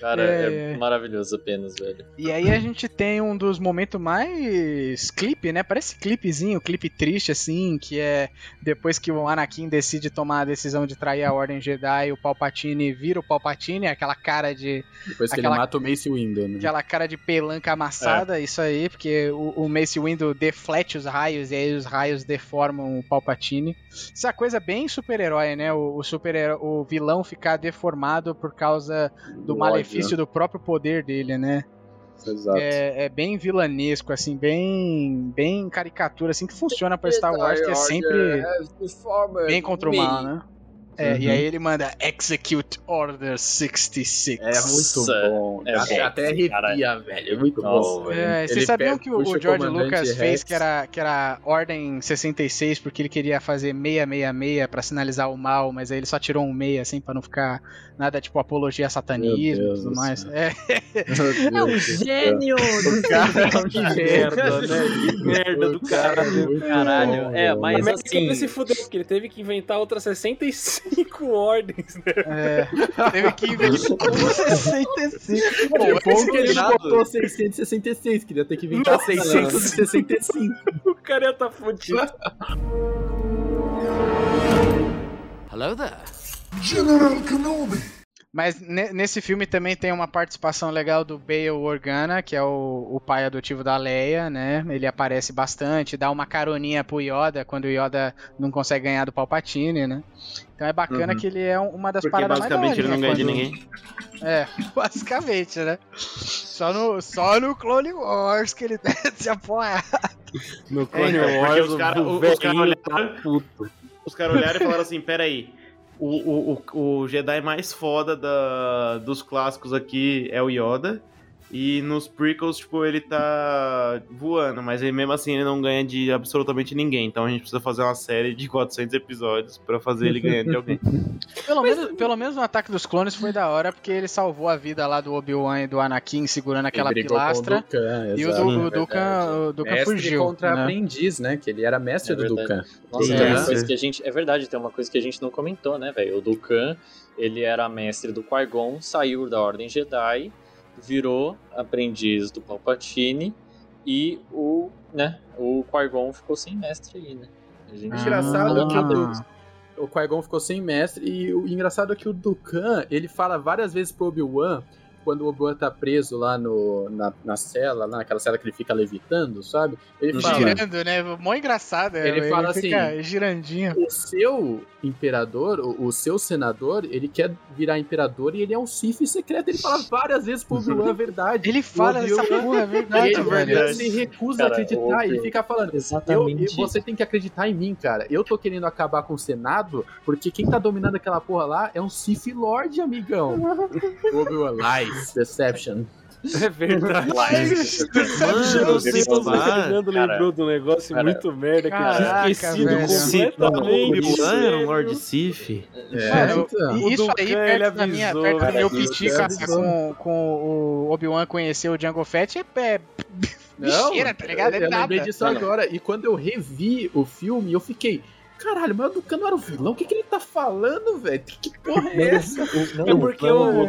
Cara, É. é maravilhoso apenas, velho. E aí a gente tem um dos momentos mais clipe, né? Parece clipezinho, clipe triste, assim, que é depois que o Anakin decide tomar a decisão de trair a Ordem Jedi, o Palpatine vira o Palpatine, aquela cara de Depois que Aquela- ele mata o Mace Windu, né? aquela cara de pelanca amassada, isso aí, porque o, o Mace Windu deflete os raios e aí os raios deformam o Palpatine. Isso é uma coisa bem super-herói, né? O, o super o vilão ficar deformado por causa do, malefício do próprio poder dele, né? Exato. É, é bem vilanesco, assim, bem bem caricatura, assim, que funciona pra Star Wars, que é sempre bem contra o mal, né? É, Uhum. e aí ele manda Execute Order 66. É muito Nossa, bom. é até, bom, até arrepia, cara. velho. É muito Nossa. bom, velho. É, vocês Ele sabiam pega- que o, o George Lucas Rex. fez que era, que era Ordem 66 porque ele queria fazer 666 pra sinalizar o mal, mas aí ele só tirou um 6 assim pra não ficar nada tipo apologia a satanismo e tudo do mais. É, É um gênio! que merda, né? Que merda do cara. Caralho, é, mas América assim. ele se fudeu, porque ele teve que inventar outras 65 ordens, né? é, teve que inventar 65. Pô, Bom esse que ele não botou 666, queria ter que inventar Nossa. 665. O cara ia tá fudido. Hello there. General Kenobi. Mas ne- nesse filme também tem uma participação legal do Bale Organa, que é o, o pai adotivo da Leia, né? Ele aparece bastante, dá uma caroninha pro Yoda quando o Yoda não consegue ganhar do Palpatine, né? Então é bacana Uhum. que ele é um- uma das Porque paradas mais basicamente ele não ganha daorinha de quando- ninguém. É, basicamente, né? Só no, só no Clone Wars que ele se apoia. No É, Clone então, porque Wars, os cara- o os cara olharam- tá. Os caras olharam e falaram assim: peraí. O, o, o, Jedi mais foda da, dos clássicos aqui é o Yoda. E nos prequels, tipo, ele tá voando, mas ele, mesmo assim ele não ganha de absolutamente ninguém. Então a gente precisa fazer uma série de 400 episódios pra fazer ele ganhando de alguém. Pelo menos, pelo menos no Ataque dos Clones foi da hora, porque ele salvou a vida lá do Obi-Wan e do Anakin segurando aquela o pilastra. Dukan, E o, é o. Dukan, o Dukan mestre fugiu. contra né? aprendiz, né? Que ele era mestre É do. Dukan. Nossa, tem uma é. coisa que a gente. É verdade, tem uma coisa que a gente não comentou, né, velho? O Dukan, ele era mestre do Qui-Gon, saiu da Ordem Jedi, virou aprendiz do Palpatine e o, né, o Qui-Gon ficou sem mestre aí, né? A gente Ah. Engraçado que o, o Qui-Gon ficou sem mestre e o engraçado é que o Dukan, ele fala várias vezes pro Obi-Wan, quando o Obi-Wan tá preso lá no, na, na cela, lá naquela cela que ele fica levitando, sabe? Ele fala, Girando, né? Mó engraçado. é, Ele fala fica assim, girandinho. o seu imperador, o, o seu senador, ele quer virar imperador e ele é um Sith secreto. Ele fala várias vezes pro Obi-Wan a verdade. Ele fala essa porra, é verdade, ele, ele se recusa Cara, a acreditar, ele fica falando, eu, Exatamente. você tem que acreditar em mim, cara. Eu tô querendo acabar com o Senado, porque quem tá dominando aquela porra lá é um Sith Lord, amigão. Obi-Wan, lies, deception. É verdade. Mano, o se Fernando lembrou de um negócio cara, muito merda que eu tinha esquecido completamente. Obi-Wan era um sério. Lord Sith. É, Mano, então. Isso O aí, perto ele da minha, avisou, perto do velho. meu piti com, avisou. com, o Obi-Wan conhecer o Django Fett, é, é Não, bicheira, tá ligado? É eu lembrei nada. disso Não, não. agora. E quando eu revi o filme, eu fiquei. Caralho, mas o Dukan não era o vilão? O que, que ele tá falando, velho? Que porra é essa? É porque o,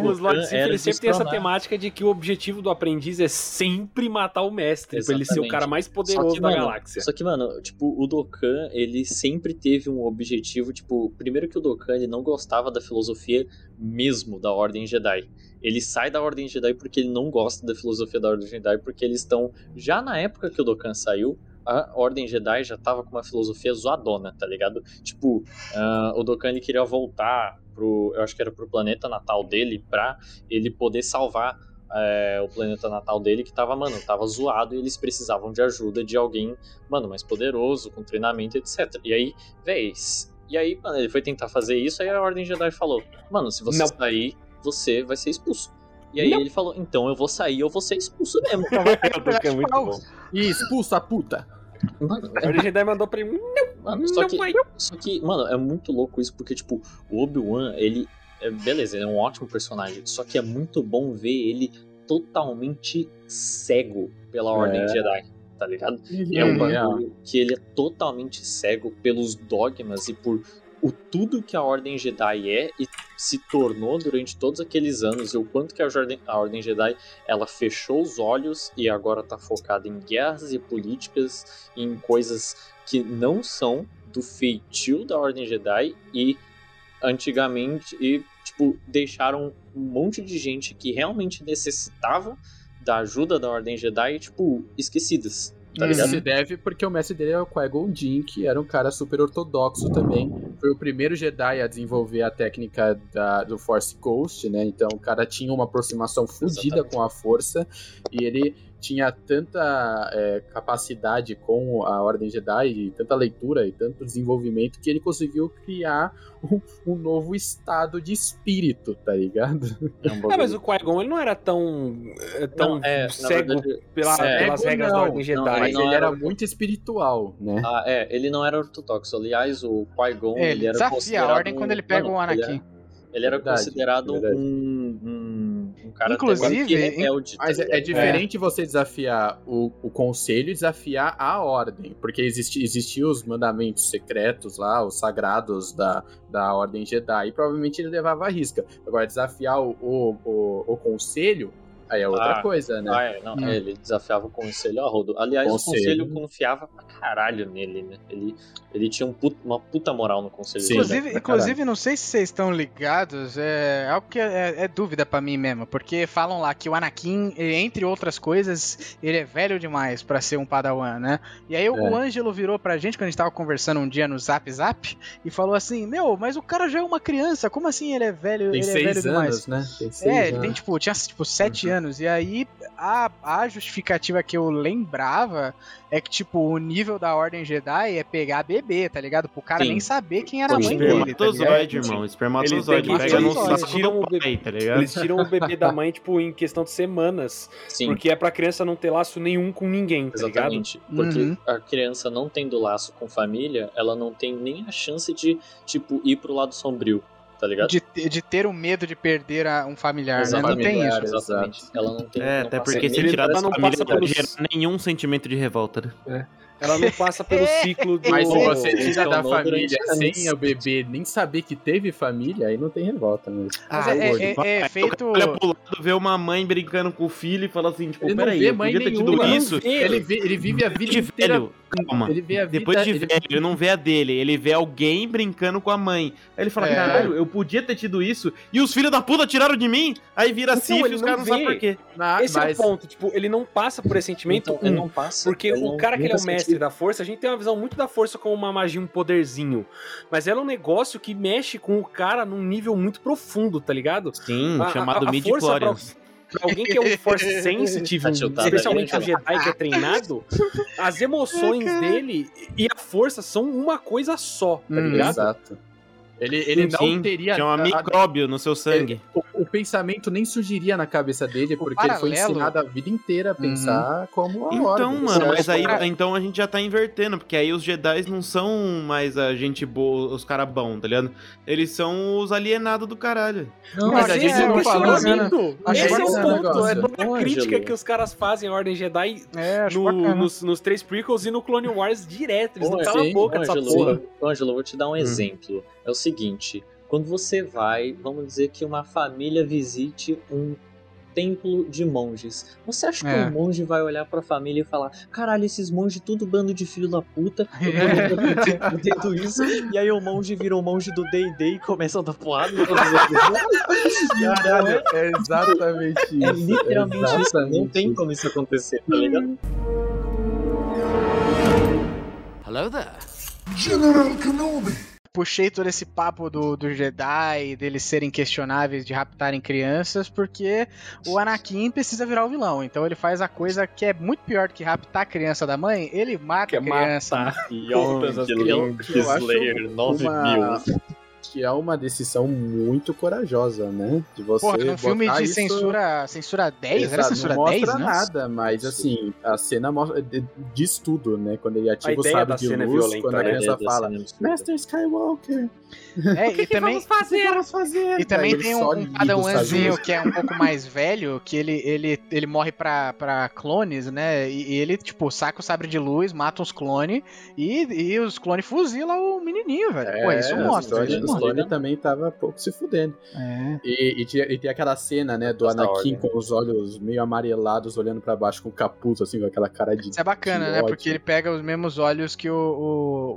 eles sempre tem essa temática de que o objetivo do aprendiz é sempre matar o mestre, pra ele ser o Exatamente. cara mais poderoso que, da mano, galáxia. Só que, mano, tipo, o Dokkan, ele sempre teve um objetivo, tipo, primeiro que o Dokkan, ele não gostava da filosofia mesmo da Ordem Jedi. Ele sai da Ordem Jedi porque ele não gosta da filosofia da Ordem Jedi, porque eles estão, já na época que o Dokkan saiu, a Ordem Jedi já tava com uma filosofia zoadona, tá ligado? Tipo, ah, o Dokkan, ele queria voltar pro, eu acho que era pro planeta natal dele, pra ele poder salvar é, o planeta natal dele que tava, mano, tava zoado e eles precisavam de ajuda de alguém, mano, mais poderoso, com treinamento, etc. E aí, véis. E aí, mano, ele foi tentar fazer isso, aí a Ordem Jedi falou: Mano, se você Não. sair, você vai ser expulso. E aí Não. ele falou: Então eu vou sair, eu vou ser expulso mesmo. o Dukan é muito bom. E expulsa a puta. Mano, A Ordem Jedi mandou pra ele. Mano, só Não que, vai. só que, mano, é muito louco isso, porque, tipo, o Obi-Wan, ele. É, beleza, ele é um ótimo personagem. Só que é muito bom ver ele totalmente cego pela Ordem Jedi, tá ligado? É um bagulho que ele é totalmente cego pelos dogmas e por o tudo que a Ordem Jedi é e se tornou durante todos aqueles anos e o quanto que a Ordem, a Ordem Jedi ela fechou os olhos e agora tá focada em guerras e políticas em coisas que não são do feitio da Ordem Jedi e antigamente e tipo deixaram um monte de gente que realmente necessitava da ajuda da Ordem Jedi tipo esquecidas tá Uhum. Isso ligado? se deve porque o mestre dele é o Qui-Gon Jinn, que era um cara super ortodoxo também. Foi o primeiro Jedi a desenvolver a técnica da- do Force Ghost, né? Então o cara tinha uma aproximação fodida com a força e ele tinha tanta é, capacidade com a Ordem Jedi, e tanta leitura e tanto desenvolvimento que ele conseguiu criar um, um novo estado de espírito, tá ligado? É um bagulho. mas o Qui-Gon ele não era tão, é, tão Não, é, cego verdade, pela- cego pelas regras da não, Ordem Jedi. não, Mas ele era- era muito espiritual, né? Ah, é, ele não era ortodoxo. Aliás, o Qui-Gon, É, ele, ele era desafia a considerado ordem um- quando ele pega o ele era- Anakin. Ele era Verdade, considerado verdade. um cara Inclusive, rebelde. tá Mas é, é diferente você desafiar o, o conselho e desafiar a ordem. Porque existi, existiam os mandamentos secretos lá, os sagrados da, da ordem Jedi. E provavelmente ele levava a risca. Agora, desafiar o, o, o, o conselho, aí é outra Ah, coisa, né? Ah, é, não, Hum. é, ele desafiava o conselho a rodo. Aliás, Conselho. o conselho confiava pra caralho nele, né? Ele, ele tinha um put- uma puta moral no conselho. Sim. Jedi. Inclusive, inclusive, não sei se vocês estão ligados, é algo que é, é dúvida pra mim mesmo, porque falam lá que o Anakin, entre outras coisas, ele é velho demais pra ser um padawan, né? E aí o Ângelo virou pra gente quando a gente tava conversando um dia no Zap Zap e falou assim: Meu, mas o cara já é uma criança, como assim ele é velho, Tem ele é velho seis demais? anos, né? Tem seis É, ele anos. tem, tipo, tinha tipo sete Uhum. anos. E aí a, a justificativa que eu lembrava é que, tipo, o nível da Ordem Jedi é pegar bebê, tá ligado? Pro cara Sim. nem saber quem era a mãe dele. Tá ligado? Espermatozoide, irmão. Espermatozoide. Eles- Pega no eles tiram do o bebê- tá ligado? Eles tiram o bebê da mãe, tipo, em questão de semanas. Sim, Porque é pra criança não ter laço nenhum com ninguém, tá ligado? exatamente. Porque Uhum. a criança não tendo laço com família, ela não tem nem a chance de, tipo, ir pro lado sombrio, tá ligado? De, ter- de ter o medo de perder a- um familiar, né? Não Exatamente, tem isso. Exatamente. Ela não tem. É, não até porque se tirar da ela não família passa gera nenhum sentimento de revolta. né? Ela não passa pelo ciclo do. Mas se você Ele tira da família sem o bebê nem saber que teve família, aí não tem revolta mesmo. Mas Ah, é, é- vai. é feito. Olha pro lado, vê uma mãe brincando com o filho e fala assim, tipo, Ele não peraí, vê eu mãe podia ter tido nenhuma. isso. Ele, vê- ele vive a vida de inteira. velho, calma. Ele vê a vida, Depois de ele- velho, ele não vê a dele, ele vê alguém brincando com a mãe. Aí ele fala, É. caralho, eu podia ter tido isso, e os filhos da puta tiraram de mim? Aí vira Então, ele e os não caras não sabem por quê. Na- Esse mas- é o ponto. Tipo, ele não passa por esse sentimento. Então, ele um, não passa. Porque ele o cara que ele é o nunca mestre da força, a gente tem uma visão muito da força como uma magia, um poderzinho. Mas ela é um negócio que mexe com o cara num nível muito profundo, tá ligado? Sim, A- a- chamado a midi força pra- alguém que é um force sensitive, Tá especialmente um Jedi que é treinado, as emoções dele e a força são uma coisa só, tá Hum, ligado? Exato. Ele, ele não Sim, teria. Tinha um micróbio no seu sangue. o, o pensamento nem surgiria na cabeça dele, porque ele foi paralelo- ensinado a vida inteira a pensar como a Então, ordem. mano, mas aí Cara- então a gente já tá invertendo, porque aí os Jedi não são mais a gente boa, os caras bons, tá ligado? Eles são os alienados do caralho. Não, mas a gente é, não falou. Acho Esse é o bacana ponto, é toda a crítica que os caras fazem à Ordem Jedi É, no- nos, nos três prequels e no Clone Wars direto. Eles Ô, não calam a sim, boca dessa porra. Ângelo, eu vou te dar um exemplo. É o seguinte: quando você vai, vamos dizer que uma família visite um templo de monges. Você acha que É. um monge vai olhar pra família e falar: caralho, esses monges, tudo bando de filho da puta, eu tô entendendo isso. E aí o monge vira o monge do DD e começa a dar porrada. Caralho, é exatamente isso. É literalmente isso. Não exatamente tem como isso acontecer, tá ligado? Hello there. General Kenobi. Puxei todo esse papo do, do Jedi, deles serem questionáveis de raptarem crianças, porque o Anakin precisa virar o vilão. Então ele faz a coisa que é muito pior do que raptar a criança da mãe, ele mata Que é a criança. matar. As eu- eu acho Slayer 9 uma- mil. Que é uma decisão muito corajosa, né? De você Porra, num filme de isso- censura, censura 10, era Exato, censura não 10, mostra né? nada, mas assim, a cena mostra, diz tudo, né? Quando ele ativa o da de é luz, violenta, quando a né? criança fala, Master Skywalker, É, e também, fazer? vamos fazer? E também tem um, um o padawanzinho que é um pouco mais velho, que ele, ele, ele morre pra, pra clones, né? E, e ele, tipo, saca o sabre de luz, mata os clones e, e os clones fuzilam o menininho, velho. Pô, isso É, mostra. mostra. clones também tava pouco se fudendo. É. E, e, tinha- e tem aquela cena, né, do Anakin ordem. com os olhos meio amarelados, olhando pra baixo com o capuz, assim, com aquela cara de... Isso é bacana, Que né? Porque ele pega os mesmos olhos que o,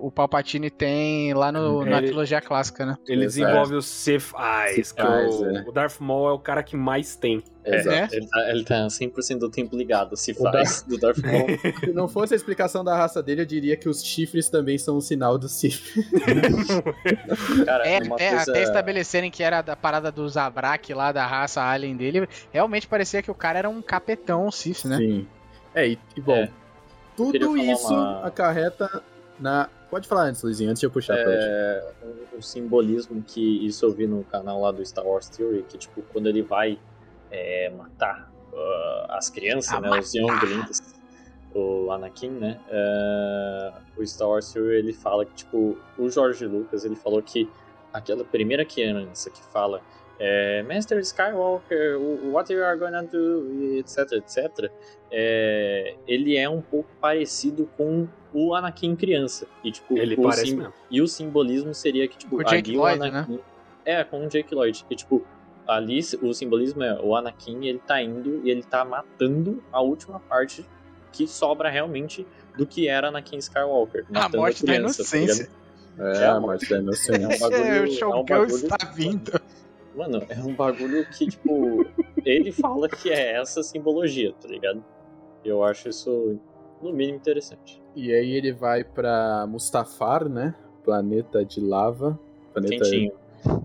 o, o Palpatine tem lá no, na Ele- trilogia clássica, né? Ele Exato. desenvolve o Sith Eyes, Sith que Eyes, o, é. o Darth Maul é o cara que mais tem. Exato. É. Ele tá, ele tá 100% do tempo ligado, se faz, do Darth Maul. Se não fosse a explicação da raça dele, eu diria que os chifres também são um sinal do Sith. Cara, É, até, coisa... até estabelecerem que era da parada do Zabrak lá, da raça alien dele, realmente parecia que o cara era um capetão Sith, né? Sim. É, e, e bom, É. tudo isso uma- acarreta na. Pode falar antes, Luizinho, antes de eu puxar pra. É, um, um simbolismo que isso eu vi no canal lá do Star Wars Theory, que tipo, quando ele vai é, matar uh, as crianças, Ah, né, os Younglings, o Anakin, né, é, o Star Wars Theory ele fala que tipo, o George Lucas ele falou que aquela primeira criança que fala é, Master Skywalker, what you are gonna do, etc, etc, é, ele é um pouco parecido com o Anakin criança. E, tipo, Ele o parece mesmo. e o simbolismo seria que, tipo, O Jake ali Lloyd, o Anakin. É, com o Jake Lloyd. E, tipo, ali o simbolismo é o Anakin, ele tá indo e ele tá matando a última parte que sobra realmente do que era Anakin Skywalker. A morte da criança, tá inocência. ligado? É, a morte da inocência. É um bagulho. o é um bagulho está vindo. Mano, é um bagulho que, tipo, ele fala que é essa simbologia, tá ligado? Eu acho isso, no mínimo, interessante. E aí ele vai pra Mustafar, né? Planeta de lava. Planeta Quentinho.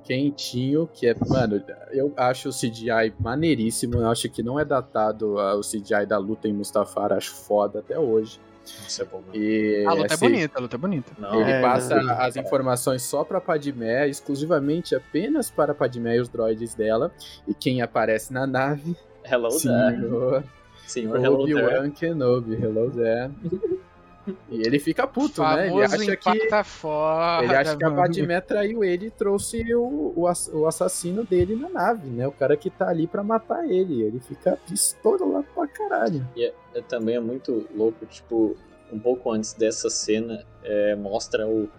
quentinho, que é, mano, eu acho o CGI maneiríssimo. Eu acho que não é datado ah, o CGI da luta em Mustafar, acho foda até hoje. Isso é bom, mano. E A luta é assim, bonita, a luta é bonita. Não, Ele É, passa né? as informações só pra Padmé, exclusivamente apenas para Padmé e os droids dela. E quem aparece na nave, Hello there. senhor Senhor Hello there. Obi-Wan Kenobi, hello there. E ele fica puto, né? Ele Famoso acha que foda. ele acha que a mano. Padmé traiu ele e trouxe o, o, o assassino dele na nave, né? O cara que tá ali pra matar ele. Ele fica pistola caralho. E é, é- também é muito louco, tipo, um pouco antes dessa cena, é, mostra o.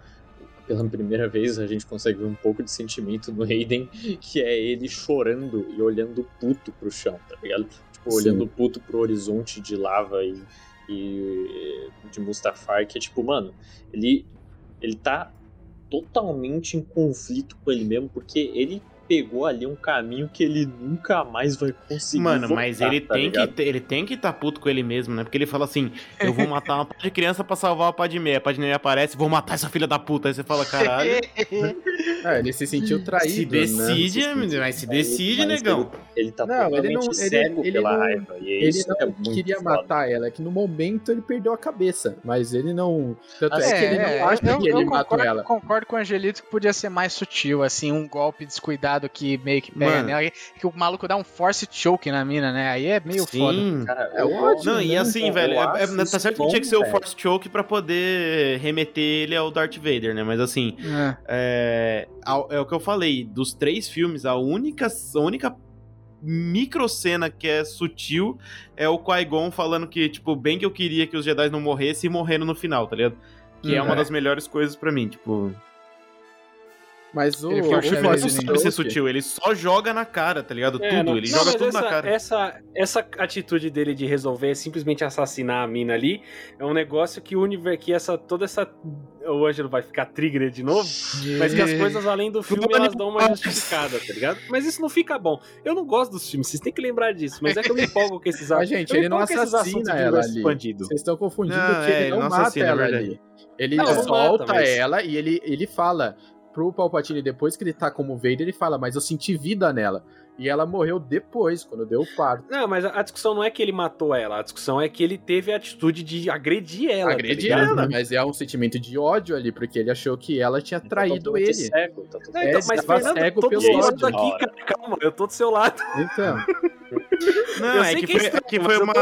Pela primeira vez a gente consegue ver um pouco de sentimento no Hayden, que é ele chorando e olhando puto pro chão, tá ligado? Tipo, Sim. olhando puto pro horizonte de lava e, e de Mustafar, que é tipo, mano, ele, ele tá totalmente em conflito com ele mesmo, porque ele pegou ali um caminho que ele nunca mais vai conseguir. Mano, mas voltar, ele tá tem, ligado? que, ele tem que tá puto com ele mesmo, né? Porque ele fala assim: eu vou matar uma de criança pra salvar a Padmé. A Padmé aparece, vou matar essa filha da puta. Aí você fala, caralho. Ah, ele se sentiu traído. se né? decide, mas se decide, Mas negão. Ele, ele tá Não, totalmente ele não- ele- cego ele pela não- raiva. E é Ele é não muito queria foda. matar ela, é que no momento ele perdeu a cabeça. Mas ele não. Tanto Ah, é, que ele não acha eu, que ele eu matou ela. concordo com o Angelito que podia ser mais sutil, assim, um golpe descuidado que meio que pega Mano. nela, que o maluco dá um force choke na mina, né? Aí é meio foda. Sim. Cara, É gosto Não, e muito, assim, velho, é- é- tá certo que bom, tinha que ser o velho. Force Choke pra poder remeter ele ao Darth Vader, né? Mas assim, É. é, é o que eu falei, dos três filmes, a única, a única micro cena que é sutil é o Qui-Gon falando que, tipo, bem que eu queria que os Jedi não morressem e morreram no final, tá ligado? Que é Hum, uma é. das melhores coisas pra mim, tipo... Mas o, Ele o filme sabe ser sutil, ele só joga na cara, tá ligado? É, tudo, não- ele não, joga tudo essa, na cara. Essa, essa atitude dele de resolver simplesmente assassinar a mina ali é um negócio que o universo, que essa toda essa o Ângelo vai ficar trigger de novo, mas que as coisas além do filme elas dão uma justificada, tá ligado? Mas isso não fica bom. Eu não gosto dos filmes, vocês têm que lembrar disso, mas é que eu me empolgo com esses Mas, gente, ele não assuntos assassina ela ali. expandido. Vocês estão confundindo Não, que é, ele não, não mata assassina, ela é verdade. ali. Ele Não, não solta mata, mas- ela e ele, ele fala pro Palpatine, depois que ele tá como Vader, ele fala, mas eu senti vida nela. E ela morreu depois, quando deu o parto. Não, mas a a discussão não é que ele matou ela, a discussão é que ele teve a atitude de agredir ela. Agredir tá ela, mas é um sentimento de ódio ali, porque ele achou que ela tinha Tá traído ele. Cego, tá Não, É, então, mas Fernando, cego pelo ódio. aqui, cara. Calma, eu tô do seu lado. Então, Não, Eu é que, que é foi, estranho, é que foi uma,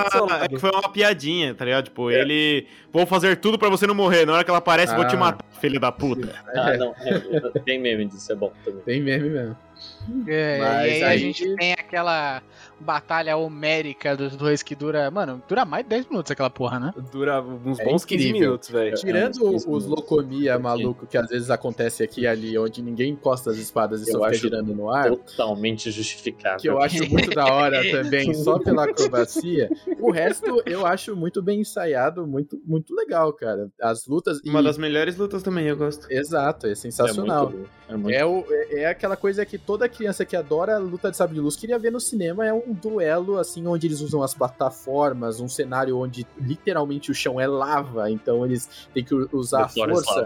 é que foi uma piadinha, tá ligado? Tipo, É. ele. Vou fazer tudo pra você não morrer. Na hora que ela aparece, vou te Ah. matar, filho da puta. Ah, é, não, é, tem meme disso, é bom também. tem meme mesmo. É, Mas e aí, a aí- gente tem aquela batalha homérica dos dois que dura, mano, dura mais de 10 minutos aquela porra, né? Dura uns É bons 15 incrível. minutos, velho. Tirando uns 15 os minutos. locomia maluco que às vezes acontece aqui e ali, onde ninguém encosta as espadas e Eu só fica girando no ar, Totalmente justificável. que eu acho muito da hora também, só pela acrobacia. O resto eu acho muito bem ensaiado, muito, muito legal, cara. As lutas. Uma e- das melhores lutas também, eu gosto. Exato, é é sensacional. muito, bom, é muito É, o, é, é aquela coisa que toda criança que adora luta de sabre de luz queria ver no cinema. É um duelo, assim, onde eles usam as plataformas, um cenário onde literalmente o chão é lava. Então eles têm que usar a is força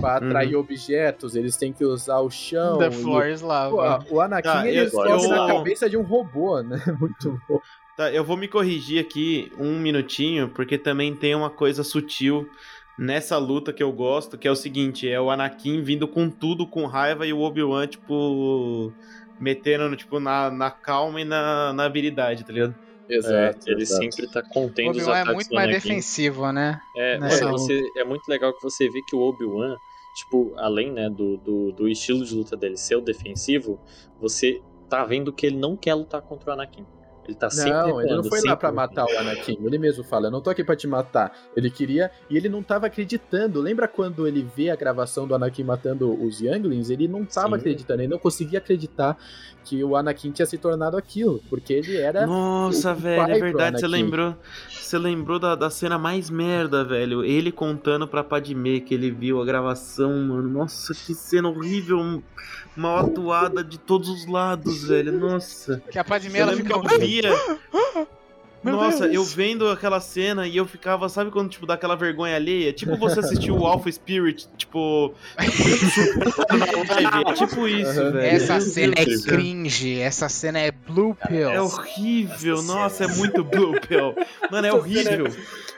pra atrair objetos, eles têm que usar o chão. The e- Floor is Pô, Lava. o Anakin Ah, ele sobe eu- na cabeça de um robô, né? Muito bom. Tá, eu vou me corrigir aqui um minutinho, porque também tem uma coisa sutil nessa luta que eu gosto, que é o seguinte, é o Anakin vindo com tudo, com raiva, e o Obi-Wan, tipo, metendo, tipo, na, na calma e na, na habilidade, tá ligado? Exato. É, ele exato. sempre tá O contendo os Obi-Wan é ataques muito do mais defensivo, né? É, mano, você, é muito legal que você vê que o Obi-Wan, tipo, além, né, do, do, do estilo de luta dele ser o defensivo, você tá vendo que ele não quer lutar contra o Anakin. Ele tá sempre Não, ele não foi lá sempre pra matar o Anakin. Ele mesmo fala, eu não tô aqui pra te matar. Ele queria, e ele não tava acreditando. Lembra quando ele vê a gravação do Anakin matando os Younglings? Ele não tava Sim. acreditando, ele não conseguia acreditar que o Anakin tinha se tornado aquilo, porque ele era Nossa, o velho, pai é verdade, você lembrou. Você lembrou da, da cena mais merda, velho. Ele contando pra Padmé que ele viu a gravação, mano. Nossa, que cena horrível. Mal atuada de todos os lados, velho. Nossa. Que a Padmé Eu ela fica. que eu via. Meu Nossa, Deus. eu vendo aquela cena e eu ficava, sabe quando, tipo, dá aquela vergonha alheia? Tipo você assistiu o Alpha Spirit, tipo. live. É tipo isso, Aham. velho. Essa Meu cena é cringe, essa cena é blue pill. É horrível, Nossa nossa, é muito Blue Pill. Mano, é horrível.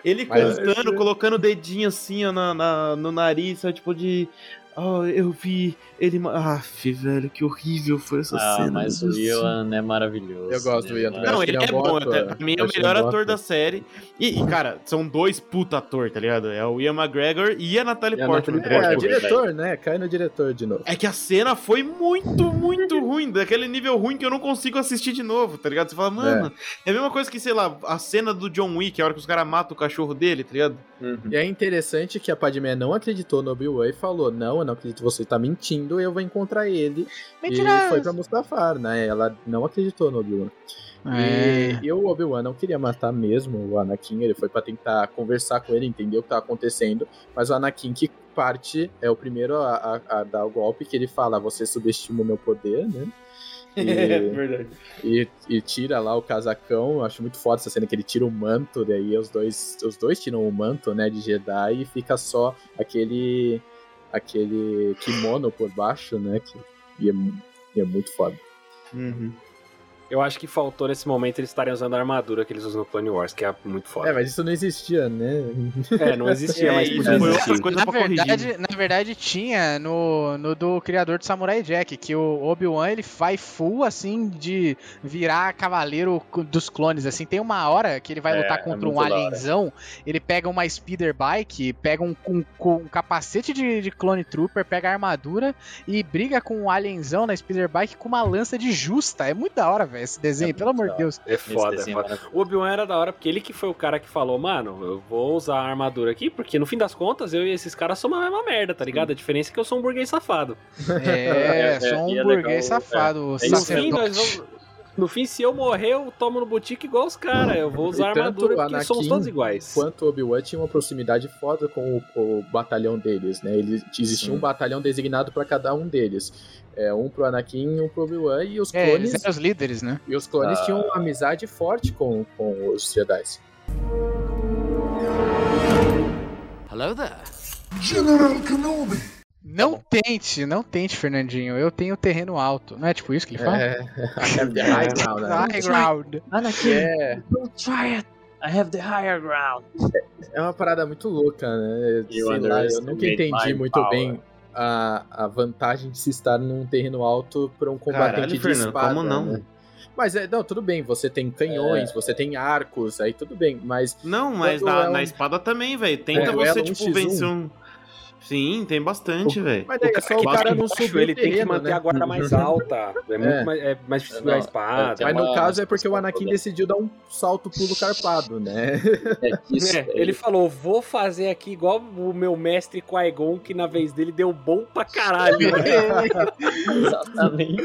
Ele Mas- contando, colocando o dedinho assim ó, na, na- no nariz, sabe, tipo de. Oh, eu vi ele. Aff, velho, que horrível foi essa Ah, cena. mas o. Ian é maravilhoso. Eu gosto do Ele Ian é também. Não, ele é é bom. ator. Pra mim é o é melhor ator da série. E, e, cara, são dois puta ator, tá ligado? É o Ian McGregor e a Natalie E a Portman. Natalie- É, Portman, diretor, né? Cai no diretor de novo. É que a cena foi muito, muito ruim. Daquele nível ruim que eu não consigo assistir de novo, tá ligado? Você fala, mano, é, a mesma coisa que, sei lá, a cena do John Wick, a hora que os caras matam o cachorro dele, tá ligado? Uhum. E é interessante que a Padmé não acreditou no Obi-Wan e falou: Não, eu não acredito, você tá mentindo, eu vou encontrar ele. E foi pra Mustafar, né? Ela não acreditou no Obi-Wan. É. E, e o Obi-Wan não queria matar mesmo o Anakin, ele foi pra tentar conversar com ele, entender o que tava acontecendo. Mas o Anakin que parte é o primeiro a, a- a dar o golpe, que ele fala: Você subestima o meu poder, né? E, verdade. e, e tira lá o casacão. Eu acho muito foda essa cena que ele tira o manto, daí os dois, os dois tiram o manto, né, de Jedi e fica só aquele aquele kimono por baixo, né, que e é, e é muito foda. Uhum. Eu acho que faltou nesse momento eles estarem usando a armadura que eles usam no Clone Wars, que é muito É, foda. mas isso não existia, né? É, não existia, É, mas podia foi existir. outra coisa Na corrigir. verdade, na verdade, tinha no, no do criador de Samurai Jack, que o Obi-Wan ele vai full assim de virar cavaleiro dos clones. Assim, tem uma hora que ele vai É, lutar é contra um da hora. alienzão, ele pega uma speeder bike, pega um, um- um- um capacete de, de clone trooper, pega a armadura e briga com o alienzão na speeder bike com uma lança de justa. É muito da hora, velho, esse desenho, É pelo amor de Deus. É foda, é desenho é foda. O Obi-Wan era da hora porque ele que foi o cara que falou, mano, eu vou usar a armadura aqui, porque no fim das contas eu e esses caras somos a mesma merda, tá ligado? A diferença é que eu sou um burguês safado. É, É, sou um é burguês legal, safado, é. No fim, sacerdote. nós vamos- No fim, se eu morrer, eu tomo no boutique igual os caras. Eu vou usar armadura porque somos Anakin todos iguais. Quanto o Obi-Wan tinha uma proximidade foda com o, o batalhão deles, né? Ele, existia Sim. um batalhão designado pra cada um deles. É, um pro Anakin, um pro Obi-Wan e os É, clones eles eram os líderes, né? E os clones Ah. tinham uma amizade forte com, com os Jedi. Hello there. General Kenobi. Não tente, não tente, Fernandinho. Eu tenho terreno alto. Não é tipo isso que ele fala? É, I have the high ground, né? High ground. Anakin, É, don't try it. I have the higher ground. é uma parada muito louca, né? Sei lá, eu nunca entendi muito power. bem a, a vantagem de se estar num terreno alto para um combatente Caralho, de Fernando, espada. como não? né? Mas é, não, tudo bem, você tem canhões, você tem arcos, aí tudo bem, mas Não, mas na, é um- na espada também, velho. Tenta É, você, tipo, 1x1. vencer um. Sim, tem bastante, velho. Mas daí é só o cara não subir ele o tem que manter né? a guarda mais alta. É, muito É. mais, é mais difícil Não, a espada. tem Mas no caso é porque o Anakin decidiu dar um salto pulo carpado, né? É isso, É, ele falou, vou fazer aqui igual o meu mestre Qui-Gon, que na vez dele deu bom pra caralho. Exatamente.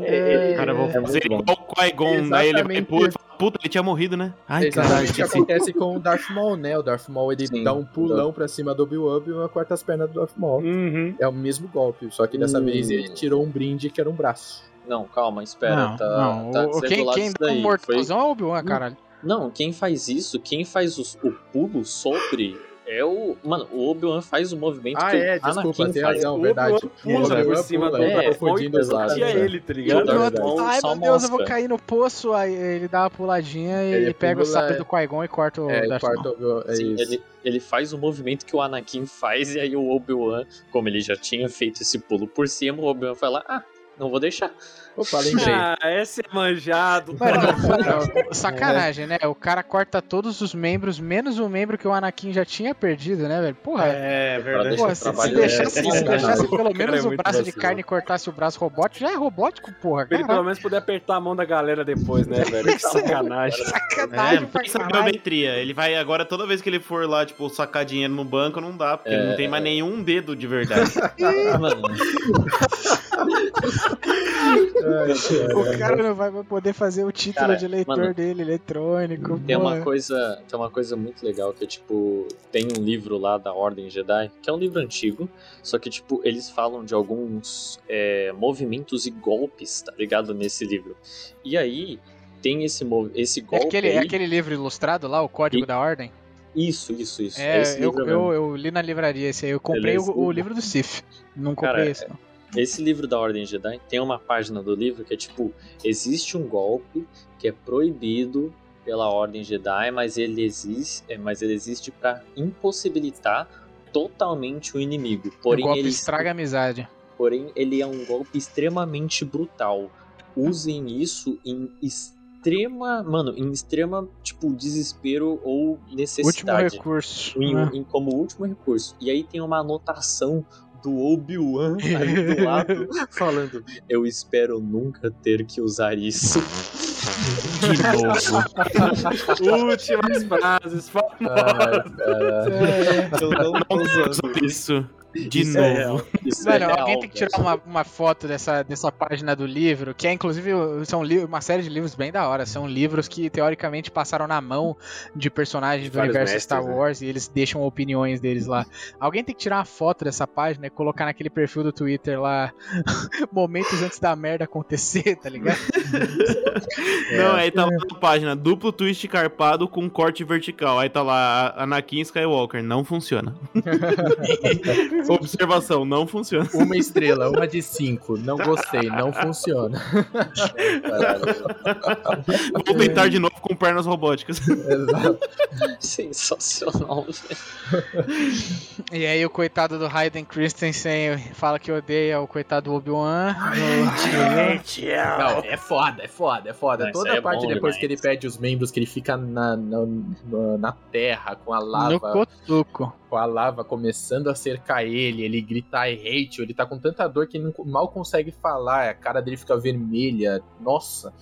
É, Cara, eu vou é fazer bom. igual o Qui-Gon. Daí ele vai e fala, puta, ele tinha morrido, né? Ai, caralho. Exatamente o que acontece com o Darth Maul, né? O Darth Maul ele Sim, dá um pulão pra cima do Obi-Wan e uma corta as pernas do Darth Maul. Uhum. É o mesmo golpe, só que dessa Hum. vez ele tirou um brinde que era um braço. Não, calma, espera. não, tá, não. tá o, quem quem dá um é o Obi-Wan, Hum. caralho. Não, quem faz isso, quem faz os- o pulo sobre É o. Mano, o Obi-Wan faz o movimento Ah, que é, o Anakin desculpa, tem faz. razão, O verdade. Obi-Wan pula O por cima pula, do é, confundindo os lados. Né? ele, tá ligado? o outro, ai meu Deus, eu vou cair no poço. Aí ele dá uma puladinha e Ele pega o pula, sabre é. do Qui-Gon e corta o É, Maul. Obi-Wan, é Sim, isso. ele, ele faz o movimento que o Anakin faz, e aí o Obi-Wan, como ele já tinha feito esse pulo por cima, o Obi-Wan fala: Ah, não vou deixar. Opa, lembrei. Ah, esse é manjado. Mano, sacanagem, né? O cara corta todos os membros, menos o membro que o Anakin já tinha perdido, né, velho? Porra, É, verdade. porra se, o se deixasse, dele. se É, deixasse pelo cara menos é o muito braço de carne e cortasse o braço robótico, já é robótico, porra. Ele Caralho. pelo menos poder apertar a mão da galera depois, né, velho? Que sacanagem. É, Sacanagem pensa na caralho. biometria. Ele vai agora, toda vez que ele for lá, tipo, sacar dinheiro no banco, não dá, porque ele É. não tem mais nenhum dedo de verdade. Mano, O cara não vai poder fazer o título Cara, de leitor mano, dele eletrônico. tem uma, coisa, tem uma coisa muito legal que é tipo: tem um livro lá da Ordem Jedi, que é um livro antigo, só que, tipo, eles falam de alguns é, movimentos e golpes, tá ligado? Nesse livro. E aí. Tem esse, esse É golpe. aquele, é aí- aquele livro ilustrado lá, o Código E- da Ordem? Isso, isso, isso. É, esse eu, eu, eu li na livraria esse aí. Eu comprei o, o livro do Sif. Não comprei Cara, esse, não. Esse livro da Ordem Jedi tem uma página do livro que é tipo: existe um golpe que é proibido pela Ordem Jedi, mas ele existe, é, mas ele existe para impossibilitar totalmente o inimigo. Porém o golpe ele, estraga a amizade. porém, ele é um golpe extremamente brutal. Usem isso em extrema, mano, em extrema tipo desespero ou Último necessidade. recurso. em- né? em- como último recurso. E aí tem uma anotação do Obi-Wan aí do lado falando: Eu espero nunca ter que usar isso. De novo. Últimas frases. fa- Ai, cara. Eu não tô usando isso. De Isso é novo. real. Isso Mano, é real, alguém tem que tirar uma, uma foto dessa, dessa página do livro, que é inclusive são uma série de livros bem da hora. São livros que teoricamente passaram na mão de personagens do Vários universo mestres, Star né? Wars e eles deixam opiniões deles lá. Alguém tem que tirar uma foto dessa página e colocar naquele perfil do Twitter lá, momentos antes da merda acontecer, tá ligado? Não, aí tá lá na página, duplo twist carpado com corte vertical. Aí tá lá, Anakin Skywalker, não funciona. Observação, não funciona. Uma estrela, uma de cinco. Não gostei, não funciona. Vou tentar de novo com pernas robóticas. Exato. Sensacional, velho. E aí o coitado do Hayden Christensen fala que odeia o coitado do Obi-Wan. Não, é foda, é foda, é foda. Não, Toda a é parte depois demais. que ele perde os membros, que ele fica na, na, na- terra com a No lava, cotuco. Com a lava começando a cercar ele, ele grita I hate you, ele tá com tanta dor que não- mal consegue falar, a cara dele fica vermelha, nossa.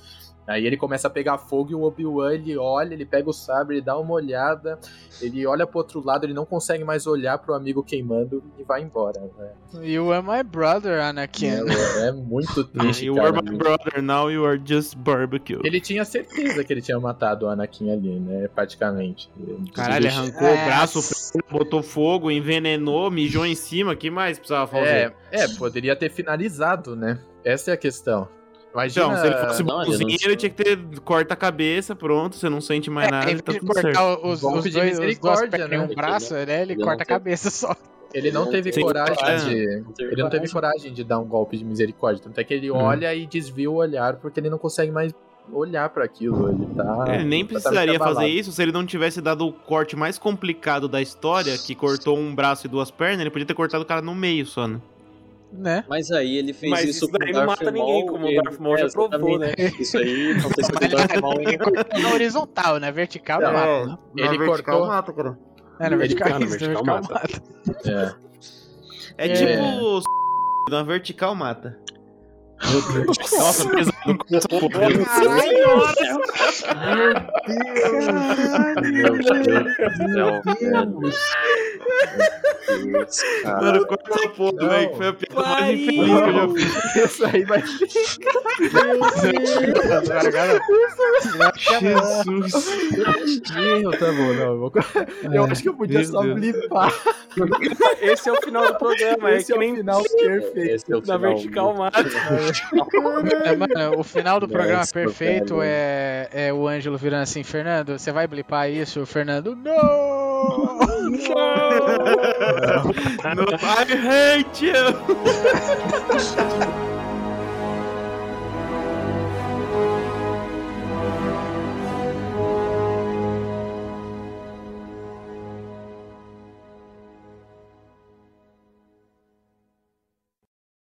Aí ele começa a pegar fogo e o Obi-Wan ele olha, ele pega o sabre, ele dá uma olhada, ele olha pro outro lado, ele não consegue mais olhar pro amigo queimando e vai embora. né? You are my brother, Anakin. É, é muito triste, you cara. are my brother, now you are just barbecue. Ele tinha certeza que ele tinha matado o Anakin ali, né? Praticamente. Caralho, Ele- arrancou É, o braço, botou fogo, envenenou, mijou em cima, que mais precisava fazer? É, é, poderia ter finalizado, né? Essa é a questão. Imagina... Então, se ele fosse Não, ele bonzinho, não- ele tinha que ter corta a cabeça, pronto, você não sente mais nada, É, em ele tá tudo certo. cortar os, os de dois, os e né? um braço, né, ele Ele não corta a cabeça só. Ele não teve coragem coragem. de. Ele não teve coragem. de dar um golpe de misericórdia. Tanto é que ele Hum. olha e desvia o olhar, porque ele não consegue mais olhar pra aquilo. Ele tá. Ele nem completamente precisaria fazer isso se ele não tivesse dado o corte mais complicado da história, que cortou um braço e duas pernas, ele podia ter cortado o cara no meio só, né? Né? Mas aí ele fez Mas isso isso com daí o não mata ninguém, como o Darth Maul já é, provou, né? Isso aí aconteceu com o Darth Maul. Ele cortou na horizontal, na vertical Não, mata. É, né? ele cortou- mata, cara. É, na vertical, na isso, na vertical, vertical mata. É. É, É. tipo. Na vertical mata. Nossa. Essa porra. Meu Deus do céu, velho. Mano, corta essa porra, velho. que Foi a piada mais infeliz que eu já fiz. Isso aí vai. Jesus. Não, tá bom, não. eu vou- Eu acho que eu podia Meu só Deus. blipar. Esse é o final do programa, é Esse que é o nem final perfeito. Esse é o na vertical mata. É, mano, o final do programa Nossa, perfeito é, é o Ângelo virando assim, Fernando, você vai blipar isso? O Fernando, não! Não! não! I hate you!